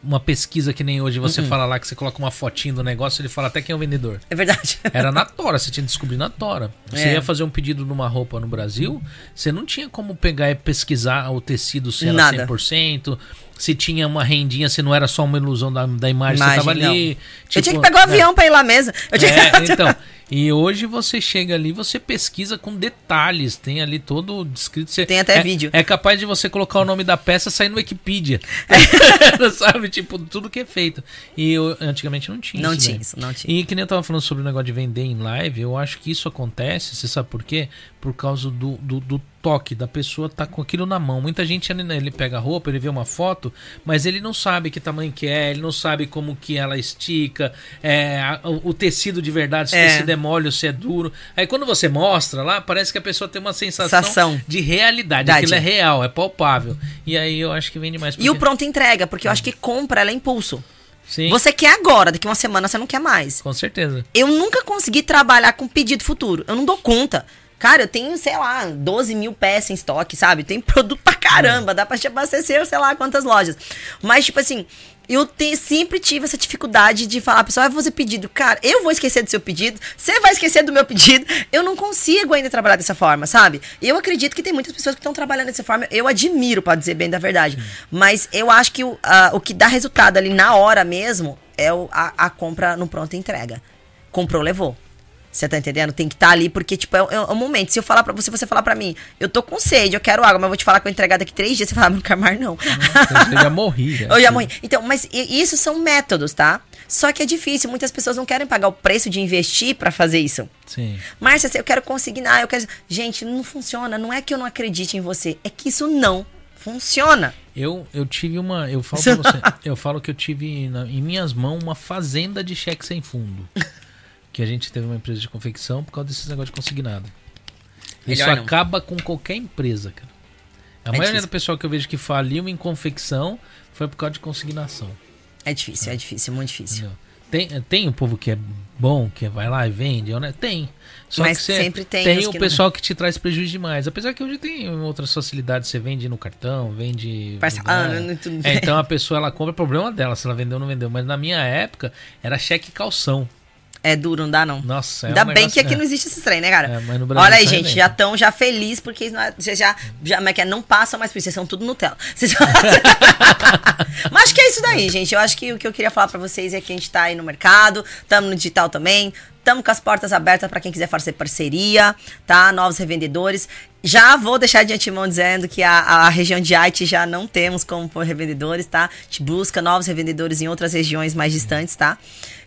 Uma pesquisa que nem hoje você uh -uh. fala lá que você coloca uma fotinho do negócio, ele fala até quem é o vendedor. É verdade. Era na Tora, você tinha que descobrir na Tora. Você é. ia fazer um pedido numa roupa no Brasil, você não tinha como pegar e pesquisar o tecido se era Nada. 100%, se tinha uma rendinha, se não era só uma ilusão da, da imagem, imagem você tava ali. Tipo, eu tinha que pegar o um avião é. pra ir lá mesmo. Eu tinha... é, então. E hoje você chega ali, você pesquisa com detalhes, tem ali todo descrito. Você, tem até é, vídeo. É capaz de você colocar o nome da peça sair no Wikipedia. É. Sabe? Tipo, tudo que é feito. E eu, antigamente não tinha não isso. Não tinha isso, não tinha. E que nem eu tava falando sobre o negócio de vender em live, eu acho que isso acontece, você sabe por quê? Por causa do, do, do toque da pessoa tá com aquilo na mão. Muita gente ele pega a roupa, ele vê uma foto, mas ele não sabe que tamanho que é, ele não sabe como que ela estica, é, a, o, tecido de verdade, se é. o tecido é mole ou se é duro. Aí quando você mostra lá, parece que a pessoa tem uma sensação Sensação. de realidade, Verdade. aquilo é real, é palpável. E aí eu acho que vende mais. Porque... E o pronto entrega, porque eu acho que compra ela é impulso. Sim. Você quer agora, daqui uma semana você não quer mais. Com certeza. Eu nunca consegui trabalhar com pedido futuro. Eu não dou conta. Cara, eu tenho, sei lá, 12 mil peças em estoque, sabe? Tem produto pra caramba, dá pra te abastecer, sei lá, quantas lojas. Mas, tipo assim, eu te, sempre tive essa dificuldade de falar, pessoal, vai fazer pedido. Cara, eu vou esquecer do seu pedido, você vai esquecer do meu pedido. Eu não consigo ainda trabalhar dessa forma, sabe? Eu acredito que tem muitas pessoas que estão trabalhando dessa forma. Eu admiro, pode dizer bem da verdade. Sim. Mas eu acho que o, uh, o que dá resultado ali na hora mesmo é o, a, a compra no pronto entrega. Comprou, levou. Você tá entendendo? Tem que estar tá ali, porque, tipo, é, é, um momento. Se eu falar pra você, você falar pra mim, eu tô com sede, eu quero água, mas eu vou te falar que eu entregar daqui três dias, você fala, não quero mais, não. eu já morri. Já. eu já morri. Então, mas isso são métodos, tá? Só que é difícil, muitas pessoas não querem pagar o preço de investir para fazer isso. Sim. Márcia, eu quero consignar, eu quero. Gente, não funciona. Não é que eu não acredite em você, é que isso não funciona. Eu, eu tive uma. Eu falo pra você. eu falo que eu tive na, em minhas mãos uma fazenda de cheque sem fundo que a gente teve uma empresa de confecção por causa desses negócios de consignado. Isso Melhor acaba com qualquer empresa, cara. A é maioria difícil. do pessoal que eu vejo que faliu em confecção foi por causa de consignação. É difícil, é, é difícil, é muito difícil. Tem, tem um povo que é bom, que vai lá e vende, né? tem. Só Mas que sempre tem. Tem o que pessoal não... que te traz prejuízo demais. Apesar que hoje tem outras facilidades, você vende no cartão, vende. Ah, não, não, é, então a pessoa ela compra, problema dela se ela vendeu ou não vendeu. Mas na minha época era cheque calção. É duro, não dá não. Nossa, é Ainda um bem que aqui é. não existe esse trem, né, cara? É, mas no Brasil Olha aí, gente, já estão já felizes porque vocês já, já, já, é não passam mais por isso, vocês são tudo Nutella. Vocês... mas acho que é isso daí, gente. Eu acho que o que eu queria falar para vocês é que a gente tá aí no mercado, estamos no digital também, Estamos com as portas abertas para quem quiser fazer parceria, tá? Novos revendedores. Já vou deixar de antemão dizendo que a, a região de Haiti já não temos como pôr revendedores, tá? A gente busca novos revendedores em outras regiões mais distantes, tá?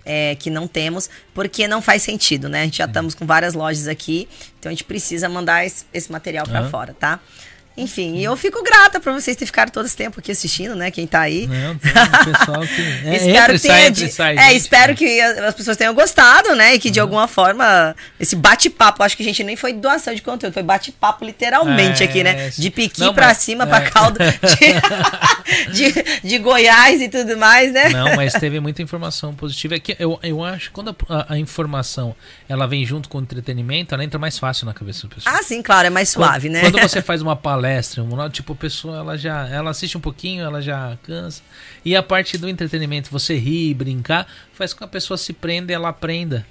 É, que não temos, porque não faz sentido, né? A gente já estamos com várias lojas aqui, então a gente precisa mandar esse, esse material para uhum. fora, tá? Enfim, eu fico grata por vocês terem ficado todo esse tempo aqui assistindo, né? Quem tá aí. Não, pessoal que. É, espero. Sai, é, espero que as pessoas tenham gostado, né? E que de uhum. alguma forma esse bate-papo, acho que a gente nem foi doação de conteúdo, foi bate-papo literalmente é, aqui, né? De piqui não, pra mas, cima, é. pra caldo de, de, de, Goiás e tudo mais, né? Não, mas teve muita informação positiva. É que eu, eu acho que quando a, a, informação ela vem junto com o entretenimento, ela entra mais fácil na cabeça do pessoal. Ah, sim, claro, é mais suave, quando, né? Quando você faz uma palestra palestra, tipo, a pessoa ela já ela assiste um pouquinho, ela já cansa. E a parte do entretenimento, você rir, brincar, faz com que a pessoa se prenda e ela aprenda.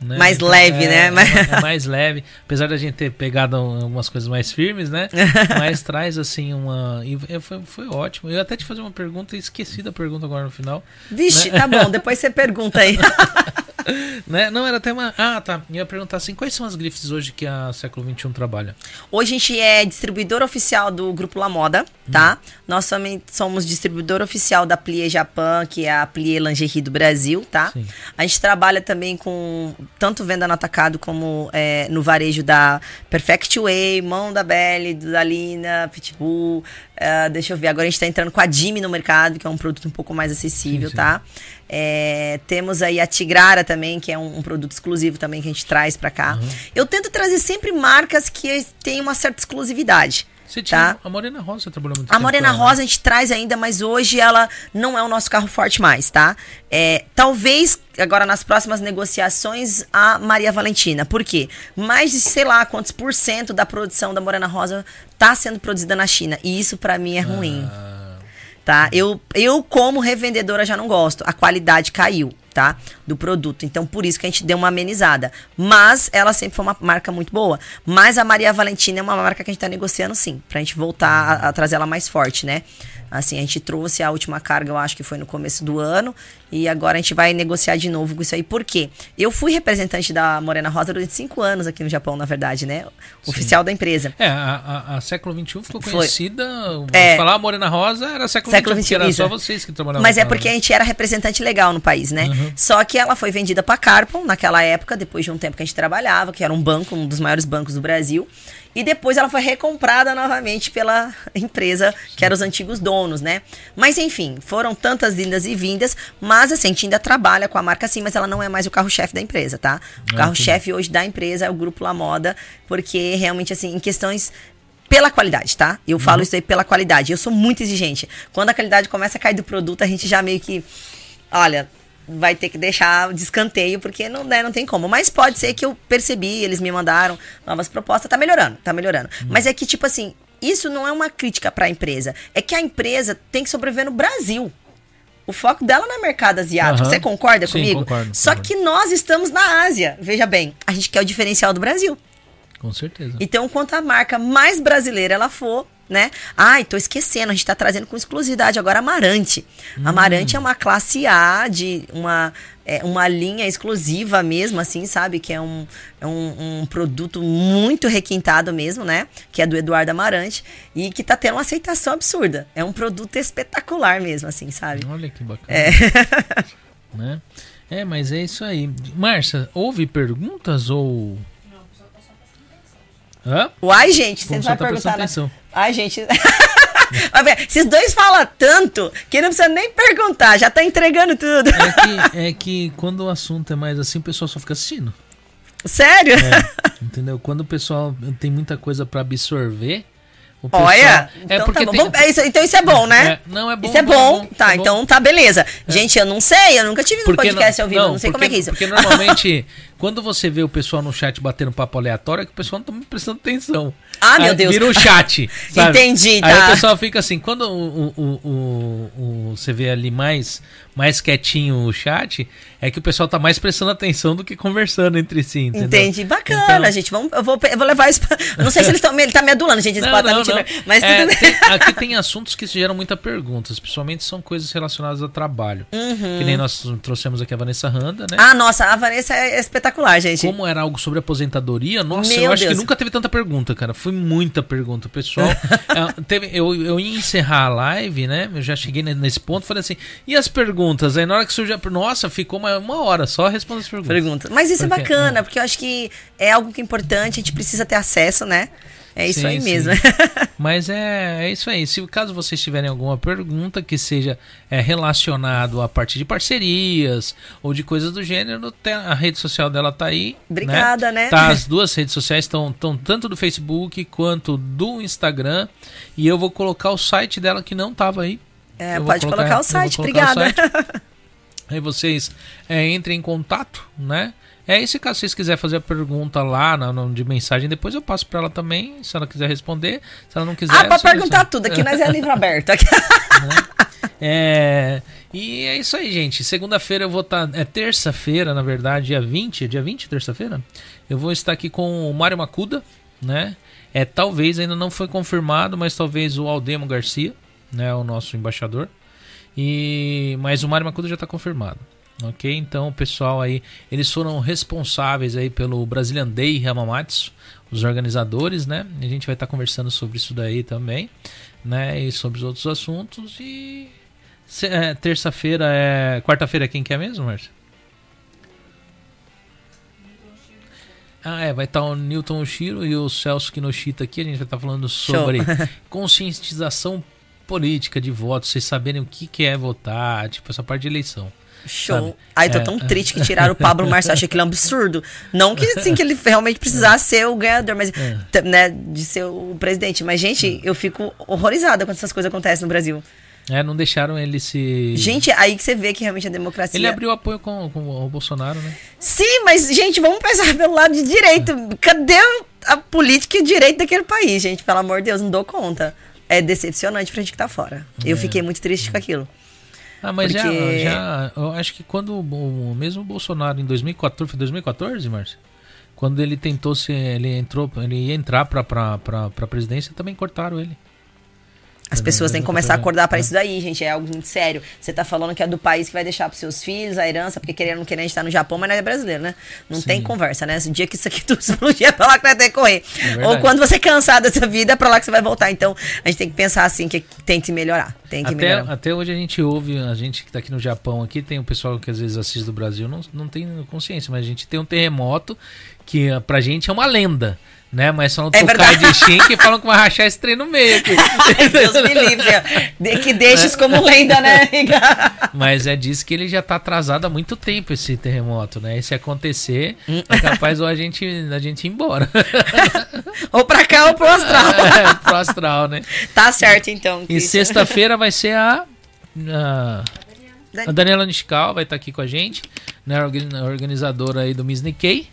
Né? Mais leve, é, né? É, é, mais leve. Apesar da gente ter pegado algumas coisas mais firmes, né? Mas traz assim uma. E foi, foi ótimo. Eu até te fazer uma pergunta e esqueci da pergunta agora no final. Vixe, né? tá bom, depois você pergunta aí. né? Não, era até uma. Ah, tá. Eu ia perguntar assim: quais são as grifes hoje que a século XXI trabalha? Hoje a gente é distribuidor oficial do Grupo La Moda, tá? Hum. Nós também somos distribuidor oficial da Plie Japan, que é a Plie Lingerie do Brasil, tá? Sim. A gente trabalha também com tanto venda no atacado como é, no varejo da Perfect Way, Mão da Belle, da Lina, Pitbull. Uh, deixa eu ver, agora a gente está entrando com a Dimi no mercado, que é um produto um pouco mais acessível, sim, sim. tá? É, temos aí a Tigrara também, que é um, um, produto exclusivo também que a gente traz para cá. Uhum. Eu tento trazer sempre marcas que têm uma certa exclusividade. Você tinha tá? a Morena Rosa trabalhou muito A Morena Rosa a gente traz ainda, mas hoje ela não é o nosso carro forte mais, tá? É, talvez agora nas próximas negociações a Maria Valentina. Por quê? Mais de sei lá quantos por cento da produção da Morena Rosa tá sendo produzida na China. E isso para mim é ruim. Ah tá? Eu, eu como revendedora já não gosto. A qualidade caiu, tá? Do produto. Então, por isso que a gente deu uma amenizada. Mas ela sempre foi uma marca muito boa. Mas a Maria Valentina é uma marca que a gente tá negociando sim, pra gente voltar a, a trazer ela mais forte, né? Assim, a gente trouxe a última carga, eu acho que foi no começo do ano, e agora a gente vai negociar de novo com isso aí. Por quê? Eu fui representante da Morena Rosa durante cinco anos aqui no Japão, na verdade, né? Oficial Sim. da empresa. É, a, a, a século XXI ficou conhecida. É, falar Morena Rosa era século, século XXI, era só vocês que trabalhavam. Mas é porque a gente era representante legal no país, né? Uhum. Só que ela foi vendida para Carpon naquela época, depois de um tempo que a gente trabalhava, que era um banco, um dos maiores bancos do Brasil. E depois ela foi recomprada novamente pela empresa que eram os antigos donos, né? Mas enfim, foram tantas vindas e vindas, mas assim, a gente ainda trabalha com a marca sim, mas ela não é mais o carro-chefe da empresa, tá? O ah, carro-chefe hoje da empresa é o Grupo La Moda, porque realmente assim, em questões pela qualidade, tá? Eu falo uhum. isso aí pela qualidade. Eu sou muito exigente. Quando a qualidade começa a cair do produto, a gente já meio que olha, vai ter que deixar de escanteio, porque não, né, não tem como. Mas pode ser que eu percebi, eles me mandaram novas propostas, tá melhorando, tá melhorando. Uhum. Mas é que, tipo assim, isso não é uma crítica para a empresa. É que a empresa tem que sobreviver no Brasil. O foco dela não é mercado asiático. Uhum. Você concorda Sim, comigo? Concordo, Só concordo. que nós estamos na Ásia. Veja bem, a gente quer o diferencial do Brasil. Com certeza. Então, quanto a marca mais brasileira ela for, né? Ai, tô esquecendo, a gente tá trazendo com exclusividade agora Amarante. Hum. Amarante é uma classe A de uma, é, uma linha exclusiva mesmo, assim, sabe? Que é um, é um, um, produto muito requintado mesmo, né? Que é do Eduardo Amarante e que tá tendo uma aceitação absurda. É um produto espetacular mesmo, assim, sabe? Olha que bacana. É. né? É, mas é isso aí. Márcia, houve perguntas ou Hã? Uai, gente, você não vai tá perguntar. Atenção. Ai, gente. Esses dois falam tanto que não precisa nem perguntar, já tá entregando tudo. É que, é que quando o assunto é mais assim, o pessoal só fica assistindo. Sério? É, entendeu? Quando o pessoal tem muita coisa para absorver, Pessoal, Olha, é então, porque tá tem... é isso, então isso é bom, né? É, não, é bom. Isso é bom. É bom tá, é então tá, beleza. É. Gente, eu não sei, eu nunca tive no podcast não, ao vivo, não, não sei porque, como é que é isso. Porque normalmente, quando você vê o pessoal no chat batendo papo aleatório, é que o pessoal não tá prestando atenção. Ah, meu Deus. Vira o chat. Entendi, tá. Aí o pessoal fica assim, quando o, o, o, você vê ali mais, mais quietinho o chat, é que o pessoal tá mais prestando atenção do que conversando entre si, entendeu? Entendi. Bacana, então... gente. Vamos, eu, vou, eu vou levar isso pra... Não sei se eles estão. Ele tá me adulando, gente. Não, podem não, não. Mas é, tem, aqui tem assuntos que geram muita perguntas, principalmente são coisas relacionadas ao trabalho. Uhum. Que nem nós trouxemos aqui a Vanessa Randa, né? Ah, nossa, a Vanessa é espetacular, gente. Como era algo sobre aposentadoria, nossa, Meu eu acho Deus. que nunca teve tanta pergunta, cara. Foi muita pergunta. Pessoal. é, teve, eu, eu ia encerrar a live, né? Eu já cheguei nesse ponto falei assim, e as perguntas? Aí na hora que surgiu a nossa, ficou uma, uma hora só respondendo as perguntas. Pergunta. Mas isso é porque, é bacana, porque eu acho que é algo que é importante, a gente precisa ter acesso, né? É isso sim, aí mesmo. Mas é, é isso aí. Se caso vocês tiverem alguma pergunta que seja é, relacionado a partir de parcerias ou de coisas do gênero, a rede social dela tá aí. Né? Obrigada, né? né? Tá, as duas redes sociais estão tanto do Facebook quanto do Instagram. E eu vou colocar o site dela que não tava aí. É, pode colocar, colocar, o site, obrigada. O site. aí vocês é, entrem em contato, né? É isso, caso vocês quiserem fazer a pergunta lá na, na, de mensagem, depois eu passo para ela também, se ela quiser responder. Se ela não quiser. Ah, pode perguntar tudo, aqui nós é livro aberto. é, e é isso aí, gente. Segunda-feira eu vou estar. Tá, é terça-feira, na verdade, dia 20. É dia 20, terça-feira? Eu vou estar aqui com o Mário Macuda, né? É, talvez ainda não foi confirmado, mas talvez o Aldemo Garcia, né? O nosso embaixador. E mas o Mário Macuda já está confirmado. Ok, então o pessoal aí, eles foram responsáveis aí pelo Brazilian Day Hamamatsu, os organizadores, né? A gente vai estar tá conversando sobre isso daí também, né? E sobre os outros assuntos. E é, terça-feira é. Quarta-feira quem quer mesmo, Márcio? Ah, é, vai estar o Newton Oshiro e o Celso Kinoshita aqui. A gente vai estar falando sobre conscientização política de votos, vocês saberem o que, que é votar, tipo, essa parte de eleição. Show. Sabe? Ai, tô é. tão triste que tiraram o Pablo Marçal. Achei aquilo um absurdo. Não que assim que ele realmente precisasse ser o ganhador, mas é. né, de ser o presidente. Mas, gente, eu fico horrorizada quando essas coisas acontecem no Brasil. É, não deixaram ele se. Gente, aí que você vê que realmente a democracia. Ele abriu apoio com, com o Bolsonaro, né? Sim, mas, gente, vamos pensar pelo lado de direito. Cadê a política e o direito daquele país, gente? Pelo amor de Deus, não dou conta. É decepcionante pra gente que tá fora. É. Eu fiquei muito triste com aquilo. Ah, mas porque... já, já. Eu acho que quando o mesmo Bolsonaro em 2014, foi 2014, Márcio? Quando ele tentou se. Ele entrou. Ele ia entrar pra, pra presidência, também cortaram ele. As pessoas têm que começar a acordar para é. isso daí, gente. É algo muito sério. Você tá falando que é do país que vai deixar pros seus filhos a herança, porque querendo não querer, a gente tá no Japão, mas não é brasileiro, né? Não Sim. tem conversa, né? O dia que isso aqui tudo explodir é pra lá que vai ter que correr. É Ou quando você cansar dessa vida, é pra lá que você vai voltar. Então, a gente tem que pensar assim, que tem que melhorar. Tem que até, melhorar. Até hoje a gente ouve, a gente que tá aqui no Japão, aqui tem o pessoal que às vezes assiste do Brasil, não, não tem consciência, mas a gente tem um terremoto que pra gente é uma lenda né? Mas só não é tocar de Shin que falam que vai rachar esse trem no meio aqui. Deus me livre. Que deixa isso como lenda, né? Mas é disso que ele já tá atrasado há muito tempo, esse terremoto, né? E se acontecer, é capaz ou a gente, a gente ir embora. ou pra cá ou pro astral. É, pro astral, né? Tá certo, então. E sexta-feira vai ser a... a... A Daniela Niscal vai estar tá aqui com a gente, né, organizadora aí do Miss Nikkei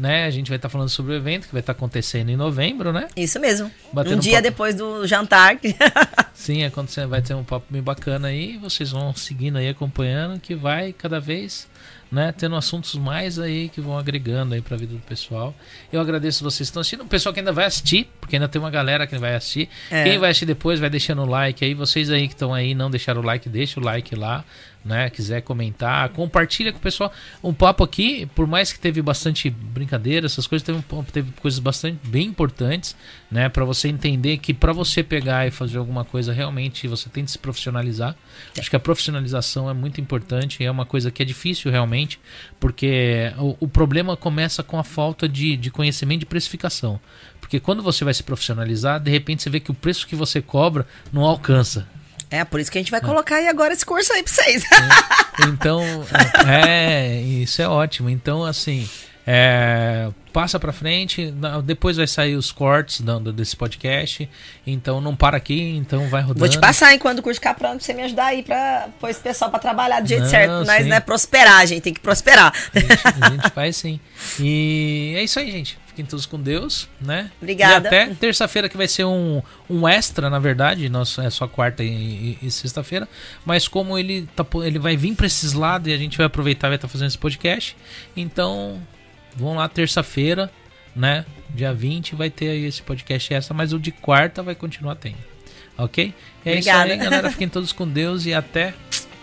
né? A gente vai estar tá falando sobre o evento que vai estar tá acontecendo em novembro, né? Isso mesmo. Batendo um dia um depois do jantar. Sim, acontecendo, vai ter um papo bem bacana aí. Vocês vão seguindo aí, acompanhando, que vai cada vez né, tendo assuntos mais aí que vão agregando aí para a vida do pessoal. Eu agradeço vocês que estão assistindo, o pessoal que ainda vai assistir, porque ainda tem uma galera que vai assistir. É. Quem vai assistir depois vai deixando o like aí. Vocês aí que estão aí não deixaram o like, deixa o like lá né, quiser comentar, compartilha com o pessoal. Um papo aqui, por mais que teve bastante brincadeira, essas coisas, teve, teve coisas bastante bem importantes, né, para você entender que para você pegar e fazer alguma coisa, realmente você tem que se profissionalizar. Acho que a profissionalização é muito importante, é uma coisa que é difícil realmente, porque o, o problema começa com a falta de, de conhecimento de precificação. Porque quando você vai se profissionalizar, de repente você vê que o preço que você cobra não alcança. É, por isso que a gente vai colocar aí agora esse curso aí pra vocês. Então, é, isso é ótimo. Então, assim, É, passa pra frente, depois vai sair os cortes dando desse podcast. Então não para aqui, então vai rodando. Vou te passar enquanto o curso ficar pronto pra você me ajudar aí pra pôr esse pessoal pra trabalhar do jeito não, certo. Mas não é prosperar, a gente tem que prosperar. A gente, a gente faz sim. E é isso aí, gente. Fiquem todos com Deus, né? Obrigada. E até terça-feira que vai ser um, um extra, na verdade. Nosso, é só quarta e, e, e sexta-feira. Mas como ele, tá, ele vai vir pra esses lados e a gente vai aproveitar e vai estar tá fazendo esse podcast. Então, vão lá terça-feira, né? Dia 20 vai ter aí esse podcast essa, mas o de quarta vai continuar tendo. Ok? É Obrigada. isso aí, galera. Fiquem todos com Deus e até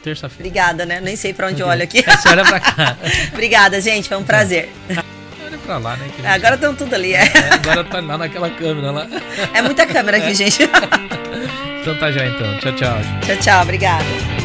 terça-feira. Obrigada, né? Nem sei pra onde okay. olho aqui. Você olha pra cá. Obrigada, gente. Foi um prazer. Pra lá, né? Gente... Agora estão tudo ali, é. é. Agora tá lá naquela câmera lá. É muita câmera aqui, gente. então tá já então. Tchau, tchau. Tchau, tchau. Obrigada.